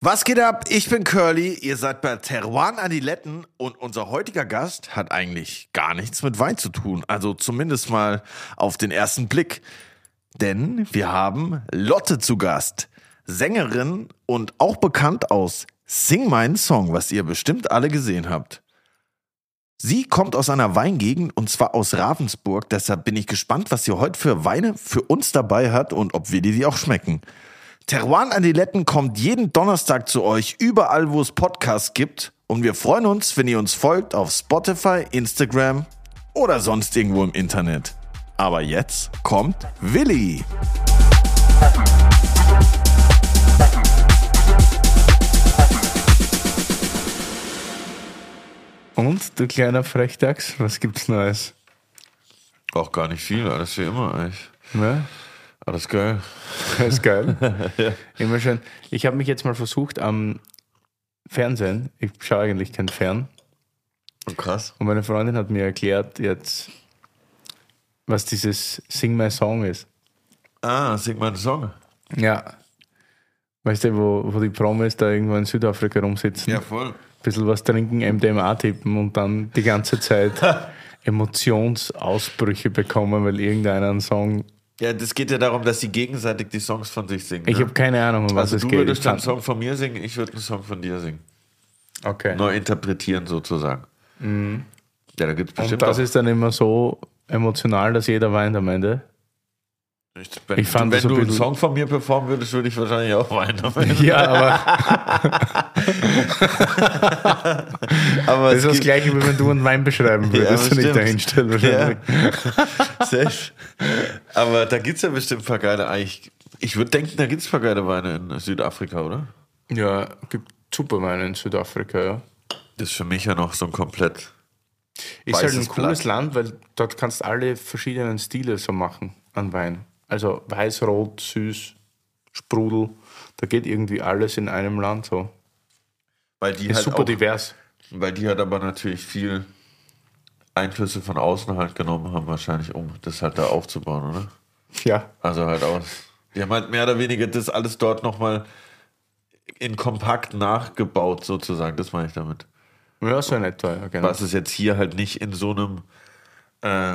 Was geht ab? Ich bin Curly, ihr seid bei Teruan Adiletten und unser heutiger Gast hat eigentlich gar nichts mit Wein zu tun. Also zumindest mal auf den ersten Blick. Denn wir haben Lotte zu Gast. Sängerin und auch bekannt aus Sing meinen Song, was ihr bestimmt alle gesehen habt. Sie kommt aus einer Weingegend und zwar aus Ravensburg. Deshalb bin ich gespannt, was sie heute für Weine für uns dabei hat und ob wir die auch schmecken. Teruan Adiletten kommt jeden Donnerstag zu euch, überall, wo es Podcasts gibt. Und wir freuen uns, wenn ihr uns folgt auf Spotify, Instagram oder sonst irgendwo im Internet. Aber jetzt kommt Willi. Und, du kleiner Frechdachs, was gibt's Neues? Auch gar nicht viel, alles wie immer eigentlich. Ne? Alles geil. Das ist geil. Immer schön. Ich habe mich jetzt mal versucht am Fernsehen, ich schaue eigentlich kein Fern, Oh, krass. und meine Freundin hat mir erklärt jetzt, was dieses Sing My Song ist. Ah, sing einen Song. Ja. Weißt du, wo, wo die Promis da irgendwo in Südafrika rumsitzen, Ja, voll. bisschen was trinken, MDMA tippen und dann die ganze Zeit Emotionsausbrüche bekommen, weil irgendeiner einen Song. Ja, das geht ja darum, dass sie gegenseitig die Songs von sich singen. Ich ne? habe keine Ahnung, um was also es du geht. würdest Ich einen Song von mir singen, ich würde einen Song von dir singen. Okay. Neu interpretieren sozusagen. Ja, da gibt es bestimmt Und das auch. ist dann immer so emotional, dass jeder weint am Ende. Ich, wenn ich fand du, wenn so du ein einen Song von mir performen würdest, würde ich wahrscheinlich auch weinen. Ja, aber Aber das ist das Gleiche, wie wenn du einen Wein beschreiben Ja, würdest und ich da wahrscheinlich. Safe. Aber da gibt es ja bestimmt ein paar geile, eigentlich, ich würde denken, da gibt es ein paar geile Weine in Südafrika, oder? Ja, gibt super Weine in Südafrika, ja. Das ist für mich ja noch so ein komplett. Ist halt ein cooles Blatt. Land, weil dort kannst alle verschiedenen Stile so machen an Wein. Also weiß, rot, süß, Sprudel. Da geht irgendwie alles in einem Land so. Weil die Ist halt super auch, divers. Weil die halt aber natürlich viel Einflüsse von außen halt genommen haben, wahrscheinlich, um das halt da aufzubauen, oder? Ja. Also halt aus. Die haben halt mehr oder weniger das alles dort nochmal in kompakt nachgebaut, sozusagen. Das meine ich damit. Ja, so in etwa, ja, genau. Was es jetzt hier halt nicht in so einem, äh,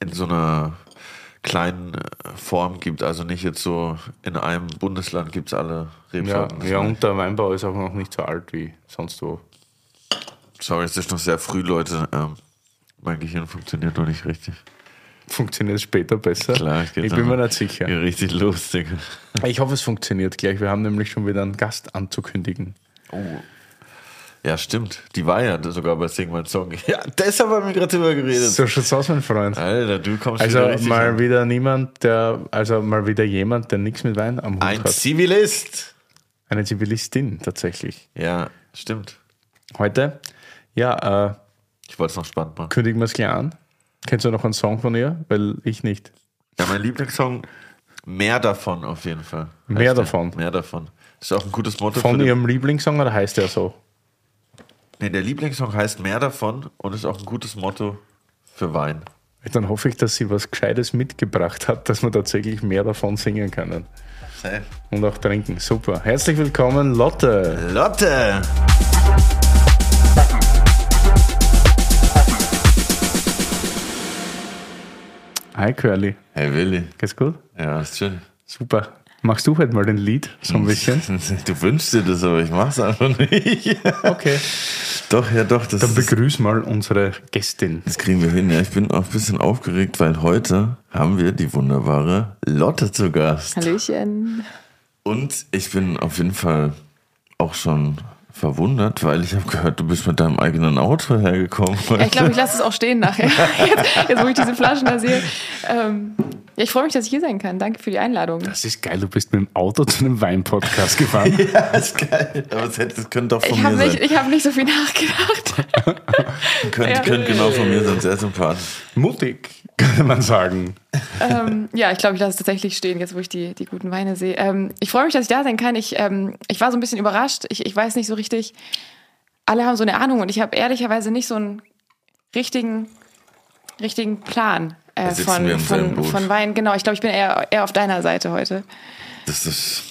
in so einer kleinen äh, Form gibt. Also nicht jetzt so in einem Bundesland gibt es alle Ja, Rebsorten. Ja, ich. und der Weinbau ist auch noch nicht so alt wie sonst wo. Sorry, es ist noch sehr früh, Leute. Ähm, mein Gehirn funktioniert noch nicht richtig. Funktioniert es später besser? Klar, geht ich bin mir nicht sicher. Ja, richtig los, Digga. Ich hoffe, es funktioniert gleich. Wir haben nämlich schon wieder einen Gast anzukündigen. Oh. Ja, stimmt. Die war ja sogar bei Sing My Song. Ja, deshalb haben wir gerade drüber geredet. So schaut's aus, mein Freund. Alter, du kommst Also mal an. wieder niemand, der, also mal wieder jemand, der nichts mit Wein am Hut Ein hat. Zivilist. Eine Zivilistin tatsächlich. Ja, stimmt. Heute, ja, äh, Ich wollte es noch spannend machen. kündigen wir es gleich an. Kennst du noch einen Song von ihr? Weil ich nicht. Ja, mein Lieblingssong, mehr davon auf jeden Fall. Mehr Heißt der. davon? Mehr davon. Ist auch ein gutes Motto Von ihrem Lieblingssong oder heißt der so? Nee, der Lieblingssong heißt mehr davon und ist auch ein gutes Motto für Wein. Dann hoffe ich, dass sie was Gescheites mitgebracht hat, dass wir tatsächlich mehr davon singen können. Safe. Und auch trinken. Super. Herzlich willkommen, Lotte. Lotte! Hi, Curly. Hey Willi. Geht's gut? Ja, ist schön. Super. Machst du heute mal den Lied? So ein bisschen? Du wünschst dir das, aber ich mach's einfach nicht. Okay. doch, ja doch. Das, Dann begrüß mal unsere Gästin. das kriegen wir hin. Ja, ich bin auch ein bisschen aufgeregt, weil heute haben wir die wunderbare Lotte zu Gast. Hallöchen. Und ich bin auf jeden Fall auch schon verwundert, weil ich habe gehört, du bist mit deinem eigenen Auto hergekommen. Ja, ich glaube, ich lasse es auch stehen nachher. Jetzt, jetzt wo ich diese Flaschen da sehe. Ähm, ja, ich freue mich, dass ich hier sein kann. Danke für die Einladung. Das ist geil, du bist mit dem Auto zu einem Wein-Podcast gefahren. ja, ist geil. Aber es hätte, das könnte doch von Ich mir habe nicht, sein. ich hab nicht so viel nachgedacht. Könnte, Ja. könnte genau von mir sein. Sehr sympathisch. Mutig, könnte man sagen. ähm, ja, ich glaube, ich lasse es tatsächlich stehen, jetzt wo ich die, die guten Weine sehe. Ähm, ich freue mich, dass ich da sein kann. Ich, ähm, ich war so ein bisschen überrascht. Ich, ich weiß nicht so richtig. Alle haben so eine Ahnung und ich habe ehrlicherweise nicht so einen richtigen, richtigen Plan äh, von, von, von Wein. Genau, ich glaube, ich bin eher, eher auf deiner Seite heute. Das ist,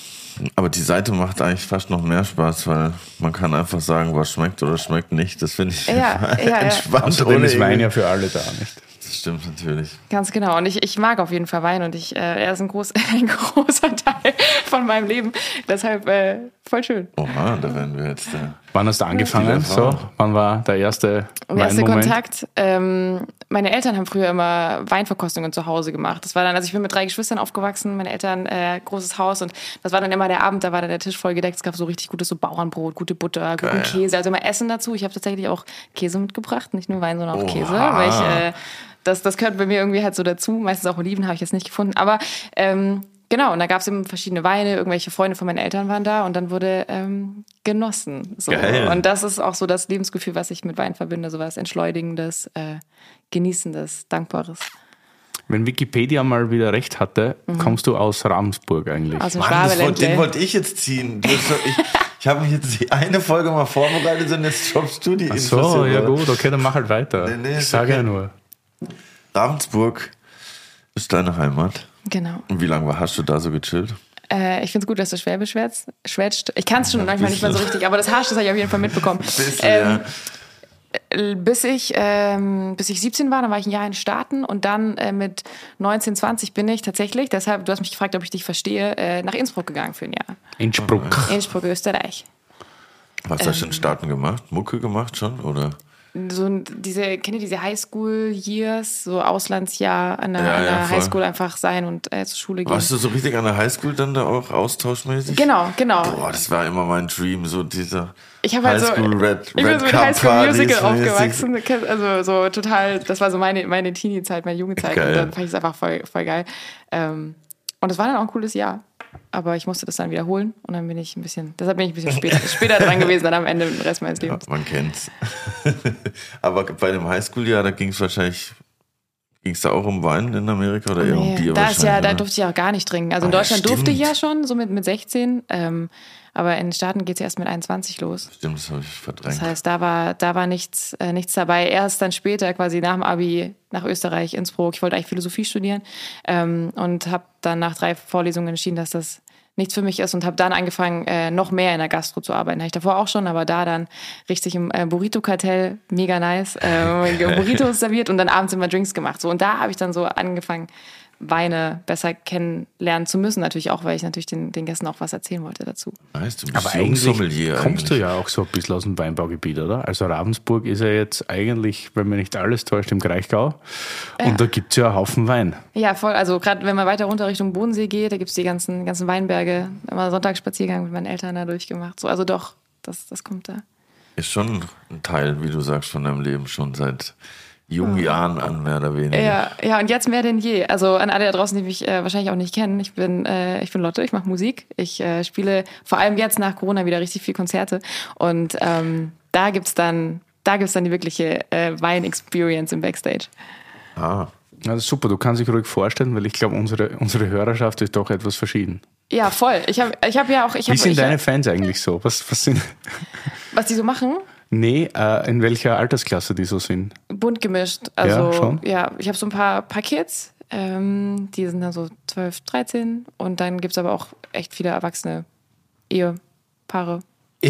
Aber die Seite macht eigentlich fast noch mehr Spaß, weil man kann einfach sagen, was schmeckt oder schmeckt nicht. Das finde ich Ja, ja, ja. entspannt. Außerdem ohne ist Wein ja für alle da, nicht? Das stimmt natürlich. Ganz genau. Und ich, ich mag auf jeden Fall Wein und ich, äh, er ist ein, groß, ein großer Teil von meinem Leben. Deshalb äh, voll schön. Oha, da werden wir jetzt. Äh, Wann hast du angefangen? So, wann war der erste Der erste? Kontakt. Ähm, meine Eltern haben früher immer Weinverkostungen zu Hause gemacht. Das war dann, also ich bin mit drei Geschwistern aufgewachsen, meine Eltern äh, großes Haus und das war dann immer der Abend, da war dann der Tisch voll gedeckt. Es gab so richtig gutes so Bauernbrot, gute Butter, guten Geil. Käse, also immer Essen dazu. Ich habe tatsächlich auch Käse mitgebracht, nicht nur Wein, sondern auch Oha. Käse, weil ich äh, das, das gehört bei mir irgendwie halt so dazu. Meistens auch Oliven habe ich jetzt nicht gefunden, aber ähm, Genau, und da gab es eben verschiedene Weine, irgendwelche Freunde von meinen Eltern waren da und dann wurde ähm, genossen. So. Geil. Und das ist auch so das Lebensgefühl, was ich mit Wein verbinde, sowas Entschleunigendes, äh, Genießendes, Dankbares. Wenn Wikipedia mal wieder recht hatte, kommst du aus Ramsburg eigentlich. Aus dem Mann, das Schwabeländle. den wollte ich jetzt ziehen. Ich ich habe mich jetzt die eine Folge mal vorbereitet und jetzt droppst du die Ach so, ja gut, okay, dann mach halt weiter. Nee, nee, ich sage okay. ja nur. Ravensburg ist deine Heimat. Genau. Und wie lange hast du da so gechillt? Äh, ich finde es gut, dass du Schwäbisch schwätzt. Ich kann es schon Ja, manchmal nicht mehr so richtig, aber das Haarsch, das habe ich auf jeden Fall mitbekommen. Bisschen, Ähm, ja. äh, bis ich, ähm, bis ich 17 war, dann war ich ein Jahr in den Staaten und dann äh, mit 19, 20 bin ich tatsächlich, deshalb, du hast mich gefragt, ob ich dich verstehe, äh, nach Innsbruck gegangen für ein Jahr. Innsbruck. Innsbruck, Österreich. Was hast du in den Staaten gemacht? Mucke gemacht schon? Oder? So diese, kennt ihr diese Highschool-Years, so Auslandsjahr an der, Ja, an der ja. Highschool einfach sein und äh, zur Schule gehen. Warst du so richtig an der Highschool dann da auch austauschmäßig? Genau, genau. Boah, das war immer mein Dream, so dieser Ich habe halt so, Red, ich bin Red so mit Cup High School Musical aufgewachsen, also so total, das war so meine, meine Teenie-Zeit, meine Jugendzeit Geil. und dann fand ich es einfach voll, voll geil. Ähm, und es war dann auch ein cooles Jahr. Aber ich musste das dann wiederholen und dann bin ich ein bisschen, deshalb bin ich ein bisschen später, später dran gewesen, dann am Ende den Rest meines Ja, Lebens. man kennt's. Aber bei dem Highschool-Jahr, da ging es wahrscheinlich, ging es da auch um Wein in Amerika oder eher um Nee, Bier da ist ja, da durfte ich ja auch gar nicht trinken. Also in Ah, ja, Deutschland durfte ich stimmt. ja schon, so mit, mit 16. Ähm, aber in den Staaten geht es ja erst mit 21 los. Stimmt, das habe ich verdrängt. Das heißt, da war, da war nichts, äh, nichts dabei. Erst dann später, quasi nach dem Abi, nach Österreich, Innsbruck. Ich wollte eigentlich Philosophie studieren ähm, und habe dann nach drei Vorlesungen entschieden, dass das nichts für mich ist und habe dann angefangen, äh, noch mehr in der Gastro zu arbeiten. Hatte ich davor auch schon, aber da dann richtig im äh, Burrito-Kartell, mega nice, äh, Burritos serviert und dann abends immer Drinks gemacht. So, und da habe ich dann so angefangen, Weine besser kennenlernen zu müssen. Natürlich auch, weil ich natürlich den, den Gästen auch was erzählen wollte dazu. Nice, du bist Aber eigentlich kommst du ja auch so ein bisschen aus dem Weinbaugebiet, oder? Also Ravensburg ist ja jetzt eigentlich, wenn mich nicht alles täuscht, im Kraichgau. Und da gibt es ja einen Haufen Wein. Ja, voll. Also gerade wenn man weiter runter Richtung Bodensee geht, da gibt's die ganzen, ganzen Weinberge. Immer Sonntagsspaziergang mit meinen Eltern da durchgemacht. So, also doch, das, das kommt da. Ist schon ein Teil, wie du sagst, von deinem Leben schon seit jungen Jahren an, mehr oder weniger. Ja, ja, und jetzt mehr denn je. Also an alle da draußen, die mich äh, wahrscheinlich auch nicht kennen. Ich bin, äh, ich bin Lotte, ich mache Musik. Ich äh, spiele vor allem jetzt nach Corona wieder richtig viel Konzerte. Und ähm, da gibt's dann, da gibt's dann die wirkliche äh, Wein-Experience im Backstage. Ah, Ja, das ist super, du kannst dich ruhig vorstellen, weil ich glaube, unsere, unsere Hörerschaft ist doch etwas verschieden. Ja, voll. Ich habe ich hab ja auch, ich Wie hab, sind ich deine hab, Fans eigentlich so? Was, was sind. was die so machen. Nee, äh, in welcher Altersklasse die so sind? bunt gemischt. Also Ja, schon? ja, ich habe so ein paar, paar Kids, ähm, die sind dann so 12, 13 und dann gibt's aber auch echt viele erwachsene Ehepaare.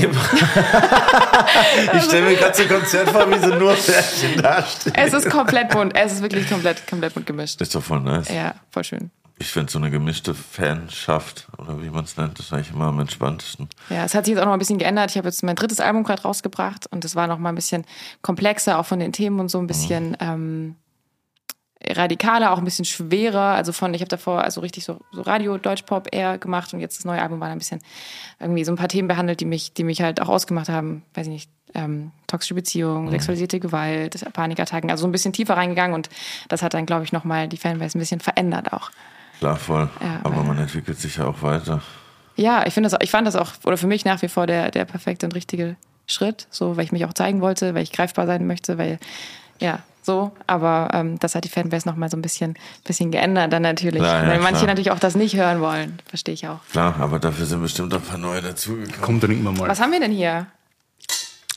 Ich stelle mir gerade so ein Konzert vor, wie so nur Pärchen dastehen. Es ist komplett bunt, es ist wirklich komplett, komplett bunt gemischt. Das ist doch voll nice. Ja, voll schön. Ich finde so eine gemischte Fanschaft, oder wie man es nennt, das ist eigentlich immer am entspanntesten. Ja, es hat sich jetzt auch noch ein bisschen geändert. Ich habe jetzt mein drittes Album gerade rausgebracht und es war noch mal ein bisschen komplexer, auch von den Themen und so ein bisschen ähm, radikaler, auch ein bisschen schwerer. Also von, ich habe davor also richtig so, so Radio, Deutschpop eher gemacht und jetzt das neue Album war ein bisschen irgendwie so ein paar Themen behandelt, die mich, die mich halt auch ausgemacht haben. Weiß ich nicht, ähm, toxische Beziehungen, sexualisierte Gewalt, Panikattacken, also so ein bisschen tiefer reingegangen und das hat dann, glaube ich, noch mal die Fanbase ein bisschen verändert auch. Klar, voll. Ja, Aber man entwickelt sich ja auch weiter. Ja, ich finde das, ich fand das auch, oder für mich nach wie vor der, der perfekte und richtige Schritt, so, weil ich mich auch zeigen wollte, weil ich greifbar sein möchte, weil, ja, so, aber ähm, das hat die Fanbase noch mal so ein bisschen, bisschen geändert dann natürlich, Klar, ja, weil manche klar. natürlich auch das nicht hören wollen, verstehe ich auch. Klar, aber dafür sind bestimmt auch ein paar neue dazugekommen. Komm, trinken wir mal. Was haben wir denn hier?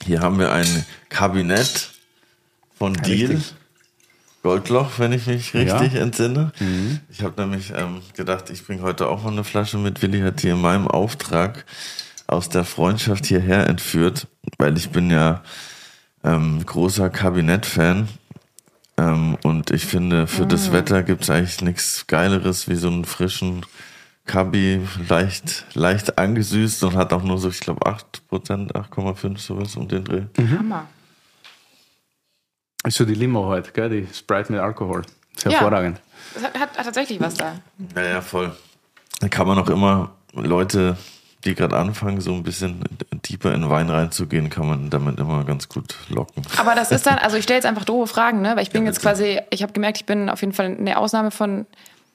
Hier haben wir ein Kabinett von Deal. Richtig. Goldloch, wenn ich mich richtig Ja. entsinne. Ich habe nämlich ähm, gedacht, ich bringe heute auch mal eine Flasche mit. Willi hat die in meinem Auftrag aus der Freundschaft hierher entführt, weil ich bin ja ähm, großer Kabinett-Fan. Ähm, und ich finde, für das Wetter gibt's eigentlich nichts Geileres wie so einen frischen Kabi, leicht, leicht angesüßt und hat auch nur so, ich glaube, 8%, 8,5 sowas um den Dreh. Hammer. Ist so die Limo heute, gell? Die Sprite mit Alkohol. Ist Ja. hervorragend. Das hat, hat, tatsächlich was da. Ja, ja, voll. Da kann man auch immer Leute, die gerade anfangen, so ein bisschen tiefer in Wein reinzugehen, kann man damit immer ganz gut locken. Aber das ist dann, also ich stelle jetzt einfach doofe Fragen, ne? Weil ich bin Ja, jetzt quasi, ich habe gemerkt, ich bin auf jeden Fall eine Ausnahme von,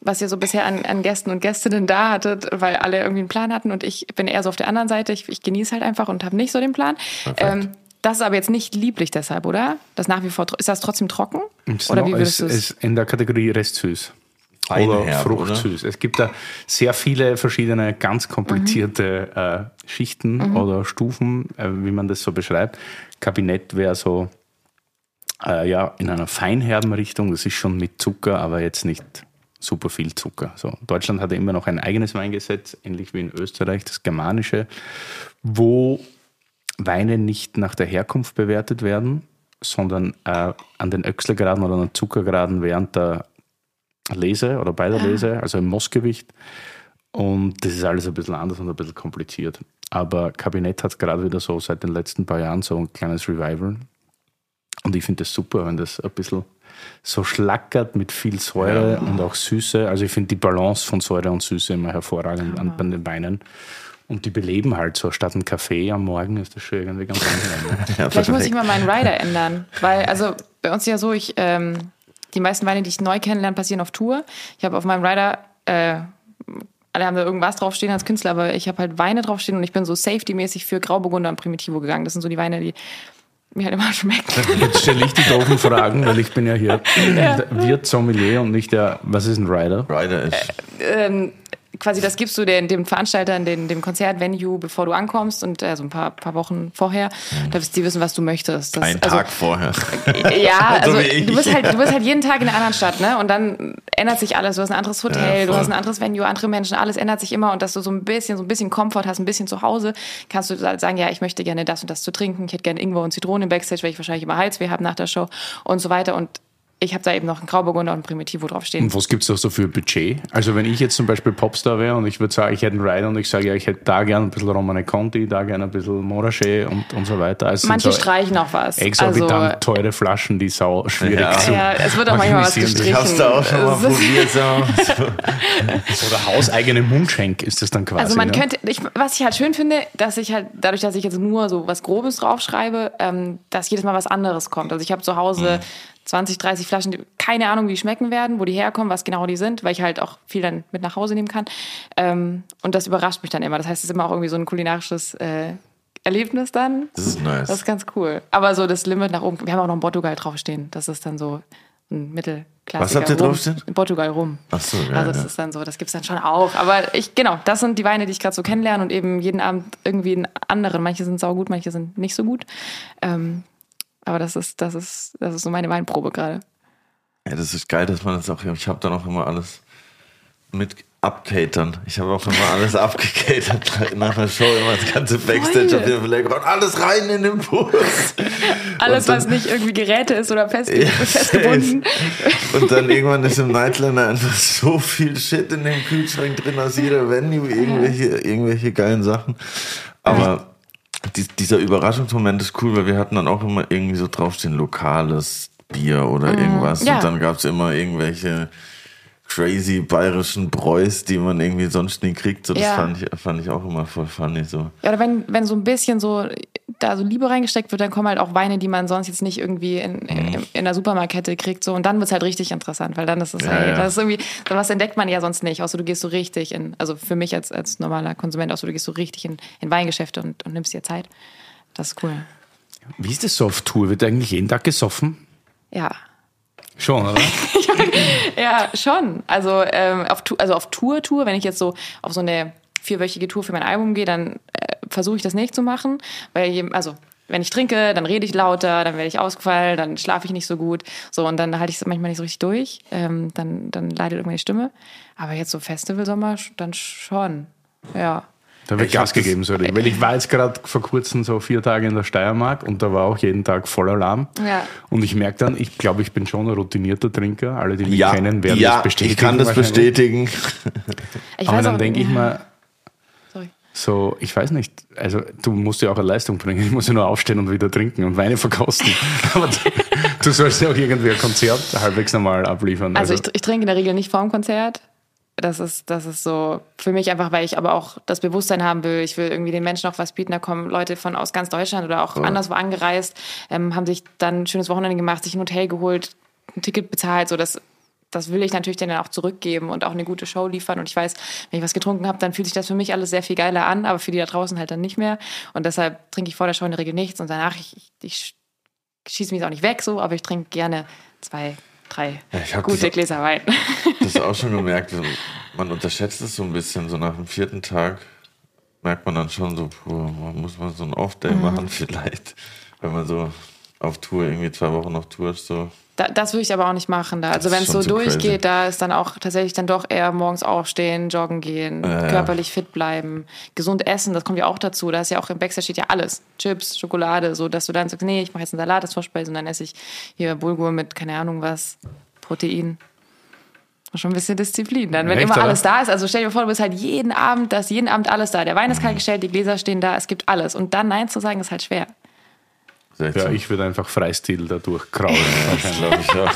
was ihr so bisher an, an Gästen und Gästinnen da hattet, weil alle irgendwie einen Plan hatten und ich bin eher so auf der anderen Seite. Ich, ich genieße halt einfach und habe nicht so den Plan. Ähm, das ist aber jetzt nicht lieblich deshalb, oder? Das nach wie vor, ist das trotzdem trocken? Ist Oder wie würdest es? ist in der Kategorie Restsüß. Oder Fruchtsüß. Es gibt da sehr viele verschiedene ganz komplizierte äh, Schichten oder Stufen, äh, wie man das so beschreibt. Kabinett wäre so äh, ja in einer feinherben Richtung. Das ist schon mit Zucker, aber jetzt nicht super viel Zucker. So, Deutschland hat ja immer noch ein eigenes Weingesetz, ähnlich wie in Österreich, das germanische, wo Weine nicht nach der Herkunft bewertet werden, sondern äh, an den Öchselgraden oder an den Zuckergraden während der Lese oder bei der Lese, also im Mossgewicht. Und das ist alles ein bisschen anders und ein bisschen kompliziert. Aber Kabinett hat gerade wieder so seit den letzten paar Jahren so ein kleines Revival. Und ich finde das super, wenn das ein bisschen so schlackert mit viel Säure und auch Süße. Also ich finde die Balance von Säure und Süße immer hervorragend an, bei den Weinen. Und die beleben halt so. Statt ein Kaffee am Morgen ist das schon irgendwie ganz angenehm. Ja, Vielleicht muss ich mal meinen Rider ändern. Weil, also bei uns ist ja so, ich, ähm, die meisten Weine, die ich neu kennenlerne, passieren auf Tour. Ich habe auf meinem Rider, äh, alle haben da irgendwas draufstehen als Künstler, aber ich habe halt Weine draufstehen und ich bin so safety-mäßig für Grauburgunder und Primitivo gegangen. Das sind so die Weine, die mir halt immer schmecken. Jetzt stelle ich die doofen Fragen, weil ich bin ja hier der Wirt Sommelier und nicht der, was ist ein Rider? Rider ist. ähm, quasi das gibst du den, dem Veranstalter, den, dem Konzertvenue, bevor du ankommst und äh, so ein paar, paar Wochen vorher, da wirst die wissen, was du möchtest. Das, Ein also, Tag vorher. Ja, So also ich. du bist halt, du bist halt jeden Tag in einer anderen Stadt, ne? Und dann ändert sich alles. Du hast ein anderes Hotel, Ja, du hast ein anderes Venue, andere Menschen, alles ändert sich immer und dass du so ein bisschen, so ein bisschen Komfort hast, ein bisschen zu Hause, kannst du halt sagen, ja, ich möchte gerne das und das zu trinken, ich hätte gerne Ingwer und Zitrone im Backstage, weil ich wahrscheinlich immer Halsweh habe nach der Show und so weiter. Und ich habe da eben noch einen Grauburgunder und ein Primitivo draufstehen. Und was gibt es da so für Budget? Also wenn ich jetzt zum Beispiel Popstar wäre und ich würde sagen, ich hätte einen Rider und ich sage, ja, ich hätte da gerne ein bisschen Romane Conti, da gerne ein bisschen Morachet und, und so weiter. Also sind Manche so streichen auch was. Exorbitant Also, teure Flaschen, die sau schwierig Ja. zu ja, es wird auch manchmal was gestrichen. Ich hab's da auch schon mal probiert. So. Oder hauseigene Mundschenk ist das dann quasi. Also man ne? könnte, ich, was ich halt schön finde, dass ich halt, dadurch, dass ich jetzt nur so was Grobes draufschreibe, ähm, dass jedes Mal was anderes kommt. Also ich habe zu Hause 20, 30 Flaschen, die, keine Ahnung, wie die schmecken werden, wo die herkommen, was genau die sind, weil ich halt auch viel dann mit nach Hause nehmen kann. Ähm, und das überrascht mich dann immer. Das heißt, es ist immer auch irgendwie so ein kulinarisches äh, Erlebnis dann. Das ist nice. Das ist ganz cool. Aber so das Limit nach oben, wir haben auch noch ein Portugal draufstehen. Das ist dann so ein Mittelklassiker. Was habt ihr draufstehen? Portugal rum. Ach so, ja, Also das ja. ist dann so, das gibt's dann schon auch. Aber ich, genau, das sind die Weine, die ich gerade so kennenlerne und eben jeden Abend irgendwie einen anderen. Manche sind saugut, manche sind nicht so gut. Ähm, aber das ist, das ist, das ist so meine Weinprobe gerade. Ja, das ist geil, dass man das auch. Ich habe dann auch immer alles mit abcatern. Ich habe auch immer alles abgecatert nach der Show, immer das ganze Backstage auf jeden Fall und alles rein in den Bus. Alles, dann- was nicht irgendwie Geräte ist oder festge Ja, festgebunden. Und dann irgendwann ist im Nightliner einfach so viel Shit in dem Kühlschrank drin aus jeder Venue, irgendwelche, irgendwelche geilen Sachen. Aber dies, dieser Überraschungsmoment ist cool, weil wir hatten dann auch immer irgendwie so draufstehen, lokales Bier oder irgendwas. Ja. Und dann gab's immer irgendwelche crazy bayerischen Bräus, die man irgendwie sonst nie kriegt. So, das Ja. fand, ich, fand ich auch immer voll funny. So. Ja, oder wenn, wenn so ein bisschen so da so Liebe reingesteckt wird, dann kommen halt auch Weine, die man sonst jetzt nicht irgendwie in, in, in der Supermarktkette kriegt. So. Und dann wird's halt richtig interessant, weil dann ist es Ja, hey, ja. das ist irgendwie, was entdeckt man ja sonst nicht, außer du gehst so richtig in, also für mich als, als normaler Konsument, außer du gehst so richtig in, in Weingeschäfte und, und nimmst dir Zeit. Das ist cool. Wie ist das so auf Tour? Wird eigentlich jeden Tag gesoffen? Ja. Schon, oder? Ja, schon. Also, ähm, auf, also auf Tour, Tour, wenn ich jetzt so auf so eine vierwöchige Tour für mein Album gehe, dann versuche ich das nicht zu machen, weil also wenn ich trinke, dann rede ich lauter, dann werde ich ausgefallen, dann schlafe ich nicht so gut. So, und dann halte ich es manchmal nicht so richtig durch. Ähm, dann, dann leidet irgendwann die Stimme. Aber jetzt so Festivalsommer, dann schon. Ja. Da wird Ich Gas gegeben, so. Weil ich war jetzt gerade vor kurzem so vier Tage in der Steiermark und da war auch jeden Tag voll Alarm. Ja. Und ich merke dann, ich glaube, ich bin schon ein routinierter Trinker. Alle, die mich Ja, kennen, werden ja das bestätigen. ich kann das bestätigen. Ich Aber dann denke ich mal, Sorry. So, ich weiß nicht, also du musst ja auch eine Leistung bringen. Ich muss ja nur aufstehen und wieder trinken und Weine verkosten. Aber du, du sollst ja auch irgendwie ein Konzert halbwegs normal abliefern. Also ich, ich trinke in der Regel nicht vorm Konzert. Das ist, das ist so für mich einfach, weil ich aber auch das Bewusstsein haben will. Ich will irgendwie den Menschen auch was bieten. Da kommen Leute von aus ganz Deutschland oder auch anderswo angereist, ähm, haben sich dann ein schönes Wochenende gemacht, sich ein Hotel geholt, ein Ticket bezahlt. So das, das will ich natürlich dann auch zurückgeben und auch eine gute Show liefern. Und ich weiß, wenn ich was getrunken habe, dann fühlt sich das für mich alles sehr viel geiler an, aber für die da draußen halt dann nicht mehr. Und deshalb trinke ich vor der Show in der Regel nichts und danach, ich, ich, ich schieße mich auch nicht weg so, aber ich trinke gerne zwei, drei Ja, gute das- Gläser Wein. Das auch schon gemerkt. Man unterschätzt es so ein bisschen. So nach dem vierten Tag merkt man dann schon so, puh, muss man so einen Off-Day Mhm. machen vielleicht. Wenn man so auf Tour, irgendwie zwei Wochen auf Tour ist, so. Da, das würde ich aber auch nicht machen da. Also Das wenn es so durchgeht, crazy. da ist dann auch tatsächlich dann doch eher morgens aufstehen, joggen gehen, ja. körperlich fit bleiben, gesund essen, das kommt ja auch dazu. Da ist ja auch im Backstage steht ja alles. Chips, Schokolade, so dass du dann sagst, nee, ich mache jetzt einen Salat als Vorspeise und dann esse ich hier Bulgur mit keine Ahnung was, Protein. Schon ein bisschen Disziplin. Dann, wenn Echt, immer oder? alles da ist, also stell dir vor, du bist halt jeden Abend, da ist jeden Abend alles da. Der Wein ist kalt gestellt, die Gläser stehen da, es gibt alles. Und dann Nein zu sagen, ist halt schwer. Ja, ich würde einfach Freistil dadurch kraulen. Das.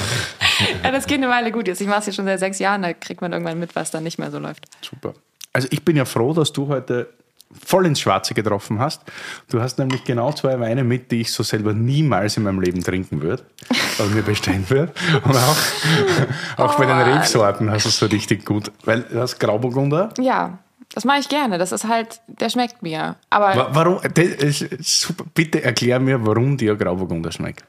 Ja, das geht eine Weile gut jetzt. Ich mache es jetzt schon seit sechs Jahren, da kriegt man irgendwann mit, was dann nicht mehr so läuft. Super. Also ich bin ja froh, dass du heute voll ins Schwarze getroffen hast. Du hast nämlich genau zwei Weine mit, die ich so selber niemals in meinem Leben trinken würde, also mir bestellen würde. Und auch, auch bei den Oh. Rebsorten hast du es so richtig gut. Weil du hast Grauburgunder. Ja, das mache ich gerne. Das ist halt, der schmeckt mir. Aber Wa- Warum? Bitte erklär mir, warum dir Grauburgunder schmeckt.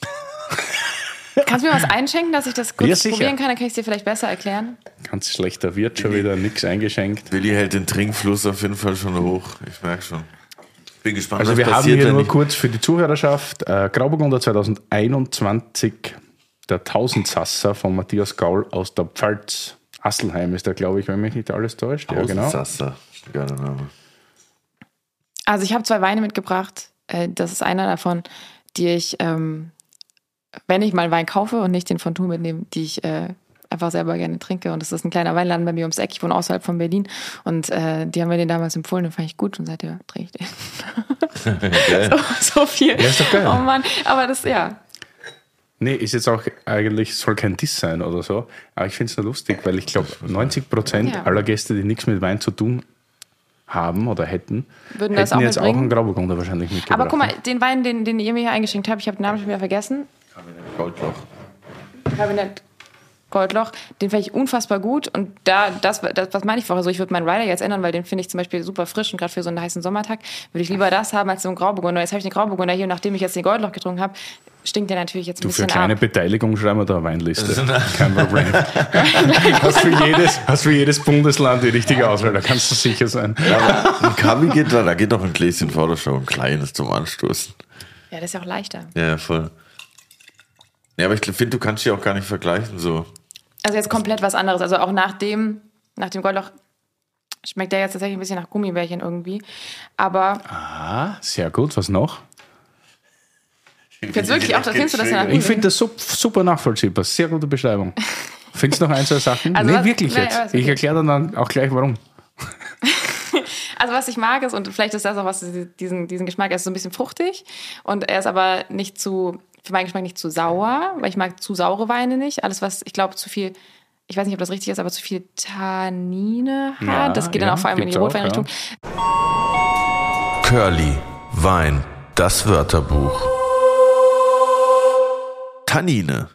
kannst du mir was einschenken, dass ich das kurz Ja, probieren kann? Dann kann ich es dir vielleicht besser erklären. Ganz schlechter Wirt schon wieder, nichts eingeschenkt. Willi hält den Trinkfluss auf jeden Fall schon hoch. Ich merke schon. Bin gespannt, Also was wir haben passiert, hier nur ich- kurz für die Zuhörerschaft äh, Grauburgunder 2021, der Tausendsasser von Matthias Gaul aus der Pfalz. Asselheim ist der, glaube ich, wenn mich nicht alles täuscht. Ja, genau. Geiler Name. Also ich habe zwei Weine mitgebracht. Äh, Das ist einer davon, die ich, ähm, wenn ich mal Wein kaufe und nicht den von Thun mitnehme, die ich äh, einfach selber gerne trinke. Und das ist ein kleiner Weinladen bei mir ums Eck. Ich wohne außerhalb von Berlin. Und äh, die haben mir den damals empfohlen, den fand ich gut und seitdem trinke ich den. Geil. so viel. Ja, ist doch geil. Oh Mann, aber das, ja. Nee, ist jetzt auch eigentlich, soll kein Diss sein oder so. Aber ich finde es nur lustig, weil ich glaube, 90 Prozent Ja. aller Gäste, die nichts mit Wein zu tun haben oder hätten, Würden das hätten auch jetzt auch mitbringen? einen Grauburgunder wahrscheinlich mitgebracht. Aber guck mal, den Wein, den, den ihr mir hier eingeschenkt habt, ich habe den Namen schon wieder vergessen. Goldloch. Kabinett Goldloch, den finde ich unfassbar gut. Und da, das, das was meine ich vorher so, ich würde meinen Rider jetzt ändern, weil den finde ich zum Beispiel super frisch und gerade für so einen heißen Sommertag würde ich lieber das haben als so einen Grauburgunder. Jetzt habe ich den Grauburgunder hier und nachdem ich jetzt den Goldloch getrunken habe, stinkt der natürlich jetzt ein Du, für bisschen kleine ab. Beteiligung schreiben wir da eine Weinliste. Kein Problem. hast, für jedes, hast für jedes Bundesland die richtige Auswahl, da kannst du sicher sein. Aber ein Kabi geht da, da geht noch ein Gläschen vor der Show, ein kleines zum Anstoßen. Ja, das ist ja auch leichter. Ja, voll. Ja, aber ich finde, du kannst die auch gar nicht vergleichen, so. Also jetzt komplett was anderes. Also auch nach dem, nach dem Goldloch schmeckt der jetzt tatsächlich ein bisschen nach Gummibärchen irgendwie. Aber Ah, sehr gut. Was noch? jetzt wirklich auch, da findest du das ja nach Ich finde das sup- super nachvollziehbar. Sehr gute Beschreibung. Findest du noch ein, zwei Sachen? Also nee, was- wirklich nee, jetzt. Ich erkläre dann auch gleich, warum. Also was ich mag ist, und vielleicht ist das auch was, diesen, diesen Geschmack, er ist so ein bisschen fruchtig und er ist aber nicht zu, für meinen Geschmack nicht zu sauer, weil ich mag zu saure Weine nicht. Alles, was, ich glaube, zu viel, ich weiß nicht, ob das richtig ist, aber zu viel Tannine hat. Ja, das geht dann ja, auch vor allem in die Rotweinrichtung. Curly, Wein, das Wörterbuch. Tannine.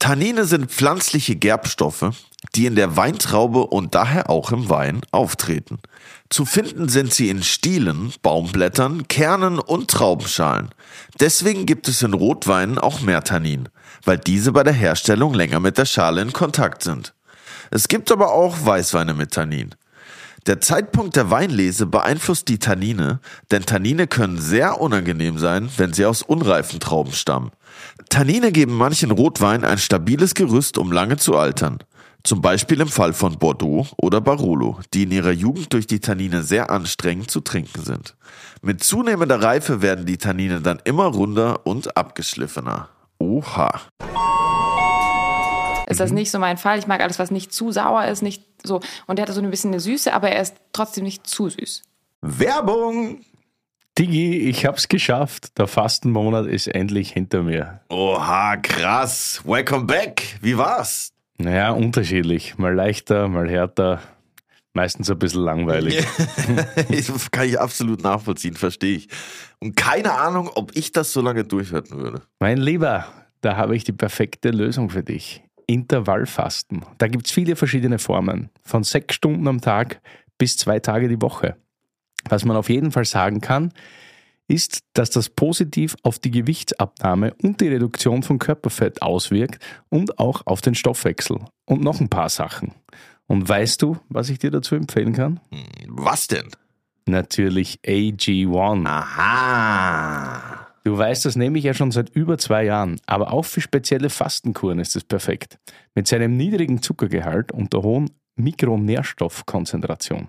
Tannine sind pflanzliche Gerbstoffe, die in der Weintraube und daher auch im Wein auftreten. Zu finden sind sie in Stielen, Baumblättern, Kernen und Traubenschalen. Deswegen gibt es in Rotweinen auch mehr Tannin, weil diese bei der Herstellung länger mit der Schale in Kontakt sind. Es gibt aber auch Weißweine mit Tannin. Der Zeitpunkt der Weinlese beeinflusst die Tannine, denn Tannine können sehr unangenehm sein, wenn sie aus unreifen Trauben stammen. Tannine geben manchen Rotwein ein stabiles Gerüst, um lange zu altern. Zum Beispiel im Fall von Bordeaux oder Barolo, die in ihrer Jugend durch die Tannine sehr anstrengend zu trinken sind. Mit zunehmender Reife werden die Tannine dann immer runder und abgeschliffener. Oha. Ist das nicht so mein Fall? Ich mag alles, was nicht zu sauer ist, nicht so. Und der hat so ein bisschen eine Süße, aber er ist trotzdem nicht zu süß. Werbung! Digi, ich hab's geschafft. Der Fastenmonat ist endlich hinter mir. Oha, krass. Welcome back. Wie war's? Naja, unterschiedlich. Mal leichter, mal härter. Meistens ein bisschen langweilig. das kann ich absolut nachvollziehen, verstehe ich. Und keine Ahnung, ob ich das so lange durchhalten würde. Mein Lieber, da habe ich die perfekte Lösung für dich. Intervallfasten. Da gibt es viele verschiedene Formen. Von sechs Stunden am Tag bis zwei Tage die Woche. Was man auf jeden Fall sagen kann, ist, dass das positiv auf die Gewichtsabnahme und die Reduktion von Körperfett auswirkt und auch auf den Stoffwechsel. Und noch ein paar Sachen. Und weißt du, was ich dir dazu empfehlen kann? Was denn? Natürlich AG1. Aha. Du weißt, das nehme ich ja schon seit über zwei Jahren, aber auch für spezielle Fastenkuren ist es perfekt. Mit seinem niedrigen Zuckergehalt und der hohen Mikronährstoffkonzentration.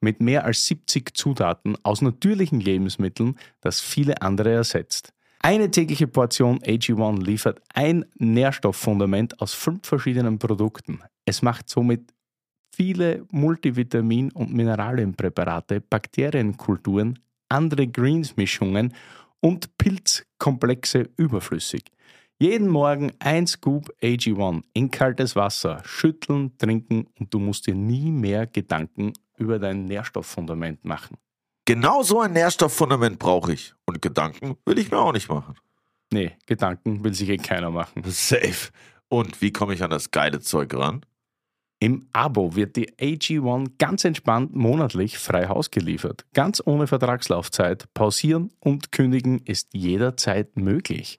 mit mehr als 70 Zutaten aus natürlichen Lebensmitteln, das viele andere ersetzt. Eine tägliche Portion AG1 liefert ein Nährstofffundament aus fünf verschiedenen Produkten. Es macht somit viele Multivitamin- und Mineralienpräparate, Bakterienkulturen, andere Greens-Mischungen und Pilzkomplexe überflüssig. Jeden Morgen ein Scoop AG1 in kaltes Wasser, schütteln, trinken und du musst dir nie mehr Gedanken über dein Nährstofffundament machen. Genau so ein Nährstofffundament brauche ich. Und Gedanken will ich mir auch nicht machen. Nee, Gedanken will sich eh keiner machen. Safe. Und wie komme ich an das geile Zeug ran? Im Abo wird die AG1 ganz entspannt monatlich frei Haus geliefert. Ganz ohne Vertragslaufzeit. Pausieren und kündigen ist jederzeit möglich.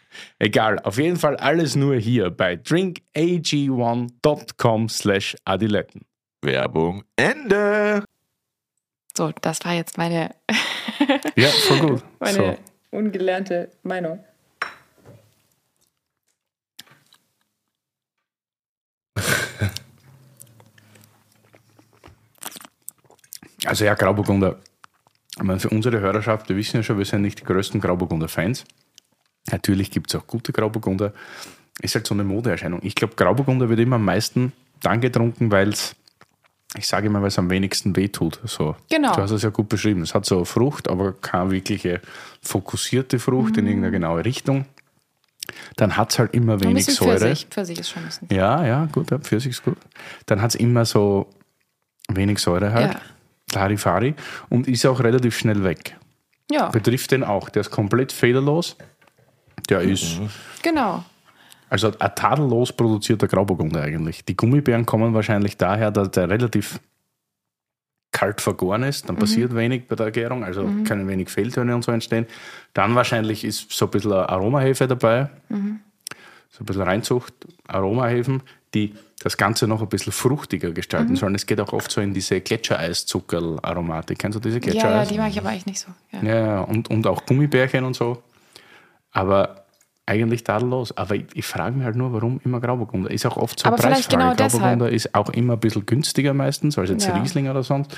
Egal, auf jeden Fall alles nur hier bei drinkag1.com slash adiletten. Werbung Ende. So, das war jetzt meine, Ja, voll gut. meine So. ungelernte Meinung. Also ja, Grauburgunder. Ich meine, für unsere Hörerschaft, wir wissen ja schon, wir sind nicht die größten Grauburgunder-Fans. Natürlich gibt es auch gute Grauburgunder. Ist halt so eine Modeerscheinung. Ich glaube, Grauburgunder wird immer am meisten dann getrunken, weil es, ich sage immer, weil es am wenigsten wehtut. So. Genau. Du hast es ja gut beschrieben. Es hat so Frucht, aber keine wirkliche fokussierte Frucht in irgendeine genaue Richtung. Dann hat es halt immer Ein wenig bisschen Säure. Pfirsich. Pfirsich ist schon ein bisschen. Ja, ja, gut, ja, Pfirsich ist gut. Dann hat es immer so wenig Säure halt. Ja. Larifari. Und ist auch relativ schnell weg. Ja, Betrifft den auch. Der ist komplett fehlerlos. Der ist, genau. also ein tadellos produzierter Grauburgunder eigentlich. Die Gummibären kommen wahrscheinlich daher, dass der relativ kalt vergoren ist. Dann passiert wenig bei der Gärung, also können wenig Fehltöne und so entstehen. Dann wahrscheinlich ist so ein bisschen Aromahefe dabei. So ein bisschen Reinzucht, Aromahefen, die das Ganze noch ein bisschen fruchtiger gestalten sollen. Es geht auch oft so in diese Gletschereiszuckerl-Aromatik. Kennst du diese Ja, ja, Gletschereis? die mag ich aber eigentlich nicht so. Ja. Ja, ja, und, und auch Gummibärchen und so. Aber eigentlich tadellos. Aber ich, ich frage mich halt nur, warum immer Grauburgunder? Ist auch oft so Aber vielleicht Preisfrage. genau Grauburgunder ist auch immer ein bisschen günstiger meistens als jetzt Ja. Riesling oder sonst.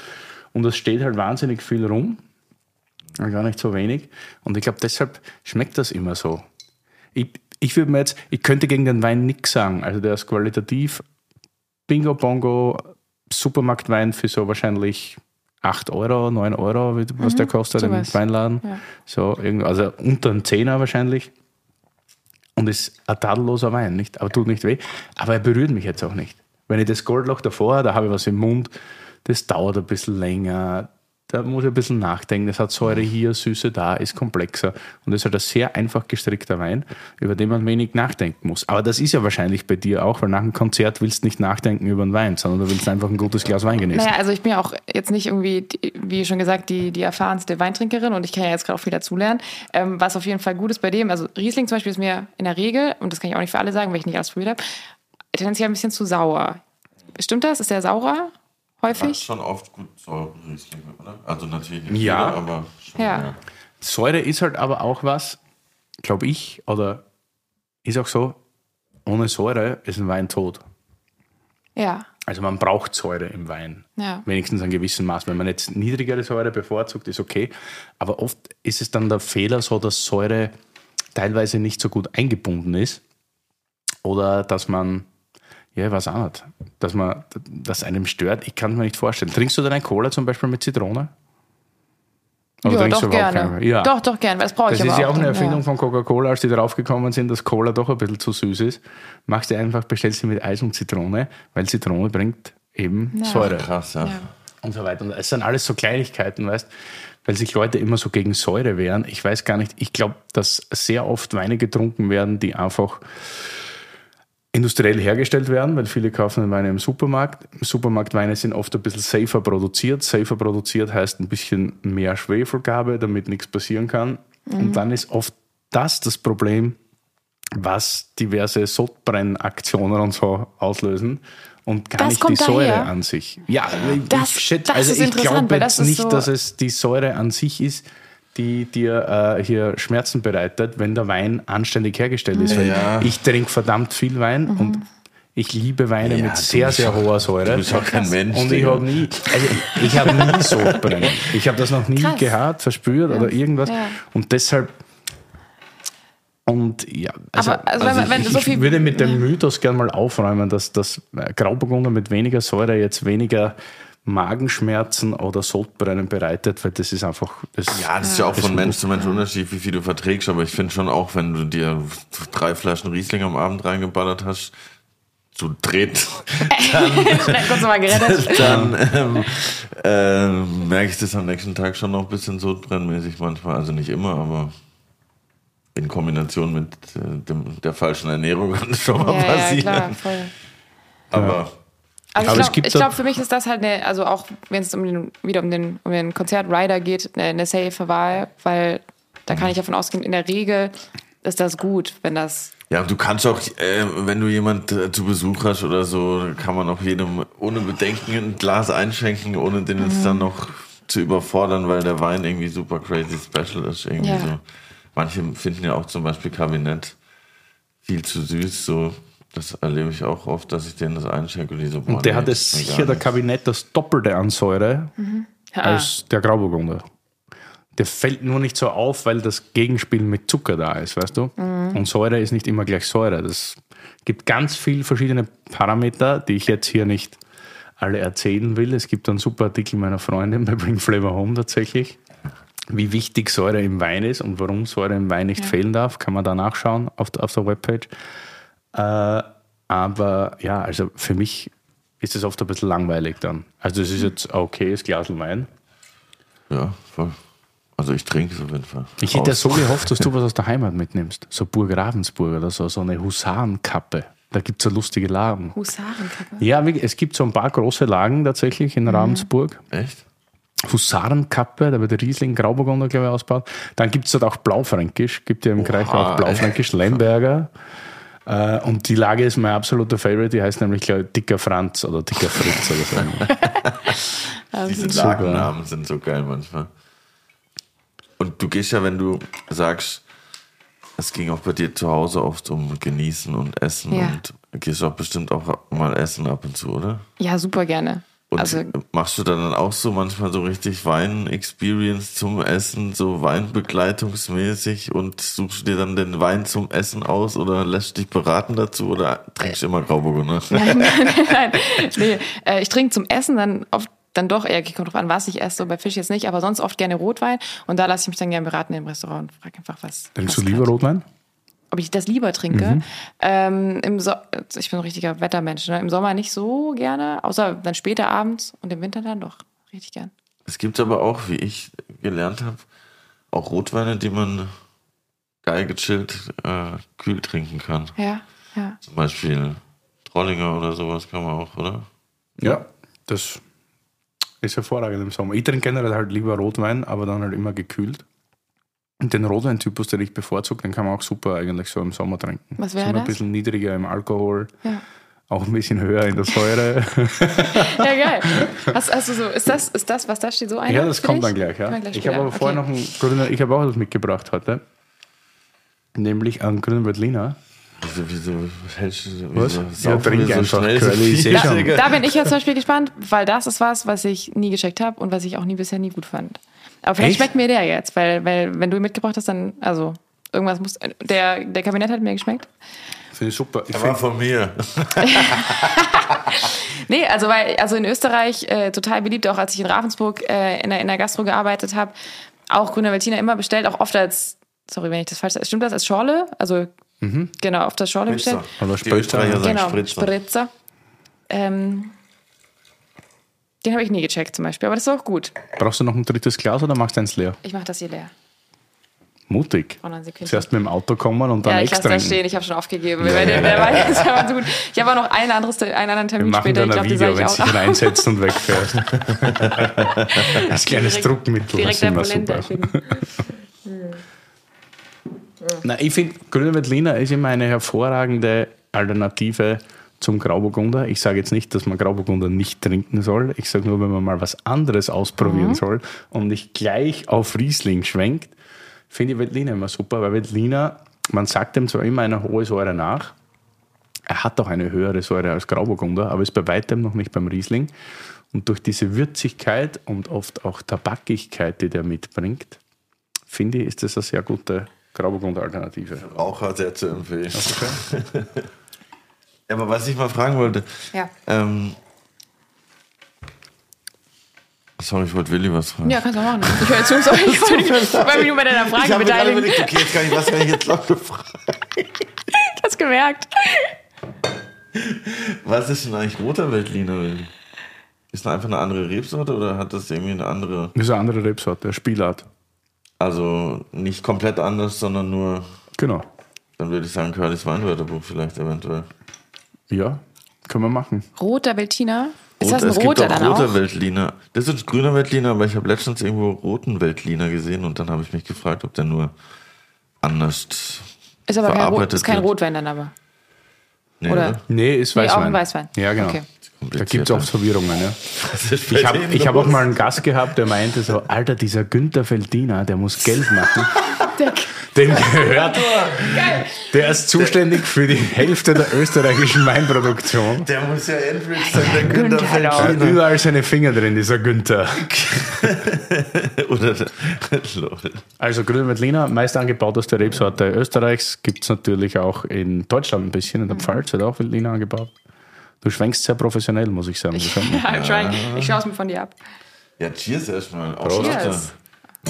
Und es steht halt wahnsinnig viel rum. Gar nicht so wenig. Und ich glaube, deshalb schmeckt das immer so. Ich, ich würde mir jetzt, ich könnte gegen den Wein nichts sagen. Also der ist qualitativ Bingo Bongo Supermarktwein für so wahrscheinlich 8 Euro, 9 Euro, was der kostet so im. Weinladen. Ja. So, also unter einem Zehner wahrscheinlich. Und ist ein tadelloser Wein, nicht? Aber tut nicht weh. Aber er berührt mich jetzt auch nicht. Wenn ich das Goldloch davor habe, da habe ich was im Mund, das dauert ein bisschen länger. Da muss ich ein bisschen nachdenken. Das hat Säure hier, Süße da, ist komplexer. Und das ist halt ein sehr einfach gestrickter Wein, über den man wenig nachdenken muss. Aber das ist ja wahrscheinlich bei dir auch, weil nach einem Konzert willst du nicht nachdenken über einen Wein, sondern du willst einfach ein gutes Glas Wein genießen. Naja, also ich bin ja auch jetzt nicht irgendwie, wie schon gesagt, die, die erfahrenste Weintrinkerin und ich kann ja jetzt gerade auch viel dazulernen. Ähm, was auf jeden Fall gut ist bei dem, also Riesling zum Beispiel ist mir in der Regel, und das kann ich auch nicht für alle sagen, weil ich nicht alles probiert habe, tendenziell ein bisschen zu sauer. Stimmt das? Ist der saurer häufig? schon oft gut saure Riesling, oder? Also natürlich nicht Ja. jeder, aber schon, Ja. Säure ist halt aber auch was, glaube ich, oder ist auch so, ohne Säure ist ein Wein tot. Ja. Also man braucht Säure im Wein. Ja. Wenigstens ein gewissen Maß. Wenn man jetzt niedrigere Säure bevorzugt, ist okay. Aber oft ist es dann der Fehler so, dass Säure teilweise nicht so gut eingebunden ist. Oder dass man, ja, ich weiß auch nicht, dass man, dass einem stört. Ich kann es mir nicht vorstellen. Trinkst du denn ein Cola zum Beispiel mit Zitrone? Oder ja, trinkst doch gerne. Ja. Doch, doch gerne, weil das brauche ich Das ist ja auch eine Erfindung ja. von Coca-Cola, als die draufgekommen sind, dass Cola doch ein bisschen zu süß ist. Machst du einfach, bestellst sie mit Eis und Zitrone, weil Zitrone bringt eben Ja. Säure Krass, ja. Ja. und so weiter. Und es sind alles so Kleinigkeiten, weißt, weil sich Leute immer so gegen Säure wehren. Ich weiß gar nicht, ich glaube, dass sehr oft Weine getrunken werden, die einfach industriell hergestellt werden, weil viele kaufen den Wein im Supermarkt. Supermarktweine sind oft ein bisschen safer produziert. Safer produziert heißt ein bisschen mehr Schwefelgabe, damit nichts passieren kann. Und dann ist oft das das Problem, was diverse Sodbrennaktionen und so auslösen und gar Das nicht die Säure daher? an sich. Ja, ich, Das- ich schätze, also ich glaube jetzt nicht, so- dass es die Säure an sich ist, die dir äh, hier Schmerzen bereitet, wenn der Wein anständig hergestellt ist. Ja. ich trinke verdammt viel Wein Mhm. und ich liebe Weine Ja, mit sehr, sehr auch- hoher Säure. Du bist auch kein Mensch. Und ich habe nie, also ich habe nie Sodbrennen. Ich habe das noch nie Krass. gehabt, verspürt oder irgendwas. Ja. Und deshalb und ja, also, Aber also, wenn, also wenn ich, so ich würde mit dem Mythos gerne mal aufräumen, dass das Grauburgunder mit weniger Säure jetzt weniger Magenschmerzen oder Sodbrennen bereitet, weil das ist einfach das Ja, das ist ja auch von Mensch zu Mensch unterschiedlich, wie viel du verträgst, aber ich finde schon auch, wenn du dir drei Flaschen Riesling am Abend reingeballert hast, zu dritt, gerettet. dann ähm, ähm, merke ich das am nächsten Tag schon noch ein bisschen sodbrennmäßig manchmal. Also nicht immer, aber in Kombination mit äh, dem, der falschen Ernährung kann das schon mal Ja, ja, passieren. klar, voll. Aber Also ich es glaube, glaub, für mich ist das halt eine, also auch wenn es um den, wieder um den, um den Konzert-Rider geht, eine, eine safe Wahl, weil da kann ich davon ausgehen, in der Regel ist das gut, wenn das. Ja, du kannst auch, äh, wenn du jemand äh, zu Besuch hast oder so, kann man auch jedem ohne Bedenken ein Glas einschenken, ohne den jetzt dann noch zu überfordern, weil der Wein irgendwie super crazy special ist. Irgendwie Ja. so. Manche finden ja auch zum Beispiel Kabinett viel zu süß, so. Das erlebe ich auch oft, dass ich denen das einschenke und die so, boah, Und der nee, hat das es ist mir sicher der. Kabinett das Doppelte an Säure als der Grauburgunder. Der fällt nur nicht so auf, weil das Gegenspiel mit Zucker da ist, weißt du? Und Säure ist nicht immer gleich Säure. Das gibt ganz viele verschiedene Parameter, die ich jetzt hier nicht alle erzählen will. Es gibt einen super Artikel meiner Freundin bei Bring Flavor Home tatsächlich, wie wichtig Säure im Wein ist und warum Säure im Wein nicht fehlen darf. Kann man da nachschauen auf, auf der Webpage. Äh, aber ja, also für mich ist es oft ein bisschen langweilig dann. Also es ist jetzt ein okayes Glas Wein. Ja, voll. Also ich trinke es auf jeden Fall. Ich hätte ja so gehofft, dass du was aus der Heimat mitnimmst. So Burg Ravensburg oder so, so eine Husarenkappe. Da gibt es so lustige Lagen. Husarenkappe. Ja, es gibt so ein paar große Lagen tatsächlich in Ravensburg. Echt? Husarenkappe, da wird der Riesling Grauburgunder, glaube ich, ausgebaut. Dann gibt es dort auch Blaufränkisch, gibt ja im Kreis auch Blaufränkisch, Lemberger. Äh, und die Lage ist mein absoluter Favorite, die heißt nämlich, glaube ich, Dicker Franz oder Dicker Fritz oder so. Diese. Lagennamen sind so geil manchmal. Und du gehst ja, wenn du sagst, es ging auch bei dir zu Hause oft um Genießen und Essen Ja. und gehst auch bestimmt auch mal essen ab und zu, oder? Ja, super gerne. Und Also- machst du dann auch so manchmal so richtig Wein-Experience zum Essen, so Weinbegleitungsmäßig und suchst du dir dann den Wein zum Essen aus oder lässt dich beraten dazu oder trinkst du immer Grauburgunder? Nein, nein, nein. Nee, äh, ich trinke zum Essen dann oft dann doch eher, kommt drauf an, was ich esse, so bei Fisch jetzt nicht, aber sonst oft gerne Rotwein und da lasse ich mich dann gerne beraten im Restaurant und frage einfach was. Trinkst was du lieber Rotwein? Ob ich das lieber trinke? Mhm. Ähm, im so ich bin ein richtiger Wettermensch. Ne? Im Sommer nicht so gerne, außer dann später abends und im Winter dann doch richtig gern. Es gibt aber auch, wie ich gelernt habe, auch Rotweine, die man geil gechillt äh, kühl trinken kann. Ja, ja. Zum Beispiel Trollinger oder sowas kann man auch, oder? Ja, das ist hervorragend im Sommer. Ich trinke generell halt lieber Rotwein, aber dann halt immer gekühlt. Und den Rotweintypus, den ich bevorzuge, den kann man auch super eigentlich so im Sommer trinken. Was wäre so ein das? bisschen niedriger im Alkohol, Ja. auch ein bisschen höher in der Säure. Ja, geil. Hast, hast du so, ist das, ist das, was da steht, so einer? ja, das kommt dann gleich. Ja. Gleich ich habe aber vorher Okay. noch ein grüner, ich habe auch was mitgebracht heute. Nämlich einen grünen Veltliner. Wieso, wieso hältst du Was? wieso Ja, trink so einfach, schnell Curly. Digga? Da bin ich jetzt zum Beispiel gespannt, weil das ist was, was ich nie gescheckt habe und was ich auch nie bisher nie gut fand. Aber vielleicht Echt? schmeckt mir der jetzt, weil, weil wenn du ihn mitgebracht hast, dann, also irgendwas muss, der, der Kabinett hat mir geschmeckt. Finde ich super. Ich Der war find, von mir. Nee, also weil, also in Österreich äh, total beliebt, auch als ich in Ravensburg äh, in, der, in der Gastro gearbeitet habe, auch Grüner Veltliner immer bestellt, auch oft als, sorry, wenn ich das falsch sage, stimmt das als Schorle? Also genau, oft als Schorle bestellt. Oder Spritzer. Genau, Spritzer. Spritzer. Ähm, den habe ich nie gecheckt zum Beispiel, aber das ist auch gut. brauchst du noch ein drittes Glas oder machst du eins leer? Ich mache das hier leer. Mutig. Oh. Zuerst mit dem Auto kommen und dann Ja, ich extra. da stehen, ich habe schon aufgegeben. Der, der war jetzt aber so gut. Ich habe auch noch ein anderes, einen anderen Wir Termin machen später. dann Ich ein glaube, das Video, wenn du ich dich reinsetzt und wegfährst. Als kleines Direkt- Druckmittel. das Direkt ist der immer super. Na, ich finde, Grüner Veltliner ist immer eine hervorragende Alternative zum Grauburgunder. Ich sage jetzt nicht, dass man Grauburgunder nicht trinken soll. Ich sage nur, wenn man mal was anderes ausprobieren Mhm. soll und nicht gleich auf Riesling schwenkt, finde ich Veltliner immer super, weil Veltliner, man sagt dem zwar immer eine hohe Säure nach, er hat auch eine höhere Säure als Grauburgunder, aber ist bei weitem noch nicht beim Riesling. Und durch diese Würzigkeit und oft auch Tabakigkeit, die der mitbringt, finde ich, ist das eine sehr gute Grauburgunder-Alternative. Raucher sehr zu empfehlen. Aber was ich mal fragen wollte, Ja. ähm, sorry, ich wollte Willi was fragen. Ja, kannst du auch machen. Ich höre zu, sorry. Ich wollte mich nur bei deiner ich Frage gerade beteiligen. überlegt, okay, jetzt kann ich, was kann ich jetzt noch fragen? Ich hab's gemerkt. Was ist denn eigentlich roter Veltliner? Willi? Ist das einfach eine andere Rebsorte oder hat das irgendwie eine andere, Das ist eine andere Rebsorte, Spielart. also nicht komplett anders, sondern nur, Genau. dann würde ich sagen, Curlys Weinwörterbuch vielleicht eventuell. Ja, können wir machen. Roter Veltliner. Ist Rot- das ein es gibt roter auch dann roter auch? Veltliner. Das ist grüner Veltliner, aber ich habe letztens irgendwo roten Veltliner gesehen und dann habe ich mich gefragt, ob der nur anders Ist aber kein, Rot, verarbeitet ist kein. Rotwein dann aber. Nee, Oder? Nee, ist Nee, Weißwein. auch ein Weißwein. Ja, genau. Okay. Da gibt es oft Verwirrungen. Ja. Ich habe hab auch mal einen Gast gehabt, der meinte so, Alter, dieser Günther Feldiner, der muss Geld machen. Dem gehört. Der ist zuständig für die Hälfte der österreichischen Weinproduktion. Der muss ja Enrich sein, der Günther Günther, Er hat Veltliner. überall seine Finger drin, dieser Günther. Oder. Also Grüner Veltliner, meist angebauteste Rebsorte Österreichs, gibt es natürlich auch in Deutschland ein bisschen, in der Pfalz wird auch Veltliner angebaut. Du schwenkst sehr professional, muss ich sagen. I'm trying. Ich schaue es mir von dir ab. Ja, cheers erstmal. Cheers.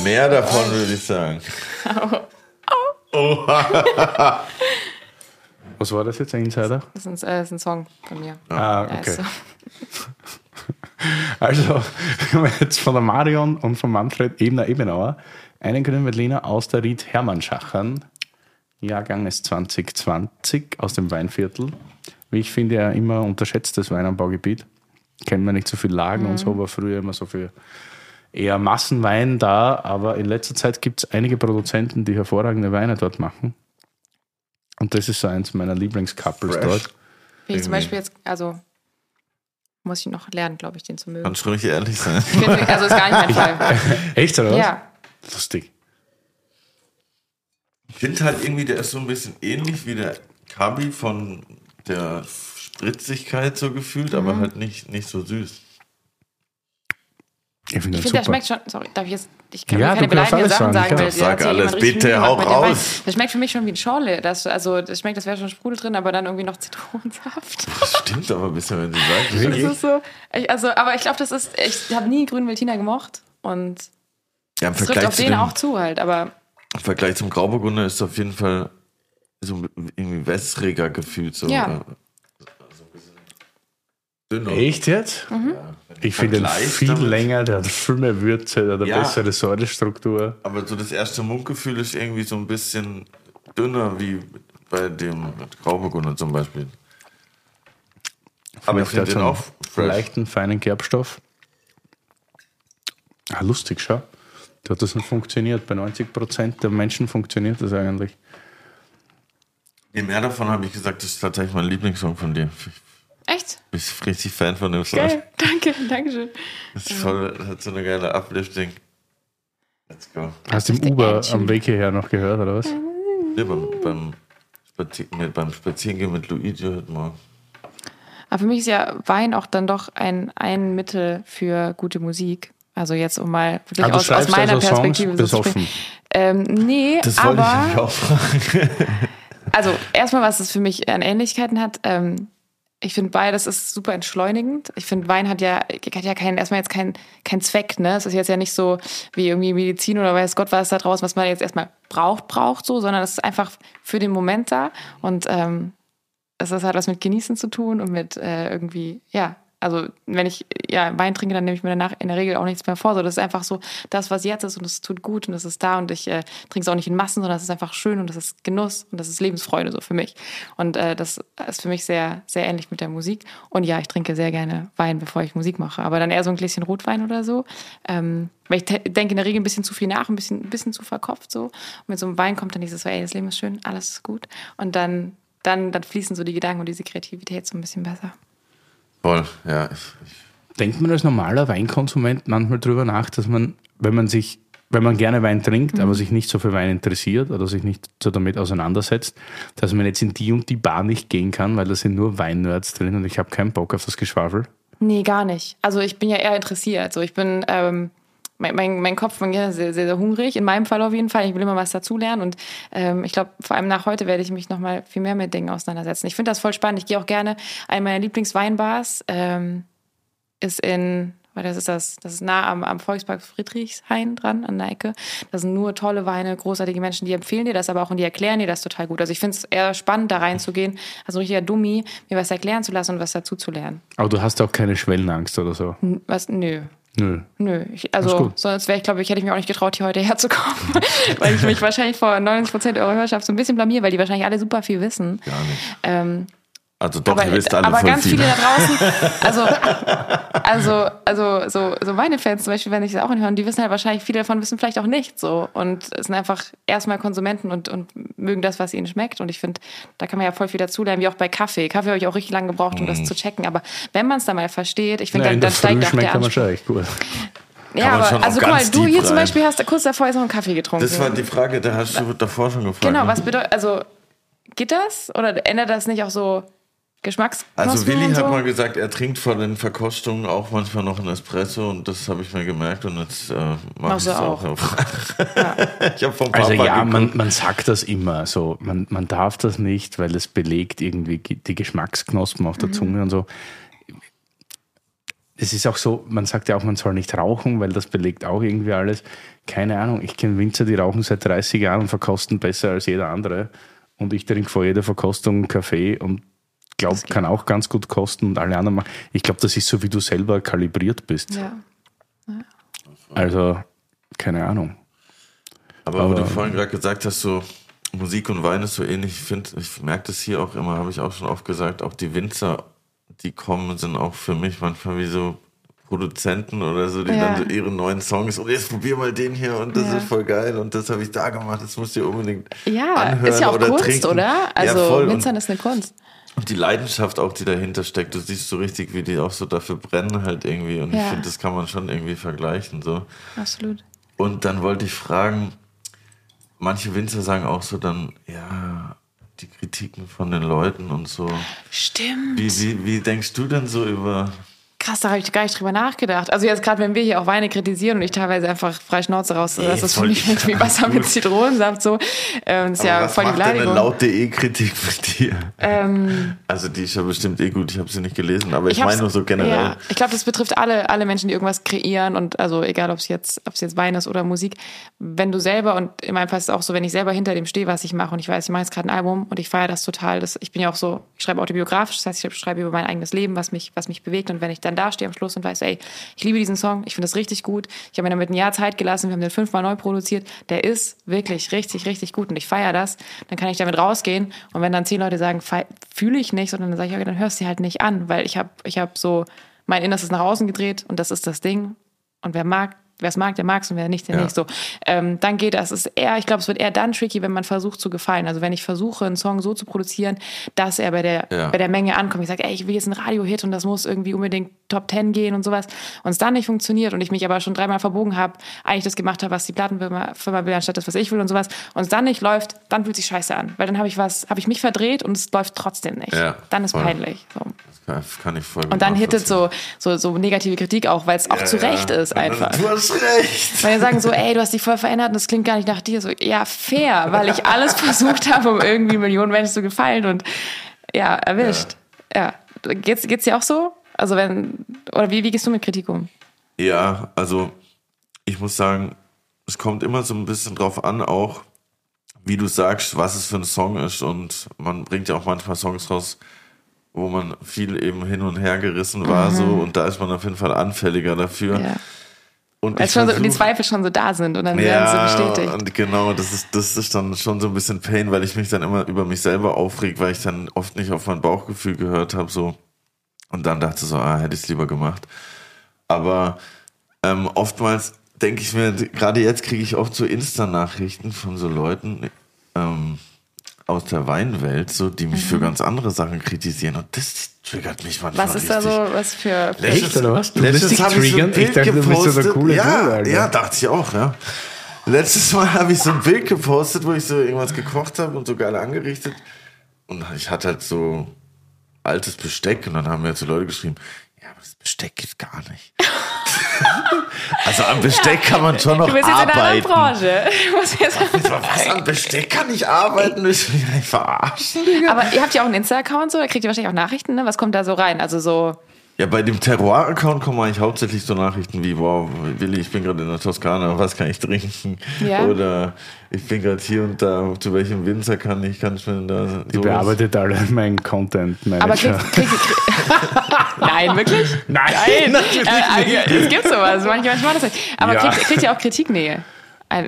Mehr davon würde ich sagen. Was war das jetzt, ein Insider? Das ist ein, äh, das ist ein Song von mir. Ah, okay. ist so. Also, wir haben jetzt von der Marion und von Manfred Ebner Ebenauer einen grünen Veltliner aus der Ried Hermann-Schachern. Jahrgang ist 2020 aus dem Weinviertel. Wie ich finde, ja immer unterschätztes Weinanbaugebiet. Kennt man nicht so viel Lagen und so, war früher immer so viel eher Massenwein da, aber in letzter Zeit gibt es einige Produzenten, die hervorragende Weine dort machen. Und das ist so eins meiner Lieblingscouples Fresh. dort. Finde ich zum. Beispiel jetzt, also muss ich noch lernen, glaube ich, den zu mögen. Kannst du ruhig ehrlich sein. Ich also ist gar nicht mein Fall. Echt, oder was? Ja, Lustig. Ich finde halt irgendwie, der ist so ein bisschen ähnlich wie der Kabi von der Spritzigkeit so gefühlt, Mhm. aber halt nicht, nicht so süß. Ich finde Ich das schmeckt schon. Sorry, darf ich jetzt. Ich kann Ja, mir keine beleidigenden Sachen sagen. sagen, weil sag alles, bitte, hau raus. Das schmeckt für mich schon wie ein Schorle. Das, also, das schmeckt, das wäre schon Sprudel drin, aber dann irgendwie noch Zitronensaft. Das stimmt aber ein bisschen, wenn du sagst. Das ist so. Ich, also, aber ich glaube, das ist. Ich habe nie grünen Veltliner gemocht und Ja, im Vergleich, auf zu den dem, auch zu halt. Aber im Vergleich zum Grauburgunder ist es auf jeden Fall so irgendwie wässriger gefühlt. So, Ja. äh, so ein bisschen dünner. Echt jetzt? Mhm. Ich finde Vergleich viel damit- länger, der hat viel mehr Würze, der hat eine Ja. bessere Säurestruktur. Aber so das erste Mundgefühl ist irgendwie so ein bisschen dünner wie bei dem Grauburgunder zum Beispiel. Aber ich finde den auch fresh. leichten, feinen Gerbstoff. Ah, lustig, schau. Da hat das nicht funktioniert. Bei 90% der Menschen funktioniert das eigentlich. Je mehr davon habe ich gesagt, das ist tatsächlich mein Lieblingssong von dir. Ich echt? bin richtig Fan von dem Song. Geil. Danke, danke schön. Das ist voll, das hat so eine geile Uplifting. Let's go. Hast du im Uber am Weg hierher noch gehört, oder was? Ja, beim, beim, Spazier mit, beim Spazierengehen mit Luigi heute Morgen. Aber für mich ist ja Wein auch dann doch ein, ein Mittel für gute Musik. Also jetzt um mal wirklich du aus, aus meiner also Songs Perspektive so zu sprechen. Ähm, nee, Das wollte ich aber auch fragen. also erstmal, was es für mich an Ähnlichkeiten hat, ähm, ich finde beides ist super entschleunigend. Ich finde, Wein hat ja, hat ja keinen, erstmal jetzt keinen kein Zweck, ne? Es ist jetzt ja nicht so wie irgendwie Medizin oder weiß Gott was da draußen, was man jetzt erstmal braucht, braucht so, sondern es ist einfach für den Moment da. Und ähm, es halt was mit Genießen zu tun und mit äh, irgendwie, ja, also wenn ich ja Wein trinke, dann nehme ich mir danach in der Regel auch nichts mehr vor. So, das ist einfach so das, was jetzt ist und es tut gut und es ist da und ich äh, trinke es auch nicht in Massen, sondern es ist einfach schön und das ist Genuss und das ist Lebensfreude so für mich. Und äh, das ist für mich sehr, sehr ähnlich mit der Musik. Und ja, ich trinke sehr gerne Wein, bevor ich Musik mache, aber dann eher so ein Gläschen Rotwein oder so. Ähm, weil ich denke in der Regel ein bisschen zu viel nach, ein bisschen, ein bisschen zu verkopft so. Und mit so einem Wein kommt dann dieses so, ey, das Leben ist schön, alles ist gut. Und dann, dann, dann fließen so die Gedanken und diese Kreativität so ein bisschen besser. Voll, ja. Ich, ich, Denkt man als normaler Weinkonsument manchmal drüber nach, dass man, wenn man sich, wenn man gerne Wein trinkt, aber sich nicht so für Wein interessiert oder sich nicht so damit auseinandersetzt, dass man jetzt in die und die Bar nicht gehen kann, weil da sind nur Weinnerds drin und ich habe keinen Bock auf das Geschwafel. Nee, gar nicht. Also ich bin ja eher interessiert. So, ich bin, ähm, mein, mein, mein Kopf bin ja sehr, sehr, sehr hungrig. In meinem Fall auf jeden Fall. Ich will immer was dazulernen. Und ähm, ich glaube, vor allem nach heute werde ich mich noch mal viel mehr mit Dingen auseinandersetzen. Ich finde das voll spannend. Ich gehe auch gerne. Eine meiner Lieblingsweinbars ähm, ist in, weil das ist das, das ist nah am, am Volkspark Friedrichshain dran, an der Ecke. Das sind nur tolle Weine, großartige Menschen, die empfehlen dir das, aber auch und die erklären dir das total gut. Also ich finde es eher spannend, da reinzugehen, also richtiger Dummi, mir was erklären zu lassen und was dazu zu lernen. Aber du hast auch keine Schwellenangst oder so. Was? Nö. Nö. Nö, ich, also sonst wäre ich, glaube ich, hätte ich mir auch nicht getraut, hier heute herzukommen, weil ich mich wahrscheinlich vor 90 Prozent eurer Hörerschaft so ein bisschen blamier, weil die wahrscheinlich alle super viel wissen. gar nicht. Ähm, Also doch, aber ihr wisst alle aber voll ganz viel. viele da draußen, also, also, also so, so meine Fans zum Beispiel, wenn ich das auch nicht hören, die wissen halt wahrscheinlich, viele davon wissen vielleicht auch nicht so und es sind einfach erstmal Konsumenten und, und mögen das, was ihnen schmeckt und ich finde, da kann man ja voll viel dazulernen, wie auch bei Kaffee. Kaffee habe ich auch richtig lange gebraucht, um das zu checken, aber wenn man es dann mal versteht, ich finde, dann, dann steigt auch schmeckt der er Anspruch. gut. Ja, aber also guck mal, du hier zum rein. Beispiel hast kurz davor jetzt noch einen Kaffee getrunken. Das war die Frage, da hast du davor schon gefragt. genau, ne? was bedeutet, also geht das oder ändert das nicht auch so Geschmacksknospen Also Willi so? hat mal gesagt, er trinkt vor den Verkostungen auch manchmal noch einen Espresso und das habe ich mir gemerkt und jetzt äh, mache ich Machst es du auch. auch. ich habe vom Papa Also ja, geguckt. man, man sagt das immer so. Man, man darf das nicht, weil es belegt irgendwie die Geschmacksknospen auf der Zunge und so. Es ist auch so, man sagt ja auch, man soll nicht rauchen, weil das belegt auch irgendwie alles. Keine Ahnung, ich kenne Winzer, die rauchen seit 30 Jahren und verkosten besser als jeder andere. Und ich trinke vor jeder Verkostung einen Kaffee und glaube, kann auch ganz gut kosten und alle anderen machen. Ich glaube, das ist so, wie du selber kalibriert bist. Ja. Also, keine Ahnung. Aber, wo Aber- du vorhin gerade gesagt hast, so Musik und Wein ist so ähnlich, ich finde, ich merke das hier auch immer, habe ich auch schon oft gesagt, auch die Winzer, die kommen, sind auch für mich manchmal wie so Produzenten oder so, die Ja. dann so ihre neuen Songs und jetzt probier mal den hier und das Ja. ist voll geil und das habe ich da gemacht, das musst du dir unbedingt Ja, anhören ist ja auch oder Kunst, trinken. oder? Also ja. Winzern ist eine Kunst. Und die Leidenschaft auch, die dahinter steckt, du siehst so richtig, wie die auch so dafür brennen halt irgendwie und ich Ja. finde, das kann man schon irgendwie vergleichen so. Absolut. Und dann wollte ich fragen, manche Winzer sagen auch so dann, ja, die Kritiken von den Leuten und so. Stimmt. Wie, wie, wie denkst du denn so über Krass, da habe ich gar nicht drüber nachgedacht. Also jetzt gerade, wenn wir hier auch Weine kritisieren und ich teilweise einfach frei Schnauze raus, dass das für mich schmeckt wie Wasser mit Zitronensaft so. Ähm, ist Aber ja was voll die macht denn eine Beleidigung. laute E-Kritik mit dir? Ähm, Also die ist ja bestimmt eh gut, ich habe sie nicht gelesen, aber ich, hab's- meine nur so generell. Ja, ich glaube, das betrifft alle, alle Menschen, die irgendwas kreieren und also egal, ob es jetzt, jetzt Wein ist oder Musik. Wenn du selber und in meinem Fall ist es auch so, wenn ich selber hinter dem stehe, was ich mache und ich weiß, ich mache jetzt gerade ein Album und ich feiere das total. Das, ich bin ja auch so, ich schreibe autobiografisch, das heißt, ich schreibe über mein eigenes Leben, was mich, was mich bewegt und wenn ich dann da stehe am Schluss und weiß, ey, ich liebe diesen Song, ich finde das richtig gut. Ich habe mir damit ein Jahr Zeit gelassen, wir haben den fünfmal neu produziert. Der ist wirklich richtig, richtig gut und ich feiere das. Dann kann ich damit rausgehen und wenn dann zehn Leute sagen, fühle ich nicht, sondern dann sage ich, okay, dann hörst du sie halt nicht an, weil ich habe ich hab so mein Innerstes nach außen gedreht und das ist das Ding. Und wer mag, wer es mag, der mag es und wer nicht, der Ja. nicht. So, ähm, dann geht das. Es ist eher, ich glaube, es wird eher dann tricky, wenn man versucht zu gefallen. Also wenn ich versuche, einen Song so zu produzieren, dass er bei der, Ja. bei der Menge ankommt. Ich sage, ey, ich will jetzt einen Radio-Hit und das muss irgendwie unbedingt Top 10 gehen und sowas. Und es dann nicht funktioniert und ich mich aber schon dreimal verbogen habe, eigentlich das gemacht habe, was die Plattenfirma Firma will, anstatt das, was ich will und sowas. Und es dann nicht läuft, dann fühlt sich scheiße an. Weil dann habe ich was, habe ich mich verdreht und es läuft trotzdem nicht. Ja, dann ist voll. peinlich. So. Das kann ich voll Und dann hittet so, so, so negative Kritik auch, weil es auch zu Recht ist einfach. Du hast recht. Weil die sagen so, ey, du hast dich voll verändert und das klingt gar nicht nach dir. So, ja, fair, weil ich alles versucht habe, um irgendwie Millionen Menschen zu gefallen und ja, erwischt. Ja. Geht's, geht's dir auch so? Also wenn, oder wie, wie gehst du mit Kritik um? Ja, also ich muss sagen, es kommt immer so ein bisschen drauf an, auch wie du sagst, was es für ein Song ist. Und man bringt ja auch manchmal Songs raus, wo man viel eben hin und her gerissen war, so und da ist man auf jeden Fall anfälliger dafür. Mhm. Ja. Und Weil schon so, die Zweifel schon so da sind und dann werden sie bestätigt. und genau, das ist, das ist dann schon so ein bisschen Pain, weil ich mich dann immer über mich selber aufreg, weil ich dann oft nicht auf mein Bauchgefühl gehört habe, so. Und dann dachte so, ah, hätte ich es lieber gemacht. Aber ähm, oftmals denke ich mir, gerade jetzt kriege ich oft so Insta-Nachrichten von so Leuten ähm, aus der Weinwelt, so, die mich für ganz andere Sachen kritisieren. Und das triggert mich manchmal Mhm. Was ist da richtig. so, was für, Echt, oder was? Du Letztens lässt dich habe ich so ein triggern? Ich dachte, du bist so der coole ja, Dude, ja, dachte ich auch, ja. Letztes Mal habe ich so ein Bild gepostet, wo ich so irgendwas gekocht habe und so geil angerichtet. Und ich hatte halt so altes Besteck und dann haben mir jetzt so Leute geschrieben, ja, aber das Besteck geht gar nicht. also am Besteck kann man schon noch Du bist jetzt in einer arbeiten. Branche. Du musst jetzt Was, am Besteck kann ich arbeiten? Willst du mich verarschen, Digga? Aber ihr habt ja auch einen Insta-Account, so, da kriegt ihr wahrscheinlich auch Nachrichten, ne? Was kommt da so rein? Also so, Ja, bei dem Terroir-Account kommen eigentlich hauptsächlich so Nachrichten wie, wow, Willi, ich bin gerade in der Toskana, was kann ich trinken? Ja. Oder ich bin gerade hier und da, zu welchem Winzer kann ich, kann ich mir da Die bearbeitet alle meinen Content aber Manager. kriegt, kriegt, kriegt Nein, wirklich? Nein, Nein, äh, äh, es gibt sowas, manche manchmal das nicht. Aber Ja. kriegt, kriegt ihr auch Kritik?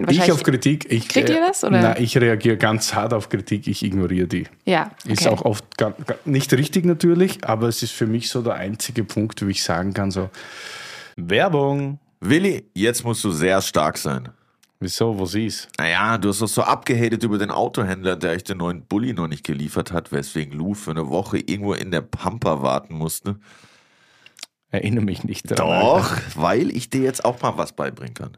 Ich auf Kritik. Ich, Kriegt ihr das, oder? Nein, ich reagiere ganz hart auf Kritik. Ich ignoriere die. Ja. Ist okay. auch oft ga- ga- nicht richtig natürlich, aber es ist für mich so der einzige Punkt, wo ich sagen kann: so Werbung. Willi, jetzt musst du sehr stark sein. Wieso, was ist? Naja, du hast doch so abgehatet über den Autohändler, der euch den neuen Bulli noch nicht geliefert hat, weswegen Lou für eine Woche irgendwo in der Pampa warten musste. Erinnere mich nicht daran. Alter. Doch, weil ich dir jetzt auch mal was beibringen kann.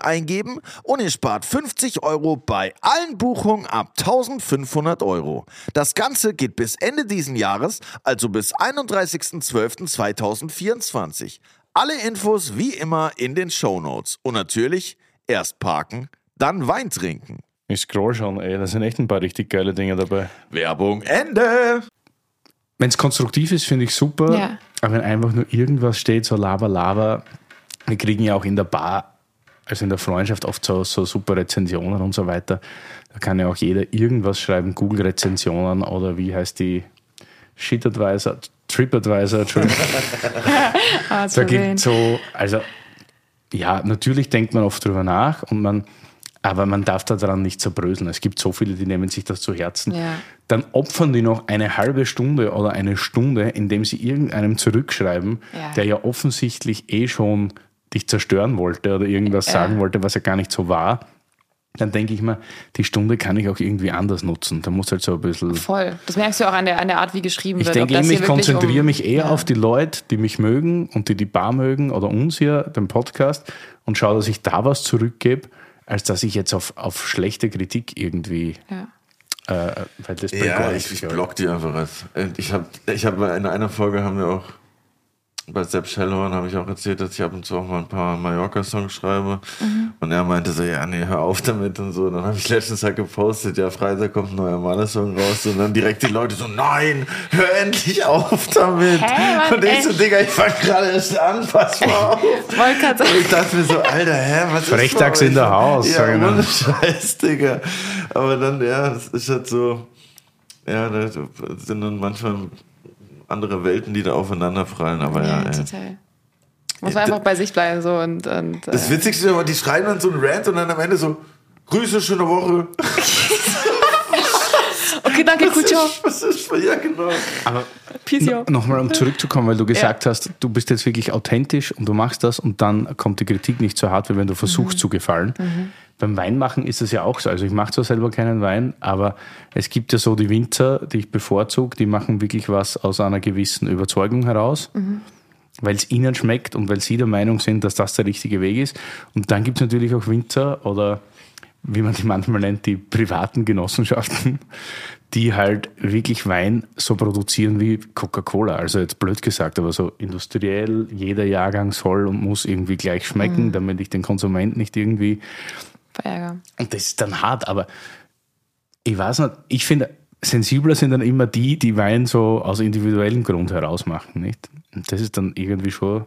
eingeben und ihr spart 50 Euro bei allen Buchungen ab 1500 Euro. Das Ganze geht bis Ende diesen Jahres, also bis 31.12.2024. Alle Infos wie immer in den Show Notes Und natürlich erst parken, dann Wein trinken. Ich scroll schon, ey, da sind echt ein paar richtig geile Dinge dabei. Werbung Ende! Wenn es konstruktiv ist, finde ich super. Ja. Aber wenn einfach nur irgendwas steht, so Lava, Lava, wir kriegen ja auch in der Bar, also in der Freundschaft oft so, so super Rezensionen und so weiter. Da kann ja auch jeder irgendwas schreiben, Google-Rezensionen oder wie heißt die Shit-Advisor, TripAdvisor, Entschuldigung. Ah, da gibt so, also ja, natürlich denkt man oft drüber nach und man, aber man darf daran nicht zerbröseln. Es gibt so viele, die nehmen sich das zu Herzen. Ja. Dann opfern die noch eine halbe Stunde oder eine Stunde, indem sie irgendeinem zurückschreiben, Ja. der ja offensichtlich eh schon dich zerstören wollte oder irgendwas Ja. sagen wollte, was ja gar nicht so war. Dann denke ich mal, die Stunde kann ich auch irgendwie anders nutzen. Da muss halt so ein bisschen. Voll. Das merkst du auch an der, an der Art, wie geschrieben Ich wird. denke eben, hier ich konzentriere um- mich eher Ja. auf die Leute, die mich mögen und die die Bar mögen oder uns hier, den Podcast, und schaue, dass ich da was zurückgebe, als dass ich jetzt auf, auf schlechte Kritik irgendwie, Ja. äh, weil das Ja, ich, ich block die einfach. als- Ich habe ich hab in einer Folge haben wir auch bei Sepp Schellhorn habe ich auch erzählt, dass ich ab und zu auch mal ein paar Mallorca-Songs schreibe. Und er meinte so, ja, nee, hör auf damit und so. Und dann habe ich letztens halt gepostet, ja, Freitag kommt ein neuer Maler-Song raus. Und dann direkt die Leute so, nein, hör endlich auf damit. Hä, Mann, und ich so. Digga, ich fang gerade erst an, pass mal auf. Und ich dachte mir so, Alter, hä, was ist Frechtags in der? Haus, Ja, sag ich mal. ohne Scheiß, Digga. Aber dann, ja, das ist halt so, ja, da sind dann manchmal andere Welten, die da aufeinander prallen. Aber ja, Ja, ja. total. Muss man einfach bei sich bleiben so und, und Das äh, Witzigste ist aber, die schreiben dann so einen Rant und dann am Ende so, Grüße, schöne Woche. Okay, danke, gut, ciao. Was ist, ja, genau. Aber yo. nochmal, um zurückzukommen, weil du gesagt hast, du bist jetzt wirklich authentisch und du machst das und dann kommt die Kritik nicht so hart, wie wenn du versuchst Mhm. zu gefallen. Beim Weinmachen ist es ja auch so. Also ich mache zwar selber keinen Wein, aber es gibt ja so die Winzer, die ich bevorzuge, die machen wirklich was aus einer gewissen Überzeugung heraus. Mhm. Weil es ihnen schmeckt und weil sie der Meinung sind, dass das der richtige Weg ist. Und dann gibt es natürlich auch Winzer oder wie man die manchmal nennt, die privaten Genossenschaften, die halt wirklich Wein so produzieren wie Coca-Cola. Also jetzt blöd gesagt, aber so industriell, jeder Jahrgang soll und muss irgendwie gleich schmecken, damit ich den Konsument nicht irgendwie. Verärger. Und das ist dann hart, aber ich weiß nicht, ich finde, sensibler sind dann immer die, die Wein so aus individuellem Grund heraus machen, nicht? Und das ist dann irgendwie schon,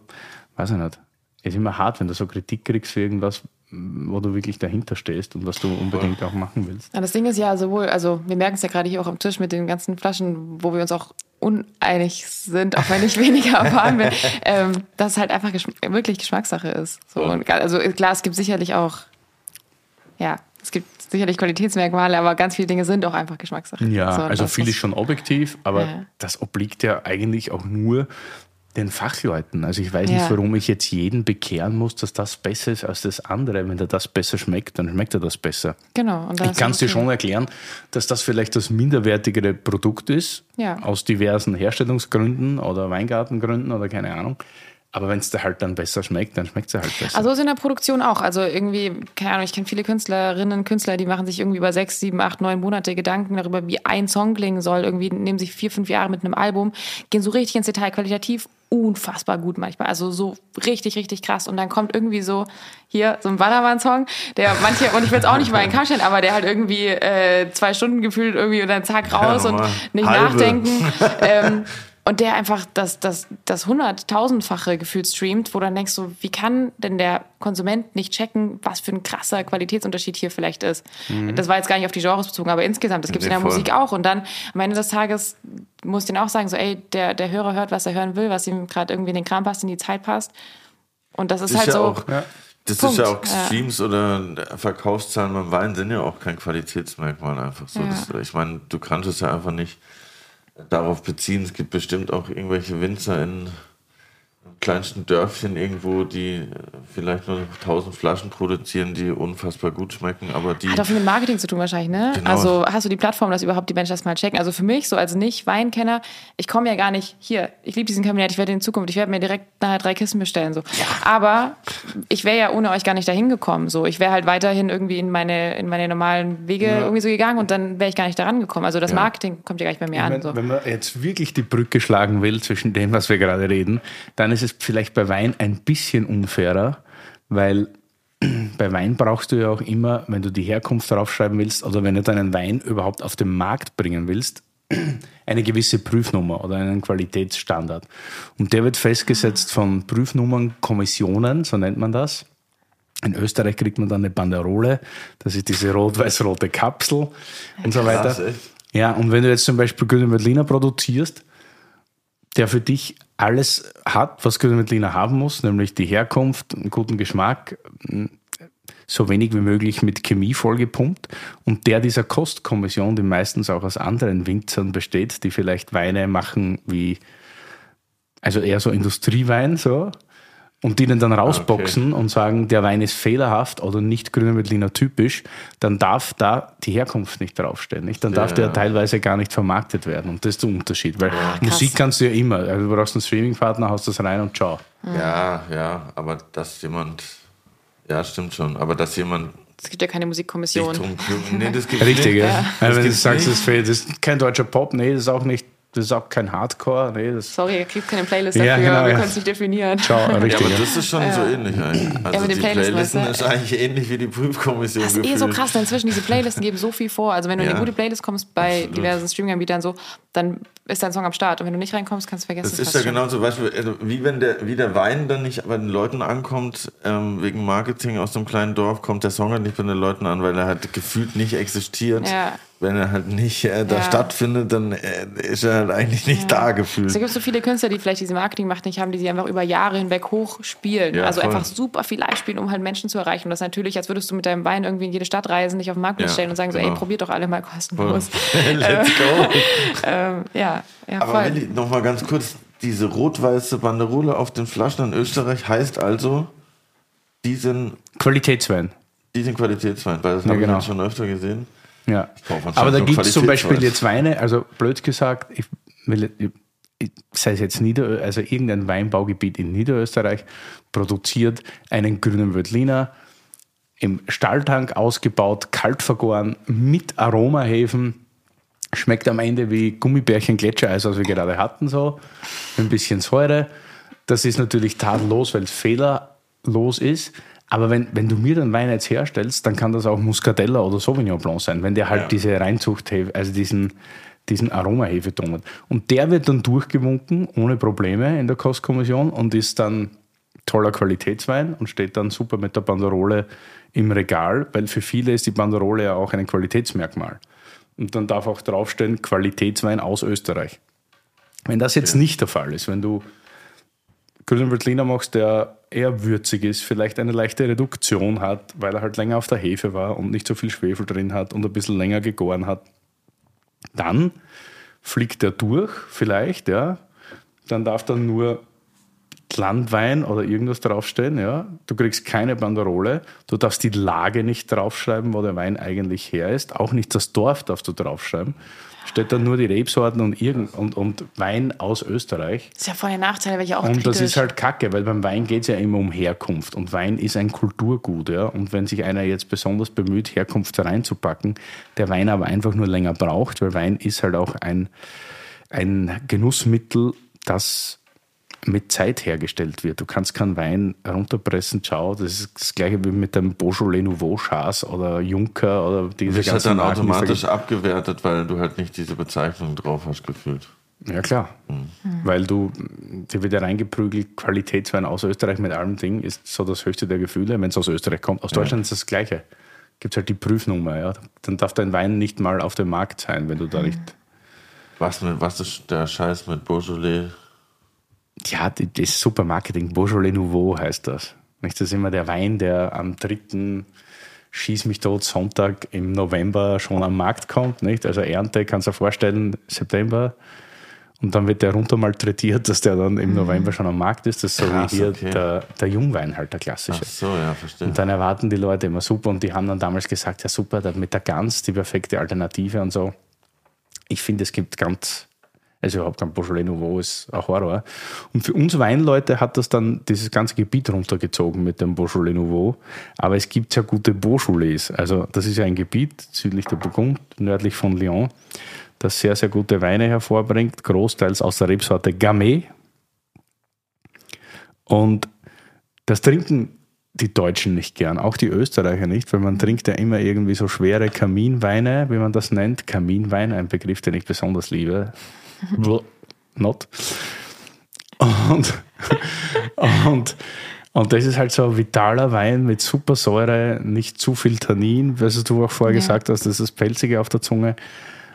weiß ich nicht, ist immer hart, wenn du so Kritik kriegst für irgendwas, wo du wirklich dahinter stehst und was du unbedingt auch machen willst. Ja, das Ding ist ja sowohl, also wir merken es ja gerade hier auch am Tisch mit den ganzen Flaschen, wo wir uns auch uneinig sind, auch wenn ich weniger erfahren bin, ähm, dass es halt einfach geschm wirklich Geschmackssache ist. So, und, also klar, es gibt sicherlich auch, ja, es gibt sicherlich Qualitätsmerkmale, aber ganz viele Dinge sind auch einfach Geschmackssache. Ja, so, also ist schon objektiv, aber Ja. das obliegt ja eigentlich auch nur den Fachleuten. Also ich weiß Ja. nicht, warum ich jetzt jeden bekehren muss, dass das besser ist als das andere. Wenn dir das besser schmeckt, dann schmeckt er das besser. Genau. Ich kann es dir schon erklären, dass das vielleicht das minderwertigere Produkt ist, Ja. aus diversen Herstellungsgründen oder Weingartengründen oder keine Ahnung. Aber wenn es dir halt dann besser schmeckt, dann schmeckt es halt besser. Also ist in der Produktion auch. Also irgendwie, keine Ahnung, ich kenne viele Künstlerinnen, Künstler, die machen sich irgendwie über sechs, sieben, acht, neun Monate Gedanken darüber, wie ein Song klingen soll. Irgendwie nehmen sich vier, fünf Jahre mit einem Album, gehen so richtig ins Detail, qualitativ unfassbar gut manchmal. Also so richtig, richtig krass. Und dann kommt irgendwie so hier so ein Ballermann-Song, der manche, und ich will es auch nicht mal in den Kamm stellen, aber der halt irgendwie äh, zwei Stunden gefühlt irgendwie und dann zack raus und normal. nicht Halbe. nachdenken. ähm, und der einfach das, das, das hunderttausendfache Gefühl streamt, wo du dann denkst so, wie kann denn der Konsument nicht checken, was für ein krasser Qualitätsunterschied hier vielleicht ist. Das war jetzt gar nicht auf die Genres bezogen, aber insgesamt, das gibt es in der voll. Musik auch. Und dann am Ende des Tages muss ich den auch sagen, so, ey, der, der Hörer hört, was er hören will, was ihm gerade irgendwie in den Kram passt, in die Zeit passt. Und das ist, ist halt ja so. auch, Das Punkt. ist ja auch Ja. Streams oder Verkaufszahlen beim Wein sind ja auch kein Qualitätsmerkmal einfach so. Ja. Das, ich meine, du kannst es ja einfach nicht darauf beziehen. Es gibt bestimmt auch irgendwelche Winzer in kleinsten Dörfchen irgendwo, die äh, vielleicht nur 1000 Flaschen produzieren, die unfassbar gut schmecken, aber die Hat auch viel mit Marketing zu tun wahrscheinlich, ne? Genau. Also hast du die Plattform, dass überhaupt die Menschen das mal checken? Also für mich, so als Nicht-Weinkenner, ich komme ja gar nicht hier. Ich liebe diesen Kabinett, ich werde in Zukunft, ich werde mir direkt nachher drei Kisten bestellen. So. Aber ich wäre ja ohne euch gar nicht dahin gekommen. So. Ich wäre halt weiterhin irgendwie in meine, in meine normalen Wege irgendwie so gegangen und dann wäre ich gar nicht daran gekommen. Also das Marketing kommt ja gar nicht bei mir an. Wenn, So. wenn man jetzt wirklich die Brücke schlagen will zwischen dem, was wir gerade reden, dann ist es vielleicht bei Wein ein bisschen unfairer, weil bei Wein brauchst du ja auch immer, wenn du die Herkunft draufschreiben willst oder wenn du deinen Wein überhaupt auf den Markt bringen willst, eine gewisse Prüfnummer oder einen Qualitätsstandard. Und der wird festgesetzt von Prüfnummern, Kommissionen, so nennt man das. In Österreich kriegt man dann eine Banderole, das ist diese rot-weiß-rote Kapsel und so weiter. Ja, und wenn du jetzt zum Beispiel Grüne Veltliner produzierst, der für dich alles hat, was Grüne Veltliner haben muss, nämlich die Herkunft, einen guten Geschmack, so wenig wie möglich mit Chemie vollgepumpt. Und der dieser Kostkommission, die meistens auch aus anderen Winzern besteht, die vielleicht Weine machen wie, also eher so Industriewein, so, und die den dann rausboxen und sagen, der Wein ist fehlerhaft oder nicht Grüner Veltliner typisch, dann darf da die Herkunft nicht draufstehen. Nicht? Dann darf Ja. der teilweise gar nicht vermarktet werden. Und das ist der Unterschied. Weil krass. Musik kannst du ja immer. Also du brauchst einen Streamingpartner, haust das rein und ciao. Ja, ja, aber dass jemand, ja, stimmt schon, aber dass jemand Es gibt ja keine Musikkommission. nee, das gibt's Richtig, nicht. ja. Also wenn du sagst, das, fehlt, das ist kein deutscher Pop, nee, das ist auch nicht, das ist auch kein Hardcore, nee, das Sorry, ihr kriegt keine Playlist Ja, dafür, genau, wir ja. können es nicht definieren. ciao, Ja, richtig. aber ja. das ist schon so ähnlich eigentlich. Also mit den die Playlisten, Playlisten ist eigentlich ähnlich wie die Prüfkommission. Das ist eh so gefühlt. krass, denn inzwischen diese Playlisten geben so viel vor. Also wenn du in Ja. eine gute Playlist kommst bei diversen Streaming-Anbietern so, dann ist dein Song am Start. Und wenn du nicht reinkommst, kannst du vergessen. Das ist ja genau so, also wie wenn der, wie der Wein dann nicht bei den Leuten ankommt, ähm, wegen Marketing aus dem kleinen Dorf, kommt der Song halt nicht bei den Leuten an, weil er halt gefühlt nicht existiert. Ja. Wenn er halt nicht äh, da Ja. stattfindet, dann äh, ist er halt eigentlich nicht da gefühlt. Es gibt so viele Künstler, die vielleicht diese Marketingmacht nicht haben, die sie einfach über Jahre hinweg hochspielen. Ja, also voll. einfach super viel live spielen, um halt Menschen zu erreichen. Und das natürlich, als würdest du mit deinem Wein irgendwie in jede Stadt reisen, dich auf den Marktplatz Ja, stellen und sagen so, genau. ey, probiert doch alle mal kostenlos. Let's go. ähm, ja, ja, Aber voll. Willi, noch mal ganz kurz, diese rot-weiße Banderole auf den Flaschen in Österreich heißt also, die sind, Qualitätswein. die sind Qualitätswein, weil das habe genau. ich jetzt schon öfter gesehen. Ja. Aber da gibt es zum Beispiel Qualitätswein. jetzt Weine, also blöd gesagt, ich will, ich, sei es jetzt Nieder, also irgendein Weinbaugebiet in Niederösterreich produziert einen grünen Veltliner im Stalltank ausgebaut, kalt vergoren, mit Aromahefen. Schmeckt am Ende wie Gummibärchen Gletschereis, was wir gerade hatten, so. Ein bisschen Säure. Das ist natürlich tadellos, weil es fehlerlos ist. Aber wenn, wenn du mir den Wein jetzt herstellst, dann kann das auch Muscatella oder Sauvignon Blanc sein, wenn der halt Ja. diese Reinzuchthefe, also diesen, diesen Aromahefeton hat. Und der wird dann durchgewunken, ohne Probleme in der Kostkommission und ist dann toller Qualitätswein und steht dann super mit der Banderole im Regal, weil für viele ist die Banderole ja auch ein Qualitätsmerkmal. Und dann darf auch draufstehen Qualitätswein aus Österreich. Wenn das jetzt nicht der Fall ist, wenn du grünen Veltliner machst, der eher würzig ist, vielleicht eine leichte Reduktion hat, weil er halt länger auf der Hefe war und nicht so viel Schwefel drin hat und ein bisschen länger gegoren hat, dann fliegt er durch, vielleicht, ja. Dann darf dann nur Landwein oder irgendwas draufstehen, ja. Du kriegst keine Banderole, du darfst die Lage nicht draufschreiben, wo der Wein eigentlich her ist, auch nicht das Dorf darfst du draufschreiben. Steht dann nur die Rebsorten und, irgend, und, und Wein aus Österreich. Das ist ja voll der Nachteil, weil ich auch Und das ist halt kacke, weil beim Wein geht es ja immer um Herkunft. Und Wein ist ein Kulturgut. Ja? Und wenn sich einer jetzt besonders bemüht, Herkunft reinzupacken, der Wein aber einfach nur länger braucht, weil Wein ist halt auch ein, ein Genussmittel, das mit Zeit hergestellt wird. Du kannst keinen Wein runterpressen, ciao. Das ist das gleiche wie mit dem Beaujolais Nouveau Chas oder Juncker oder diese Das hat ganzen dann Marken, es automatisch abgewertet, weil du halt nicht diese Bezeichnung drauf hast gefühlt. Ja, klar. Weil du, dir wird ja reingeprügelt, Qualitätswein aus Österreich mit allem Ding ist so das höchste der Gefühle, wenn es aus Österreich kommt. Aus Deutschland ist das Gleiche. Gibt halt die Prüfnummer, ja. Dann darf dein Wein nicht mal auf dem Markt sein, wenn du da nicht. Was, mit, was ist der Scheiß mit Beaujolais? Ja, das ist super Marketing. Beaujolais Nouveau heißt das. Nicht? Das ist immer der Wein, der am dritten Schieß mich tot Sonntag im November schon am Markt kommt. Nicht? Also Ernte, kannst du dir vorstellen, September. Und dann wird der runter malträtiert, dass der dann im November schon am Markt ist. Das ist so Krass, wie hier okay. der, der Jungwein halt, der klassische. Ach so, ja, verstehe. Und dann erwarten die Leute immer super und die haben dann damals gesagt, ja super, mit der Gans die perfekte Alternative und so. Ich finde, es gibt ganz, also überhaupt kein Beaujolais Nouveau ist ein Horror. Und für uns Weinleute hat das dann dieses ganze Gebiet runtergezogen mit dem Beaujolais Nouveau. Aber es gibt ja gute Beaujolais. Also das ist ja ein Gebiet südlich der Burgund, nördlich von Lyon, das sehr, sehr gute Weine hervorbringt, großteils aus der Rebsorte Gamay. Und das trinken die Deutschen nicht gern, auch die Österreicher nicht, weil man trinkt ja immer irgendwie so schwere Kaminweine, wie man das nennt. Kaminwein, ein Begriff, den ich besonders liebe. Not. Und, und, und das ist halt so ein vitaler Wein mit super Säure, nicht zu viel Tannin, was du auch vorher Ja. gesagt hast, das ist das Pelzige auf der Zunge.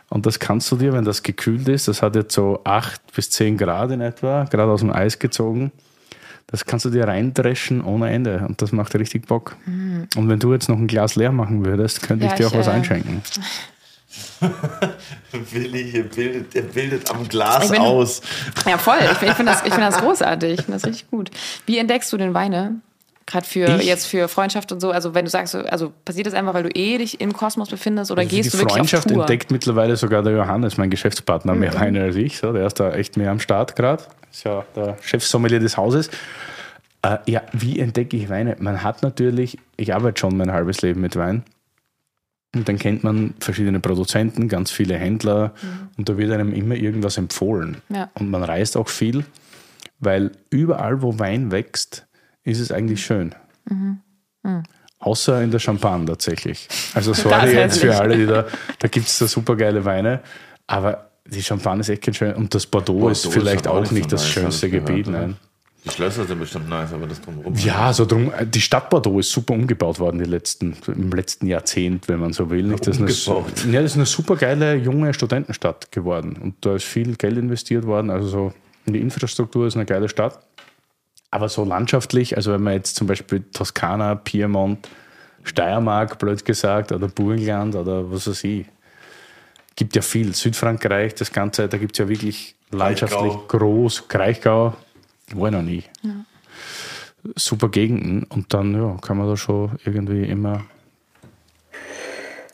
Und das kannst du dir, wenn das gekühlt ist, das hat jetzt so 8 bis 10 Grad in etwa, gerade aus dem Eis gezogen, das kannst du dir reindreschen ohne Ende. Und das macht richtig Bock. Und wenn du jetzt noch ein Glas leer machen würdest, könnte Ja, ich dir auch ich, was äh, einschenken. Willi hier bildet, der bildet am Glas bin- aus. Ja, voll. Ich, ich finde das, ich find das großartig. Ich finde das richtig gut. Wie entdeckst du denn Weine? Gerade für Ich? jetzt für Freundschaft und so. Also wenn du sagst, so- also passiert das einfach, weil du eh dich im Kosmos befindest oder Also gehst du wirklich auf Freundschaft Tour? entdeckt mittlerweile sogar der Johannes, mein Geschäftspartner, mehr Weine als ich. So, der ist da echt mehr am Start gerade. Ist ja der Chefsommelier des Hauses. Äh, ja, wie entdecke ich Weine? Man hat natürlich, ich arbeite schon mein halbes Leben mit Wein. Und dann kennt man verschiedene Produzenten, ganz viele Händler und da wird einem immer irgendwas empfohlen. Ja. Und man reist auch viel, weil überall, wo Wein wächst, ist es eigentlich schön. Außer in der Champagne tatsächlich. Also Das sorry ist jetzt für alle, die da, da gibt es da super geile Weine, aber die Champagne ist echt kein schön. Und das Bordeaux, Bordeaux ist ist vielleicht aber auch auch nicht das schönste Gebiet. Nein. Die Schlösser sind bestimmt nice, aber das drumherum. Ja, so drum, die Stadt Bordeaux ist super umgebaut worden die letzten, im letzten Jahrzehnt, wenn man so will. Nicht? Das, ist eine, ja, das ist eine super geile junge Studentenstadt geworden. Und da ist viel Geld investiert worden. Also so in die Infrastruktur ist eine geile Stadt. Aber so landschaftlich, also wenn man jetzt zum Beispiel Toskana, Piemont, Steiermark, blöd gesagt, oder Burgenland oder was weiß ich, gibt ja viel. Südfrankreich, das Ganze, da gibt es ja wirklich landschaftlich Kraichgau. groß. Kraichgau, war ich noch nie super Gegenden und dann ja, kann man da schon irgendwie immer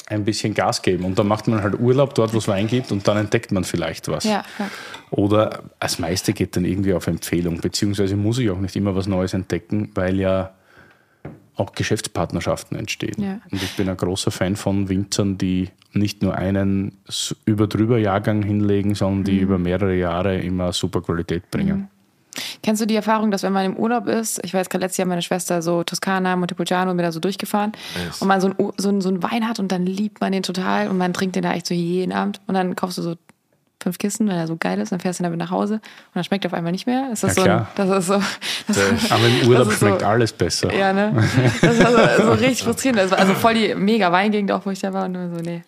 ein bisschen Gas geben. Und dann macht man halt Urlaub dort, wo es Wein gibt und dann entdeckt man vielleicht was. Ja, ja. Oder das meiste geht dann irgendwie auf Empfehlung, beziehungsweise muss ich auch nicht immer was Neues entdecken, weil ja auch Geschäftspartnerschaften entstehen. Ja. Und ich bin ein großer Fan von Winzern, die nicht nur einen s- über-drüber-Jahrgang hinlegen, sondern die über mehrere Jahre immer super Qualität bringen. Kennst du die Erfahrung, dass wenn man im Urlaub ist, ich weiß gerade letztes Jahr meine Schwester so Toskana, Montepulciano, bin da so durchgefahren Yes. und man so einen, so, einen, so einen Wein hat und dann liebt man den total und man trinkt den da echt so jeden Abend und dann kaufst du so fünf Kisten, weil er so geil ist, dann fährst du damit nach Hause und dann schmeckt er auf einmal nicht mehr. Ist das Ja, so ein, das ist so, das, Aber im Urlaub Das ist so- schmeckt alles besser. ja, ne? Das war so, so richtig frustrierend. Das war also voll die mega Weingegend auch, wo ich da war und nur so, nee.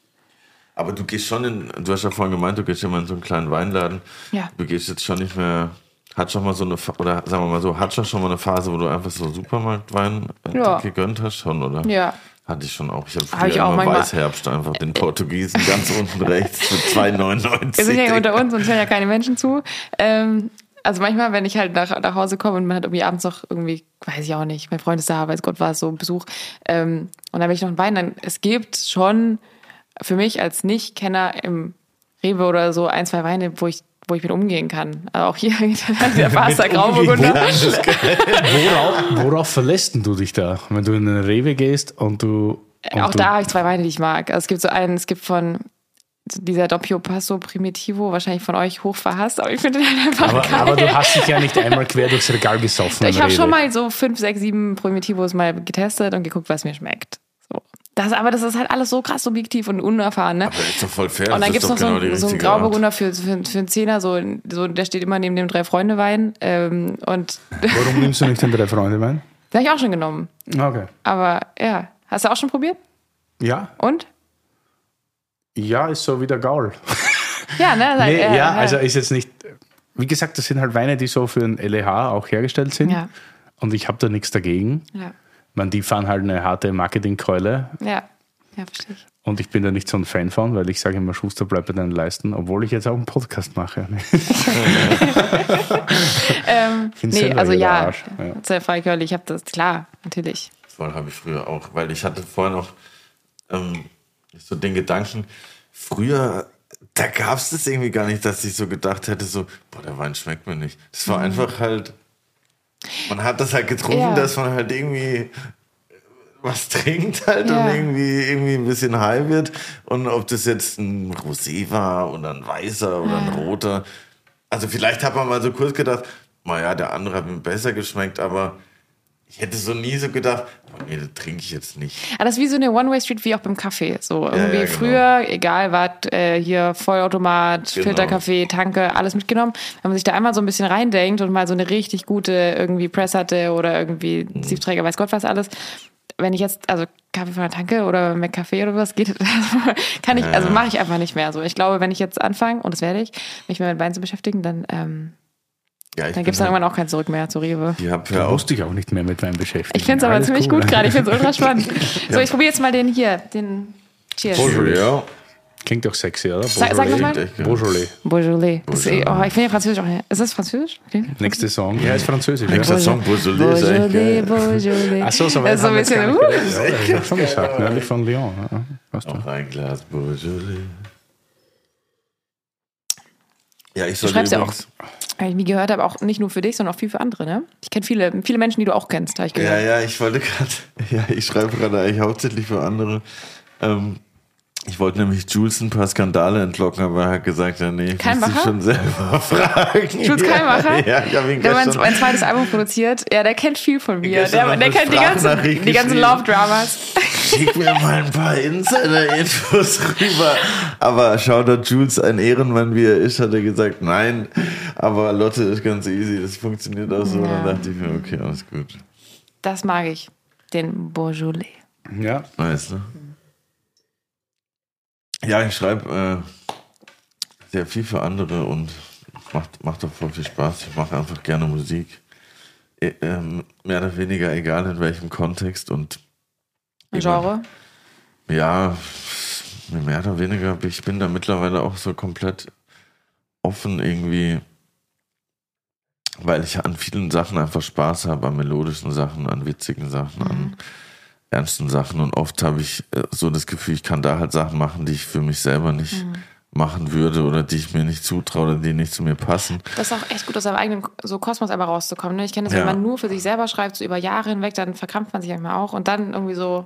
Aber du gehst schon in, du hast ja vorhin gemeint, du gehst immer in so einen kleinen Weinladen. Ja. Du gehst jetzt schon nicht mehr, hat schon mal so eine, oder sagen wir mal so, hat schon schon mal eine Phase, wo du einfach so Supermarktwein äh, Ja. gegönnt hast schon, oder? Ja. Hatte ich schon auch. Ich habe Hab früher ich auch immer manchmal. Weißherbst einfach den Portugiesen ganz unten rechts für 2,99. Wir sind ja hier unter uns und es hören ja keine Menschen zu. Ähm, also manchmal, wenn ich halt nach, nach Hause komme und man hat irgendwie abends noch irgendwie, weiß ich auch nicht, mein Freund ist da, weiß Gott was, so Besuch. Ähm, und dann will ich noch einen Wein, dann es gibt schon für mich als Nicht-Kenner im Rewe oder so ein, zwei Weine, wo ich wo ich mit umgehen kann. Also auch hier der Barster Grauburgunder. Worauf, worauf verlässt denn du dich da, wenn du in eine Rewe gehst und du. Und Auch du, da habe ich zwei Weine, die ich mag. Also es gibt so einen, es gibt von dieser Doppio Passo Primitivo, wahrscheinlich von euch hoch verhasst, aber ich finde den halt einfach aber, geil. aber du hast dich ja nicht einmal quer durchs Regal gesoffen. Ich habe schon mal so fünf, sechs, sieben Primitivos mal getestet und geguckt, was mir schmeckt. So. Das, aber das ist halt alles so krass subjektiv und unerfahren. Ne? Aber ist doch voll fair. Und dann gibt es noch so, genau einen- so einen. Grauburgunder für, für, für einen Zehner, so, so, der steht immer neben dem Drei-Freunde-Wein. Ähm, und Warum nimmst du nicht den drei Freunde Wein? den habe ich auch schon genommen. Okay. Aber ja, hast du auch schon probiert? Ja, Und? ja, ist so wie der Gaul. Ja, ne? Nee, äh, ja, äh, also ist jetzt nicht. Wie gesagt, das sind halt Weine, die so für ein LEH auch hergestellt sind. Ja. und ich habe da nichts dagegen. Ja. Man, die fahren halt eine harte Marketingkeule Ja. Ja, verstehe ich. und ich bin da nicht so ein Fan von, weil ich sage immer, Schuster, bleib bei deinen Leisten, obwohl ich jetzt auch einen Podcast mache. Ähm, nee, also ja, Arsch, ja. sehr freikörlich, ich habe das, klar, natürlich. Voll habe ich früher auch, weil ich hatte vorher noch ähm, so den Gedanken, früher, da gab es das irgendwie gar nicht, dass ich so gedacht hätte, so, boah, der Wein schmeckt mir nicht. Das war einfach halt, man hat das halt getrunken, Ja. dass man halt irgendwie was trinkt halt Ja. und irgendwie, irgendwie ein bisschen high wird. Und ob das jetzt ein Rosé war oder ein weißer oder ein roter. Also vielleicht hat man mal so kurz gedacht, naja, der andere hat mir besser geschmeckt, aber ich hätte so nie so gedacht, oh nee, das trinke ich jetzt nicht. Aber das ist wie so eine One-Way-Street wie auch beim Kaffee. So irgendwie ja, genau. früher, egal was, äh, hier Vollautomat, Genau. Filterkaffee, Tanke, alles mitgenommen. Wenn man sich da einmal so ein bisschen reindenkt und mal so eine richtig gute irgendwie Press hatte oder irgendwie Mhm. Siefträger, weiß Gott was alles. Wenn ich jetzt, also Kaffee von der Tanke oder McCafé oder was geht, kann ich, also mache ich einfach nicht mehr so. Ich glaube, wenn ich jetzt anfange, und das werde ich, mich mehr mit Wein zu beschäftigen, dann, ähm, Ja, dann gibt es halt- irgendwann auch kein Zurück mehr zu Rewe. Ich habe Da ja auch musste ich auch nicht mehr mit Wein beschäftigen. Ich finde es aber Alles ziemlich cool. gut gerade. Ich finde es ultra spannend. So, ich probiere jetzt mal den hier, den Cheers. Beaujolais. ja. Klingt doch sexy, oder? Sag- sag noch mal. Klingt echt geil. Beaujolais. Beaujolais. Das, Beaujolais. oh, ich finde ja Französisch auch. Ist das Französisch? Okay. Nächste Song. Ja, ist französisch. Nächster Ja. Song, Beaujolais, geil. Beaujolais. Ach so, so ein bisschen, uh, Ja, ich hab schon gesagt, nördlich von Lyon. Ja, doch. Noch ein Glas Beaujolais. Ja, ich Du sollte schreibst ja auch, übrigens, weil ich nie gehört habe, auch nicht nur für dich, sondern auch viel für andere, ne? Ich kenne viele, viele Menschen, die du auch kennst, habe ich Ja, gehört. ja, ich wollte gerade, ja, ich schreibe gerade eigentlich hauptsächlich für andere. Ähm, ich wollte nämlich Jules ein paar Skandale entlocken, aber er hat gesagt, ja, nee, ich muss schon selber fragen. Jules Keilmacher? Ja, ich habe ihn Der mein, gestern... mein zweites Album produziert, ja, der kennt viel von mir. Der, der kennt die ganzen, die ganzen. Love-Dramas. Schick mir mal ein paar Insider-Infos rüber. Aber Shoutout Jules, ein Ehrenmann wie er ist, hat er gesagt, nein. Aber Lotte ist ganz easy, das funktioniert auch so. Ja. Dann dachte ich mir, okay, alles gut. Das mag ich. Den Beaujolais. Ja, Nice, ne? Ja, ich schreibe äh, sehr viel für andere und macht, macht doch voll viel Spaß. Ich mache einfach gerne Musik. Äh, ähm, mehr oder weniger egal in welchem Kontext und Genre. ja, mehr oder weniger, ich bin da mittlerweile auch so komplett offen irgendwie, weil ich an vielen Sachen einfach Spaß habe, an melodischen Sachen, an witzigen Sachen, an ernsten Sachen und oft habe ich äh, so das Gefühl, ich kann da halt Sachen machen, die ich für mich selber nicht machen würde oder die ich mir nicht zutraue oder die nicht zu mir passen. Das ist auch echt gut, aus seinem eigenen so Kosmos einmal rauszukommen. Ne? Ich kenne das, Ja. wenn man nur für sich selber schreibt, so über Jahre hinweg, dann verkrampft man sich manchmal auch und dann irgendwie so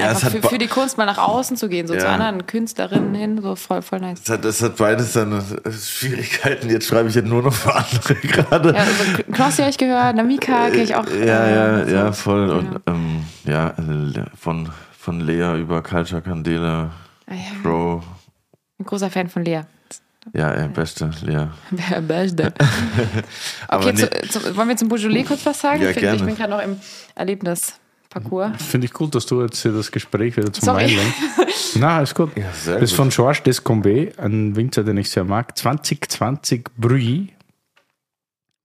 Ja, für, für die Kunst mal nach außen zu gehen, so zu Ja. anderen Künstlerinnen hin, so voll, voll nice. Es hat, es hat beides seine Schwierigkeiten. Jetzt schreibe ich ja nur noch für andere gerade. Ja, also Knossi habe ich gehört, Namika kenne ich auch. Ja, äh, ja, so. ja, voll. Und ähm, ja, äh, von, von Lea über Culture Candela, Ah, ja. Pro. Ein großer Fan von Lea. Ja, ey, beste Lea. Beste. Aber Okay, nee- zu, zu, wollen wir zum Beaujolais kurz was sagen? Ja, ich, find, gerne. ich bin gerade noch im Erlebnisparcours. finde ich gut, dass du jetzt hier das Gespräch wieder zum Sorry. Wein lenkst. Na, ist gut. Ja, das ist gut. von Georges Descombé, ein Winzer, den ich sehr mag. 2020 Bruy.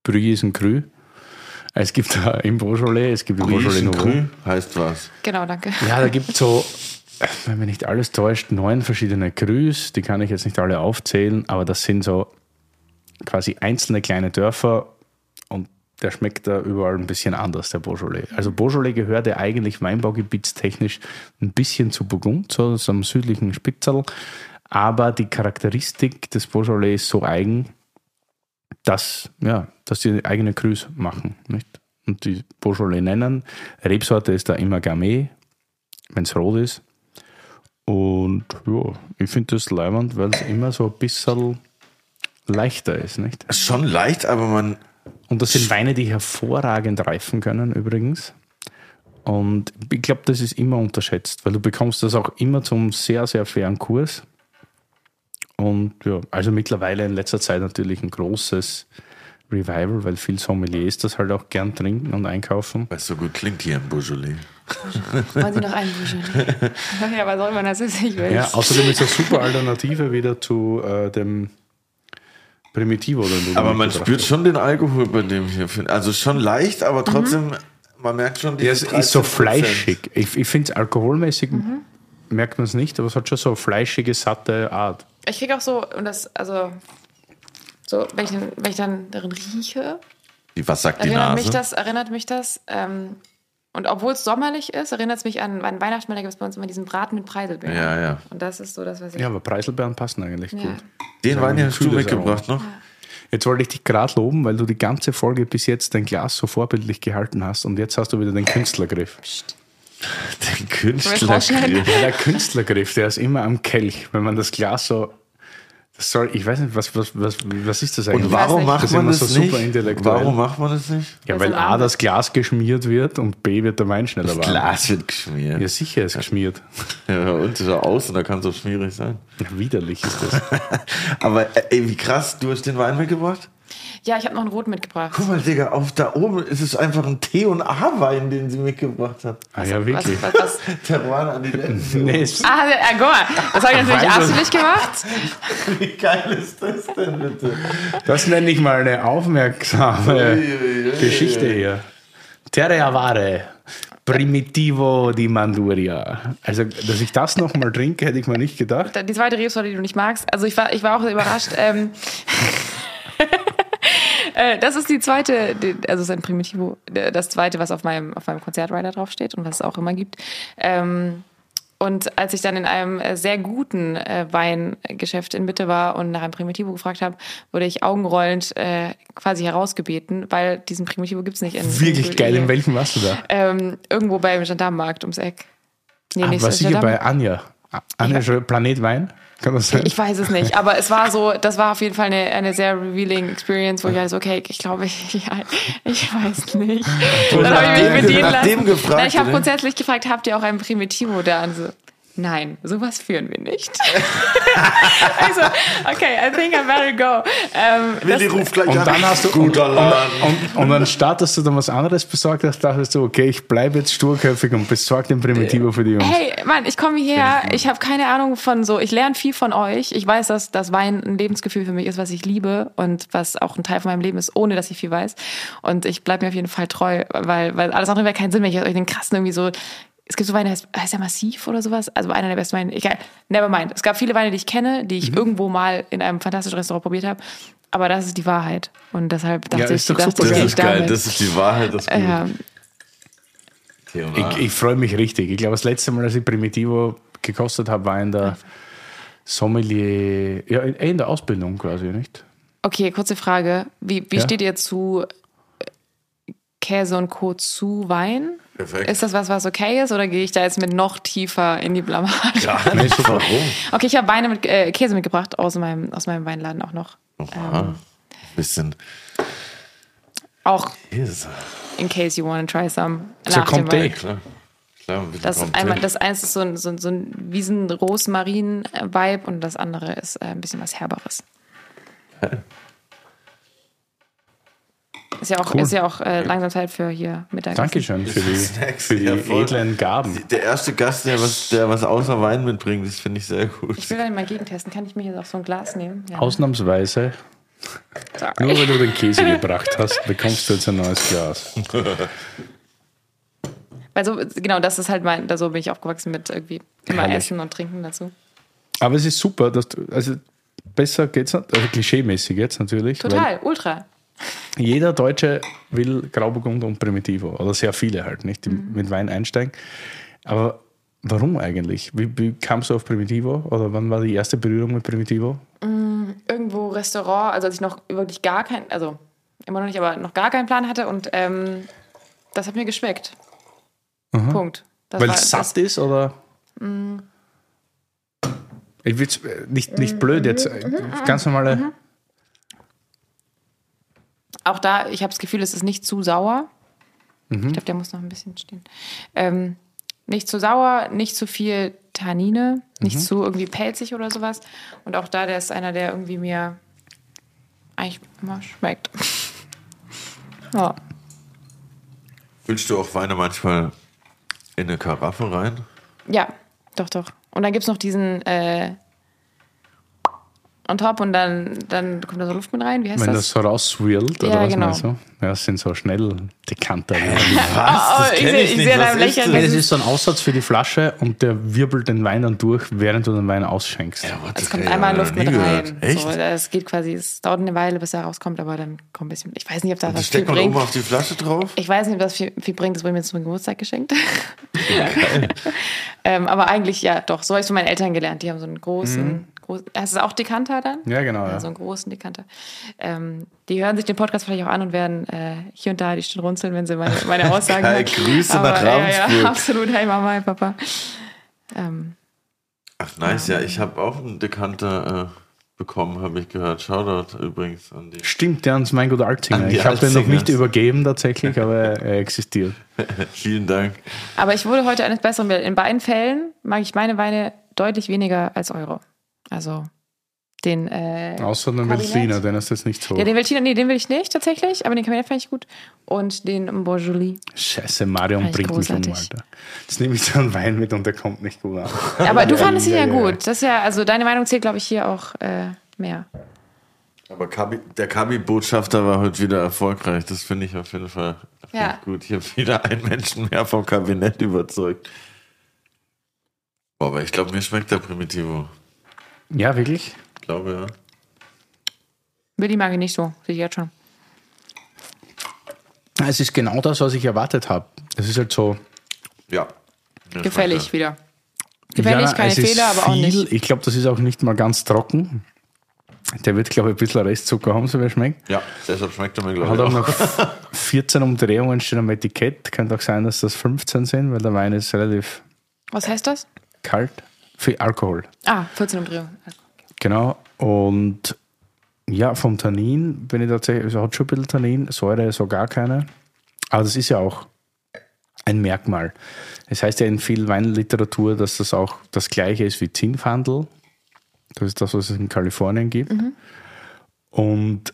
Bruy ist ein Cru. Es gibt da im Beaujolais, es gibt im Beaujolais. Grün heißt was. Genau, danke. Ja, da gibt es so, wenn mich nicht alles täuscht, neun verschiedene Crus. Die kann ich jetzt nicht alle aufzählen, aber das sind so quasi einzelne kleine Dörfer und der schmeckt da überall ein bisschen anders, der Beaujolais. Also Beaujolais gehört ja eigentlich weinbaugebietstechnisch ein bisschen zu Burgund, so so am südlichen Spitzel. Aber die Charakteristik des Beaujolais ist so eigen, dass, ja, dass sie eigene Crus machen. Nicht? Und die Beaujolais nennen. Rebsorte ist da immer Gamay, wenn es rot ist. Und ja, ich finde das leibend, weil es immer so ein bisschen leichter ist. Nicht? Ist schon leicht, aber man. Und das sind Weine, die hervorragend reifen können übrigens. Und ich glaube, das ist immer unterschätzt, weil du bekommst das auch immer zum sehr, sehr fairen Kurs. Und ja, also mittlerweile in letzter Zeit natürlich ein großes Revival, weil viel Sommeliers das halt auch gern trinken und einkaufen. Weil es so gut klingt hier im Beaujolais. Wollen Sie noch einen Beaujolais? ja, was auch immer das ist, ich will. Ja, außerdem ist es eine super Alternative wieder zu äh, dem Primitivo. Den du Aber man spürt hast. schon den Alkohol bei dem hier. Also schon leicht, aber trotzdem man merkt schon, Der diese ist, ist so 13%. fleischig. Ich, ich finde es alkoholmäßig, merkt man es nicht, aber es hat schon so eine fleischige, satte Art. Ich kriege auch so, und das, also, so, wenn ich, dann- wenn ich dann darin rieche, Wie, Was sagt die erinnert Nase? mich das, erinnert mich das, ähm, und obwohl es sommerlich ist, erinnert es mich an, an Weihnachten, weil da gibt es bei uns immer diesen Braten mit Preiselbeeren. Ja, ja. Und das ist so das, was ich. Ja, aber Preiselbeeren passen eigentlich Ja. gut. Den Wein ein hast du mitgebracht noch? Jetzt wollte ich dich gerade loben, weil du die ganze Folge bis jetzt dein Glas so vorbildlich gehalten hast und jetzt hast du wieder den Künstlergriff. Den? Künstlergriff. Der Künstlergriff, der ist immer am Kelch. Wenn man das Glas so. Das soll, ich weiß nicht, was, was, was, was ist das eigentlich? Und warum macht Das ist man immer das so super nicht? intellektuell. Warum macht man das nicht? Ja, Weil A, das Glas geschmiert wird und B, wird der Wein schneller warm. Glas wird geschmiert. Ja, sicher ist geschmiert. Ja, und so außen, da kann es auch schwierig sein. Ja, widerlich ist das. Aber äh, ey, wie krass, du hast den Wein mitgebracht? Ja, ich habe noch einen roten mitgebracht. Guck mal, Digga, auf da oben ist es einfach ein T- und A-Wein, den sie mitgebracht hat. Ah, ja, Was, wirklich. was, was? Terroir an die Lippen. Nee, es, Ah, ah, guck mal, das habe ich natürlich absichtlich gemacht. Wie geil ist das denn bitte? das nenne ich mal eine aufmerksame. Geschichte hier. Terreavare. Primitivo di Manduria. Also, dass ich das nochmal trinke, hätte ich mir nicht gedacht. Die zweite Rebsorte, die du nicht magst. Also ich war, ich war auch überrascht. Ähm, äh, das ist die zweite, also es ist ein Primitivo, äh, das zweite, was auf meinem, auf meinem Konzertrider draufsteht und was es auch immer gibt. Ähm, und als ich dann in einem äh, sehr guten äh, Weingeschäft in Mitte war und nach einem Primitivo gefragt habe, wurde ich augenrollend äh, quasi herausgebeten, weil diesen Primitivo gibt's nicht in Wirklich in, geil. In welchem warst du da? ähm, Irgendwo beim Gendarmenmarkt ums Eck. Nee, Ah, sicher Gendarmen- bei Anja. Anja Planet Wein? Kann das sein? Ich weiß es nicht, aber es war so, das war auf jeden Fall eine, eine sehr revealing Experience, wo ich halt so, okay, ich glaube, ich, ja, ich weiß nicht. Dann habe ich mich bedienen lassen. gefragt, Nein, ich habe grundsätzlich gefragt, habt ihr auch ein Primitivo da? Und so, nein, sowas führen wir nicht. also, okay, I think I better go. Ähm, Willi ruft gleich Und an. dann hast du Guter und, und, und, und anstatt dass du dann was anderes besorgt hast, dachtest du, okay, ich bleibe jetzt sturköpfig und besorge den Primitivo für die Jungs. Hey, Mann, ich komme hierher, ich habe keine Ahnung von so, ich lerne viel von euch. Ich weiß, dass das Wein ein Lebensgefühl für mich ist, was ich liebe und was auch ein Teil von meinem Leben ist, ohne dass ich viel weiß. Und ich bleibe mir auf jeden Fall treu, weil, weil alles andere wäre keinen Sinn, wenn ich euch den krassen irgendwie so. Es gibt so Weine, heißt, heißt ja Massiv oder sowas. Also einer der besten Weine. Egal, never mind. Es gab viele Weine, die ich kenne, die ich Mhm. irgendwo mal in einem fantastischen Restaurant probiert habe. Aber das ist die Wahrheit. Und deshalb dachte Ja, ich, ist doch dachte super. Das ist geil, damit. das ist die Wahrheit, das ist gut. ja. Ich, ich freue mich richtig. Ich glaube, das letzte Mal, als ich Primitivo gekostet habe, war in der Sommelier, ja, in, in der Ausbildung quasi, nicht? Okay, kurze Frage. Wie, wie Ja? steht ihr zu Käse und Co. zu Wein? Perfekt. Ist das was, was okay ist oder gehe ich da jetzt mit noch tiefer in die Blamage? Gar nicht. Warum? Okay, ich habe Weine mit äh, Käse mitgebracht aus meinem, aus meinem Weinladen auch noch. Aha. Bisschen Auch Käse. in case you want to try some. So nach dem kommt Wein. Klar. Klar, Das, einmal, das eins ist so ein, so ein, so ein Wiesen-Rosmarin-Vibe und das andere ist äh, ein bisschen was Herberes. Ist ja auch, Cool. ist ja auch äh, langsam Zeit für hier Mittagessen. Dankeschön für die, Snacks, für die ja, edlen Gaben. Der erste Gast, der was, der was außer Wein mitbringt, das finde ich sehr gut. Ich will dann mal gegentesten. Kann ich mir jetzt auch so ein Glas nehmen? Ja. Ausnahmsweise, Sorry. nur weil du den Käse gebracht hast, bekommst du jetzt ein neues Glas. Weil so, genau, das ist halt mein, da so bin ich aufgewachsen mit irgendwie immer Herrlich. Essen und Trinken dazu. Aber es ist super, dass du, also besser geht's nicht, also klischeemäßig jetzt natürlich. Total, ultra. Jeder Deutsche will Grauburgunder und Primitivo, oder sehr viele halt, nicht, die mit Wein einsteigen. Aber warum eigentlich? Wie, wie kamst du auf Primitivo? Oder wann war die erste Berührung mit Primitivo? Irgendwo Restaurant, also als ich noch wirklich gar kein, also immer noch nicht, aber noch gar keinen Plan hatte und ähm, das hat mir geschmeckt. Punkt. Das Weil es satt ist, oder? Ich will nicht, nicht blöd jetzt, äh, ganz normale. Auch da, ich habe das Gefühl, es ist nicht zu sauer. Mhm. Ich glaube, der muss noch ein bisschen stehen. Ähm, nicht zu sauer, nicht zu viel Tannine, nicht Mhm. zu irgendwie pelzig oder sowas. Und auch da, der ist einer, der irgendwie mir eigentlich immer schmeckt. ja. Füllst du auch Weine manchmal in eine Karaffe rein? ja, doch, doch. Und dann gibt es noch diesen, äh, on top und dann, dann kommt da so Luft mit rein. Wie heißt Wenn das das? so rauswirlt, oder Ja, was genau. meinst du? Ja, das sind so schnell Dekanter. Was? Oh, ich kenn seh- ich nicht. seh Was dein ist Lächeln. das? Ja, das ist so ein Aussatz für die Flasche und der wirbelt den Wein dann durch, während du den Wein ausschenkst. Ja, Es das kommt einmal Luft mit rein. gehört. Echt? So, es geht quasi, es dauert eine Weile, bis er rauskommt, aber dann kommt ein bisschen. Ich weiß nicht, ob da das was viel steckt man bringt. oben auf die Flasche drauf? Ich weiß nicht, ob das viel, viel bringt, das wurde mir zum Geburtstag geschenkt. ähm, aber eigentlich, ja, doch, so habe ich von meinen Eltern gelernt. Die haben so einen großen, groß, hast du auch Dekanter dann? Ja, genau. Ja, Ja. so einen großen Dekanter. Ähm, die hören sich den Podcast vielleicht auch an und werden äh, hier und da die Stirn runzeln, wenn sie meine, meine Aussagen hören. Grüße Aber, nach Ja, ja, Ravensburg. absolut. Hey Mama, hey Papa. Ähm, Ach, nice, ja, ich habe auch einen Dekanter äh, bekommen, habe ich gehört. Shoutout übrigens an die. Stimmt, ja, ans mein Gott Altinger. Ich habe den noch nicht übergeben tatsächlich, aber er existiert. Vielen Dank. aber ich wurde heute eines Besseren. In beiden Fällen mag ich meine Weine deutlich weniger als eure. Also den. Äh, Außer den. Veltliner, den ist jetzt nicht so. Ja, den Veltliner, nee, den will ich nicht tatsächlich, aber den Kabinett fand ich gut. Und den Bourjoli. Scheiße, Marion bringt mich um, großartig. Alter. Jetzt nehme ich so einen Wein mit und der kommt nicht gut an. Aber du fandest ihn ja, ja, ja. gut. Das ist ja, also deine Meinung zählt, glaube ich, hier auch äh, mehr. Aber Kabi, der Kabi-Botschafter war heute wieder erfolgreich. Das finde ich auf jeden Fall Ja. gut. Ich habe wieder einen Menschen mehr vom Kabinett überzeugt. Boah, aber ich glaube, mir schmeckt der Primitivo. Ja, wirklich? Ich glaube, ja. Willi mag ich nicht so, sehe ich jetzt schon. Es ist genau das, was ich erwartet habe. Es ist halt so. Ja. Gefällig wieder. Gefällig, ja, keine Fehler, aber auch nicht. Ich glaube, das ist auch nicht mal ganz trocken. Der wird, glaube ich, ein bisschen Restzucker haben, so wie er schmeckt. Ja, deshalb schmeckt er mir, glaube Hat ich, auch auch. noch 14 Umdrehungen stehen am Etikett. Könnte auch sein, dass das 15 sind, weil der Wein ist relativ Was heißt das? kalt. Für Alkohol. Ah, 14 Umdrehungen. Genau. Und ja, vom Tannin bin ich tatsächlich, also hat schon ein bisschen Tannin, Säure so gar keine. Aber das ist ja auch ein Merkmal. Es heißt ja in viel Weinliteratur, dass das auch das gleiche ist wie Zinnfandel. Das ist das, was es in Kalifornien gibt. Und es,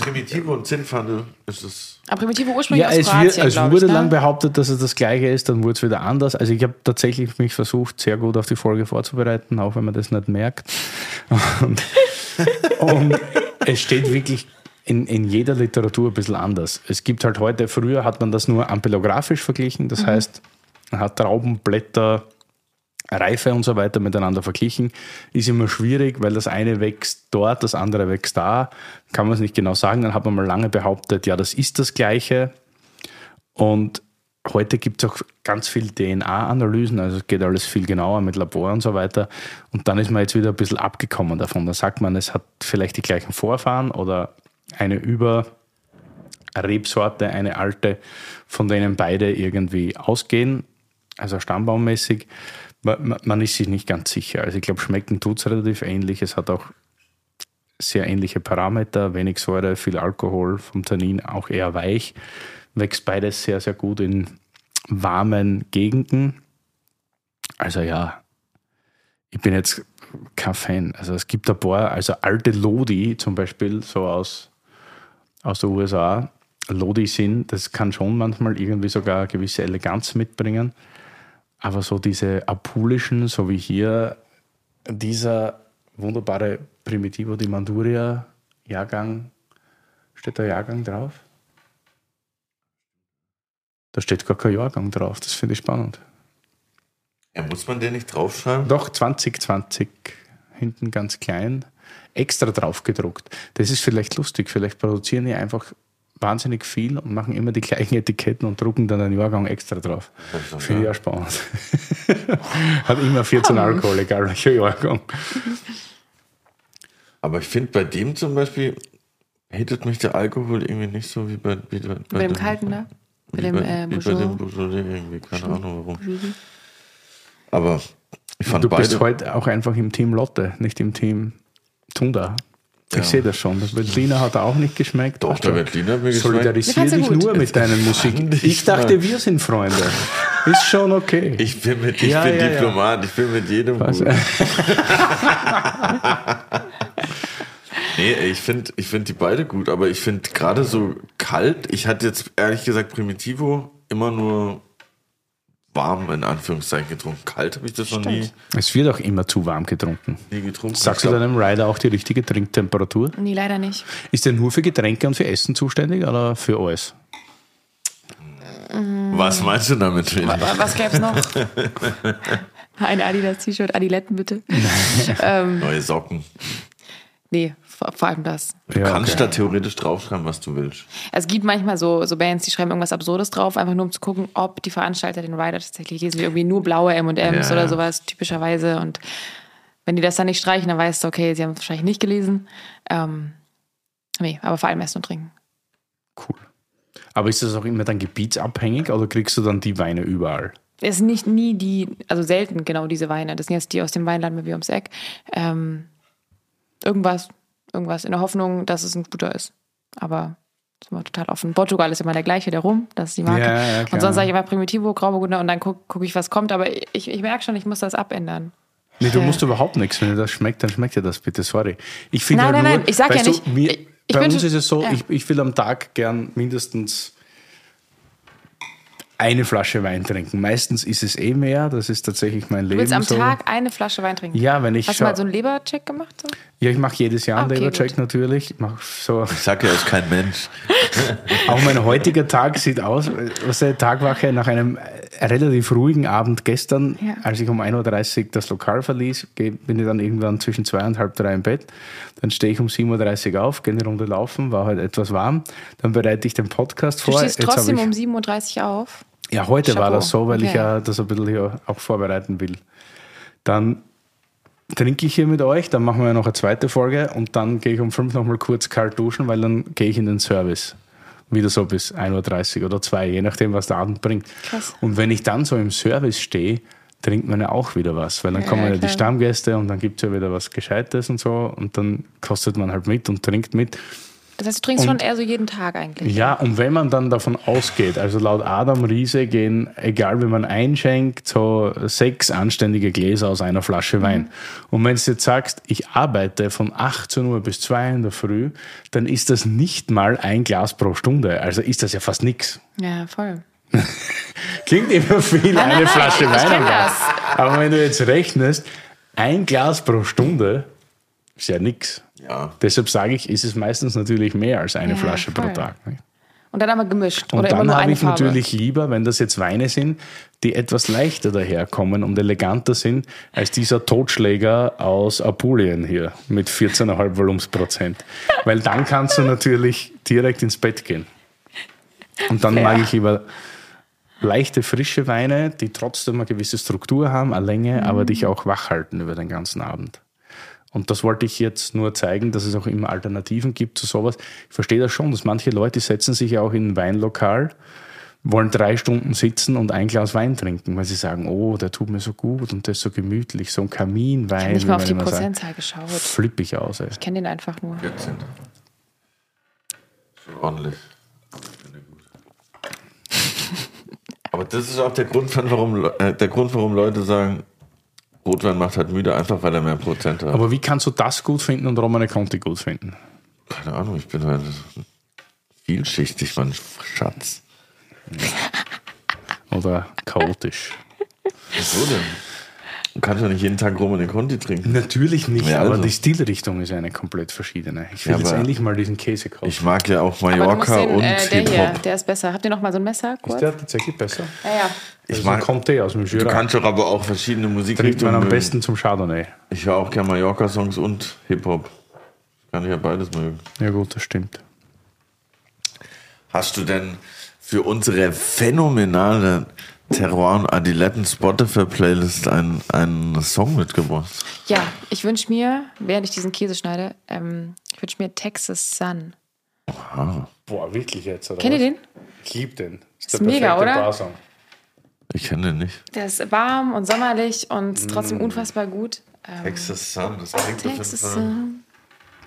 Primitivo und Zinnfandel ist es. Aber Primitivo ursprünglich ja, aus es, Kroatien, wird, es wurde ich, ne? lang behauptet, dass es das gleiche ist, dann wurde es wieder anders. Also ich habe tatsächlich mich versucht, sehr gut auf die Folge vorzubereiten, auch wenn man das nicht merkt. Und, und es steht wirklich in, in jeder Literatur ein bisschen anders. Es gibt halt heute, früher hat man das nur ampelographisch verglichen, das heißt, man hat Trauben, Blätter, Reife und so weiter miteinander verglichen, ist immer schwierig, weil das eine wächst dort, das andere wächst da. Kann man es nicht genau sagen. Dann hat man mal lange behauptet, ja, das ist das Gleiche. Und heute gibt es auch ganz viel DNA-Analysen, also es geht alles viel genauer mit Labor und so weiter. Und dann ist man jetzt wieder ein bisschen abgekommen davon. Da sagt man, es hat vielleicht die gleichen Vorfahren oder eine Überrebsorte, eine alte, von denen beide irgendwie ausgehen, also stammbaummäßig. Man, man- ist sich nicht ganz sicher. Also ich glaube, schmecken tut es relativ ähnlich. Es hat auch sehr ähnliche Parameter, wenig Säure, viel Alkohol, vom Tannin auch eher weich. Wächst beides sehr, sehr gut in warmen Gegenden. Also ja, ich bin jetzt kein Fan. Also es gibt ein paar, also alte Lodi zum Beispiel, so aus, aus den USA, Lodi sind, das kann schon manchmal irgendwie sogar eine gewisse Eleganz mitbringen. Aber so diese apulischen, so wie hier, dieser wunderbare Primitivo di Manduria Jahrgang, steht da Jahrgang drauf? Da steht gar kein Jahrgang drauf, das finde ich spannend. Ja, muss man den nicht draufschreiben? Doch, 2020, hinten ganz klein, extra drauf gedruckt. Das ist vielleicht lustig, vielleicht produzieren die einfach wahnsinnig viel und machen immer die gleichen Etiketten und drucken dann einen Jahrgang extra drauf. Finde ich ja spannend. Hat immer 14 Alkohol, egal welcher Jahrgang. Aber ich finde, bei dem zum Beispiel hittet mich der Alkohol irgendwie nicht so wie bei, wie bei, Bei dem kalten, ne? Bei dem bei, äh, bei dem Beaujolais irgendwie. Keine Ahnung warum. Aber ich fand Du bist beide. heute auch einfach im Team Lotte, nicht im Team Tunda. Ich Ja. sehe das schon. Das Veltliner hat auch nicht geschmeckt. Doch, der du? Veltliner hat mir geschmeckt. Solidarisier dich gut. nur mit deinen Musik. Ich dachte, mal. wir sind Freunde. Ist schon okay. Ich bin, mit, ich Ja, bin ja, ja. Diplomat, ich bin mit jedem Was? gut. Nee, ich finde ich find die beide gut, aber ich finde gerade so kalt, ich hatte jetzt ehrlich gesagt Primitivo immer nur warm in Anführungszeichen getrunken. Kalt habe ich das noch nie, Es wird auch immer zu warm getrunken. nie getrunken. Sagst du deinem Rider auch die richtige Trinktemperatur? Nee, leider nicht. Ist der nur für Getränke und für Essen zuständig oder für alles? Was meinst du damit? Aber was gäbe es noch? Ein Adidas-T-Shirt, Adiletten bitte. Neue Socken. Nee, vor, vor allem das. Du Ja, kannst okay. da theoretisch draufschreiben, was du willst. Es gibt manchmal so, so Bands, die schreiben irgendwas Absurdes drauf, einfach nur um zu gucken, ob die Veranstalter den Rider tatsächlich lesen, wie irgendwie nur blaue M&M's Ja. oder sowas, typischerweise. Und wenn die das dann nicht streichen, dann weißt du, okay, sie haben es wahrscheinlich nicht gelesen. Ähm, nee, aber vor allem Essen und Trinken. Cool. Aber ist das auch immer dann gebietsabhängig oder kriegst du dann die Weine überall? Es sind nicht nie die, also selten genau diese Weine. Das sind jetzt die aus dem Weinland mit wie ums Eck. Ähm, irgendwas, irgendwas in der Hoffnung, dass es ein guter ist. Aber ist immer total offen. Portugal ist immer der gleiche, der Rum, das ist die Marke. Ja, ja, und sonst sage ich immer Primitivo, Grauburgunder und dann gucke guck ich, was kommt. Aber ich, ich merke schon, ich muss das abändern. Nee, du Ja. musst überhaupt nichts. Wenn dir das schmeckt, dann schmeckt dir das bitte. Sorry. Ich finde Nein, halt nein, nur, nein, ich sag ja du, nicht- Mir, ich- bei uns schon- ist es so, ja. ich, ich will am Tag gern mindestens eine Flasche Wein trinken. Meistens ist es eh mehr. Das ist tatsächlich mein Du Leben. willst am so. Tag eine Flasche Wein trinken. Ja, wenn ich Hast du mal so einen Lebercheck gemacht? So? Ja, ich mache jedes Jahr einen Okay, Lebercheck natürlich. Ich mach so. Ich sag ja, ist kein Mensch. Auch mein heutiger Tag sieht aus, was der Tagwache nach einem relativ ruhigen Abend gestern, Ja. als ich um 1.30 Uhr das Lokal verließ, bin ich dann irgendwann zwischen zwei und halb drei im Bett. Dann stehe ich um 7.30 Uhr auf, gehe eine Runde laufen, war halt etwas warm. Dann bereite ich den Podcast Du vor. stehst Jetzt hab trotzdem ich, um 7.30 Uhr auf. ja, heute war Chapeau. das so, weil ich Okay. ja das ein bisschen hier auch vorbereiten will. Dann trinke ich hier mit euch, dann machen wir noch eine zweite Folge und dann gehe ich um fünf nochmal kurz kalt duschen, weil dann gehe ich in den Service. Wieder so bis 1.30 Uhr oder 2, je nachdem, was der Abend bringt. Krass. Und wenn ich dann so im Service stehe, trinkt man ja auch wieder was, weil dann Ja, kommen ja die klar. Stammgäste und dann gibt es ja wieder was Gescheites und so und dann kostet man halt mit und trinkt mit. Das heißt, du trinkst Und- schon eher so jeden Tag eigentlich. Ja, und wenn man dann davon ausgeht, also laut Adam Riese gehen, egal wie man einschenkt, so sechs anständige Gläser aus einer Flasche Wein. Und wenn du jetzt sagst, ich arbeite von 18 Uhr bis 2 in der Früh, dann ist das nicht mal ein Glas pro Stunde. Also ist das ja fast nichts. Ja, voll. Klingt immer viel, nein, eine nein, Flasche ich Wein. Aber wenn du jetzt rechnest, ein Glas pro Stunde ist ja nichts. Ja. Deshalb sage ich, ist es meistens natürlich mehr als eine Ja, Flasche pro voll. Tag. ne? Und dann aber gemischt. Und dann habe ich Farbe. natürlich lieber, wenn das jetzt Weine sind, die etwas leichter daherkommen und eleganter sind, als dieser Totschläger aus Apulien hier mit 14,5 Volumensprozent. Weil dann kannst du natürlich direkt ins Bett gehen. Und dann Fair. mag ich lieber leichte, frische Weine, die trotzdem eine gewisse Struktur haben, eine Länge, Mhm. aber dich auch wach halten über den ganzen Abend. Und das wollte ich jetzt nur zeigen, dass es auch immer Alternativen gibt zu sowas. Ich verstehe das schon, dass manche Leute setzen sich ja auch in ein Weinlokal, wollen drei Stunden sitzen und ein Glas Wein trinken, weil sie sagen, oh, der tut mir so gut und der ist so gemütlich, so ein Kaminwein. Ich habe nicht mal auf die. Prozentzahl geschaut. Flipp ich aus. Ey. Ich kenne den einfach nur. 14. Schon ordentlich. Aber das ist auch der Grund, warum, äh, der Grund, warum Leute sagen, Rotwein macht halt müde, einfach weil er mehr Prozent hat. Aber wie kannst du das gut finden und Romane Conti gut finden? Keine Ahnung, ich bin halt vielschichtig, mein Schatz. Oder chaotisch? Wieso denn? Du kannst ja nicht jeden Tag Romane Conti trinken. Natürlich nicht, Ja, aber also. die Stilrichtung ist eine komplett verschiedene. Ich will Ja, jetzt aber- endlich mal diesen Käse kaufen. Ich mag ja auch Aber du musst Mallorca den, und äh, der hier, der ist besser. Habt ihr noch mal so ein Messer kurz? ist der tatsächlich besser? ja, ja. Ich ein mag, Conte aus dem du Jura. kannst doch aber auch verschiedene Trinkt man Musikrichtungen am mögen. besten zum Chardonnay. Ich höre auch gerne Mallorca-Songs und Hip-Hop. Kann ich ja beides mögen. Ja gut, das stimmt. Hast du denn für unsere phänomenale Terroir und Adiletten Spotify Playlist einen, einen Song mitgebracht? Ja, ich wünsche mir, während ich diesen Käse schneide, ähm, ich wünsche mir Texas Sun. Boah, wirklich jetzt, oder Kennt ihr den? Ich liebe den. Ist mega, oder? Barsong. Ich kenne den nicht. Der ist warm und sommerlich und trotzdem Mm. unfassbar gut. Ähm, Texas Sun, das klingt auf jeden Texas Fall. Sun.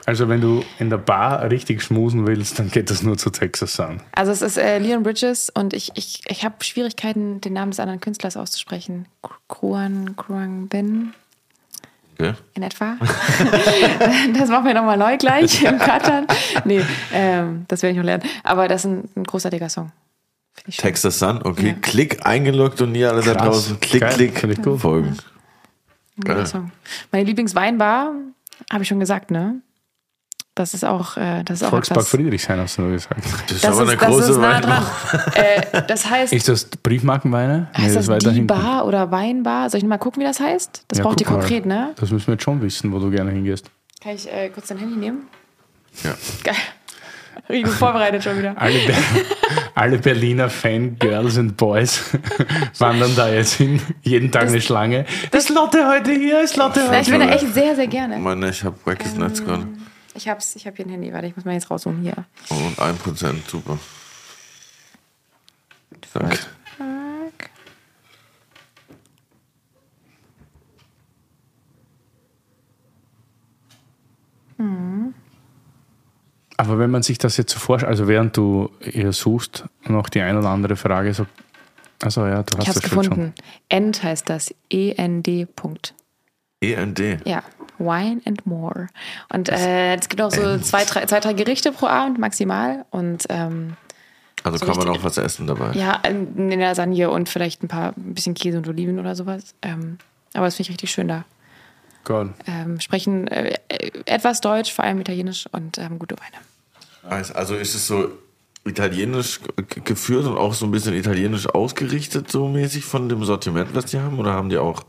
Also wenn du in der Bar richtig schmusen willst, dann geht das nur zu Texas Sun. Also es ist äh, Leon Bridges und ich, ich, ich habe Schwierigkeiten, den Namen des anderen Künstlers auszusprechen. Kruan Kruan Bin Okay. in etwa. das machen wir nochmal neu gleich im Katan. Nee, ähm, das werde ich noch lernen. Aber das ist ein, ein großartiger Song. Texas Sun, okay. Ja. Klick eingeloggt und nie alle da Krass. draußen. Klick, Geil. klick. Finde ich gut. Folgen. Song. Meine Lieblingsweinbar, habe ich schon gesagt, ne? Das ist auch, äh, das ist auch Volkspark etwas. Friedrichshain hast du nur gesagt. Das ist Das aber ist, eine das große ist nah Weile. dran. äh, das heißt, Ist das Briefmarkenweine? heißt das, weiter die. Bar oder Weinbar? Soll ich mal gucken, wie das heißt? Das Ja, braucht ihr konkret, ne? Das müssen wir jetzt schon wissen, wo du gerne hingehst. Kann ich äh, kurz dein Handy nehmen? Ja. Geil. Ich bin vorbereitet schon wieder. Alle, Ber alle Berliner Fangirls und Boys wandern da jetzt hin. Jeden Tag eine Schlange. Ist Lotte heute hier? Ist Lotte heute ich bin da echt sehr, sehr gerne. Meine, ich habe wackes Netz gerade. Ich hab's, ich hab hier ein Handy, warte, ich muss mal jetzt rausholen hier. Oh, Und 1%, super. Danke. Zack. Aber wenn man sich das jetzt so vorstellt, also während du ihr suchst, noch die ein oder andere Frage, so, also ja, du Ich hast hab's das schon. gefunden. End heißt das. E-N-D. Punkt. END. Ja, Wine and More. Und äh, es gibt auch so zwei drei, zwei, drei Gerichte pro Abend maximal. Und ähm, Also So kann man auch was essen dabei. ja, eine Lasagne und vielleicht ein paar ein bisschen Käse und Oliven oder sowas. Ähm, aber das finde ich richtig schön da. Gott. Ähm, sprechen äh, etwas Deutsch, vor allem Italienisch und ähm, gute Weine. Nice. Also ist es so italienisch geführt und auch so ein bisschen italienisch ausgerichtet, so mäßig von dem Sortiment, was die haben? Oder haben die auch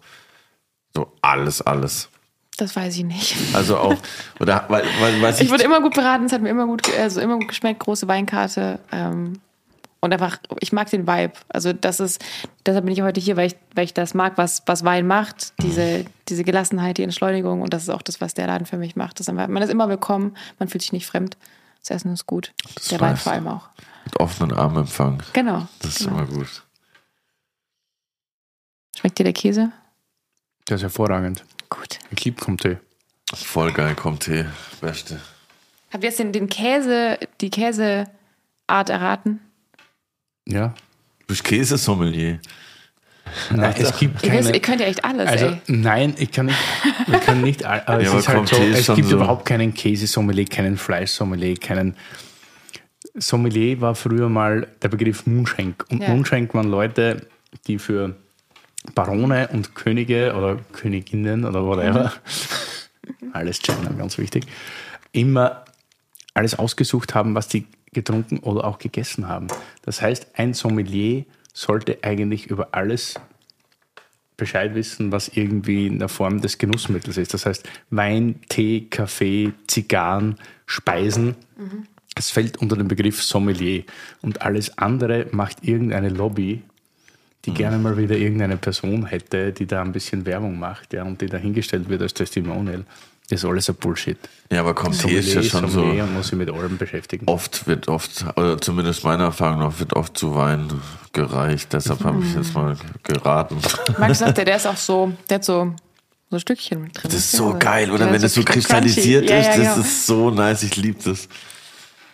so alles, alles? Das weiß ich nicht. Also auch, oder weil, weil, weiß Ich wurde immer gut beraten, es hat mir immer gut, also immer gut geschmeckt, große Weinkarte. Ähm, und einfach, ich mag den Vibe. Also das ist, deshalb bin ich heute hier, weil ich, weil ich das mag, was, was Wein macht. Diese, diese Gelassenheit, die Entschleunigung. Und das ist auch das, was der Laden für mich macht. Das ist einfach, man ist immer willkommen, man fühlt sich nicht fremd. Das Essen ist gut. Das der Wein vor allem auch. mit offenen Armen empfangen. Genau. Das ist genau. immer gut. Schmeckt dir der Käse? Das ist hervorragend. Gut. Ich liebe Comté. Voll geil, Tee. Beste. Habt ihr jetzt den, den Käse, die Käseart erraten? Ja. Du bist Käsesommelier. Nein, es gibt Ihr, wisst, keine. ihr könnt ja echt alles, Also ey. nein, ich kann nicht. Wir können nicht. Aber Ja, es aber ist halt so. Comté ist Es gibt so- überhaupt keinen Käsesommelier, keinen Fleischsommelier, keinen. Sommelier war früher mal der Begriff Mundschenk. Und Ja. Mundschenk waren Leute, die für Barone und Könige oder Königinnen oder whatever, alles China, ganz wichtig, immer alles ausgesucht haben, was die getrunken oder auch gegessen haben. Das heißt, ein Sommelier sollte eigentlich über alles Bescheid wissen, was irgendwie in der Form des Genussmittels ist. Das heißt, Wein, Tee, Kaffee, Zigarren, Speisen. Es fällt unter den Begriff Sommelier. Und alles andere macht irgendeine Lobby, die gerne mal wieder irgendeine Person hätte, die da ein bisschen Werbung macht ja, und die dahingestellt wird als Testimonial. Das ist alles ein Bullshit. Ja, aber kommt Tee ist ja schon so. Und muss sich mit allem beschäftigen. Oft wird oft, oder zumindest meiner Erfahrung nach, wird oft zu Wein gereicht. Deshalb habe ich jetzt mal geraten. Max sagte, der ist auch so, der hat so, so Stückchen mit drin. Das ist Ja, so also, geil, oder der wenn das so crunchy. kristallisiert Ja, ist, ja, das genau. ist so nice, ich liebe das.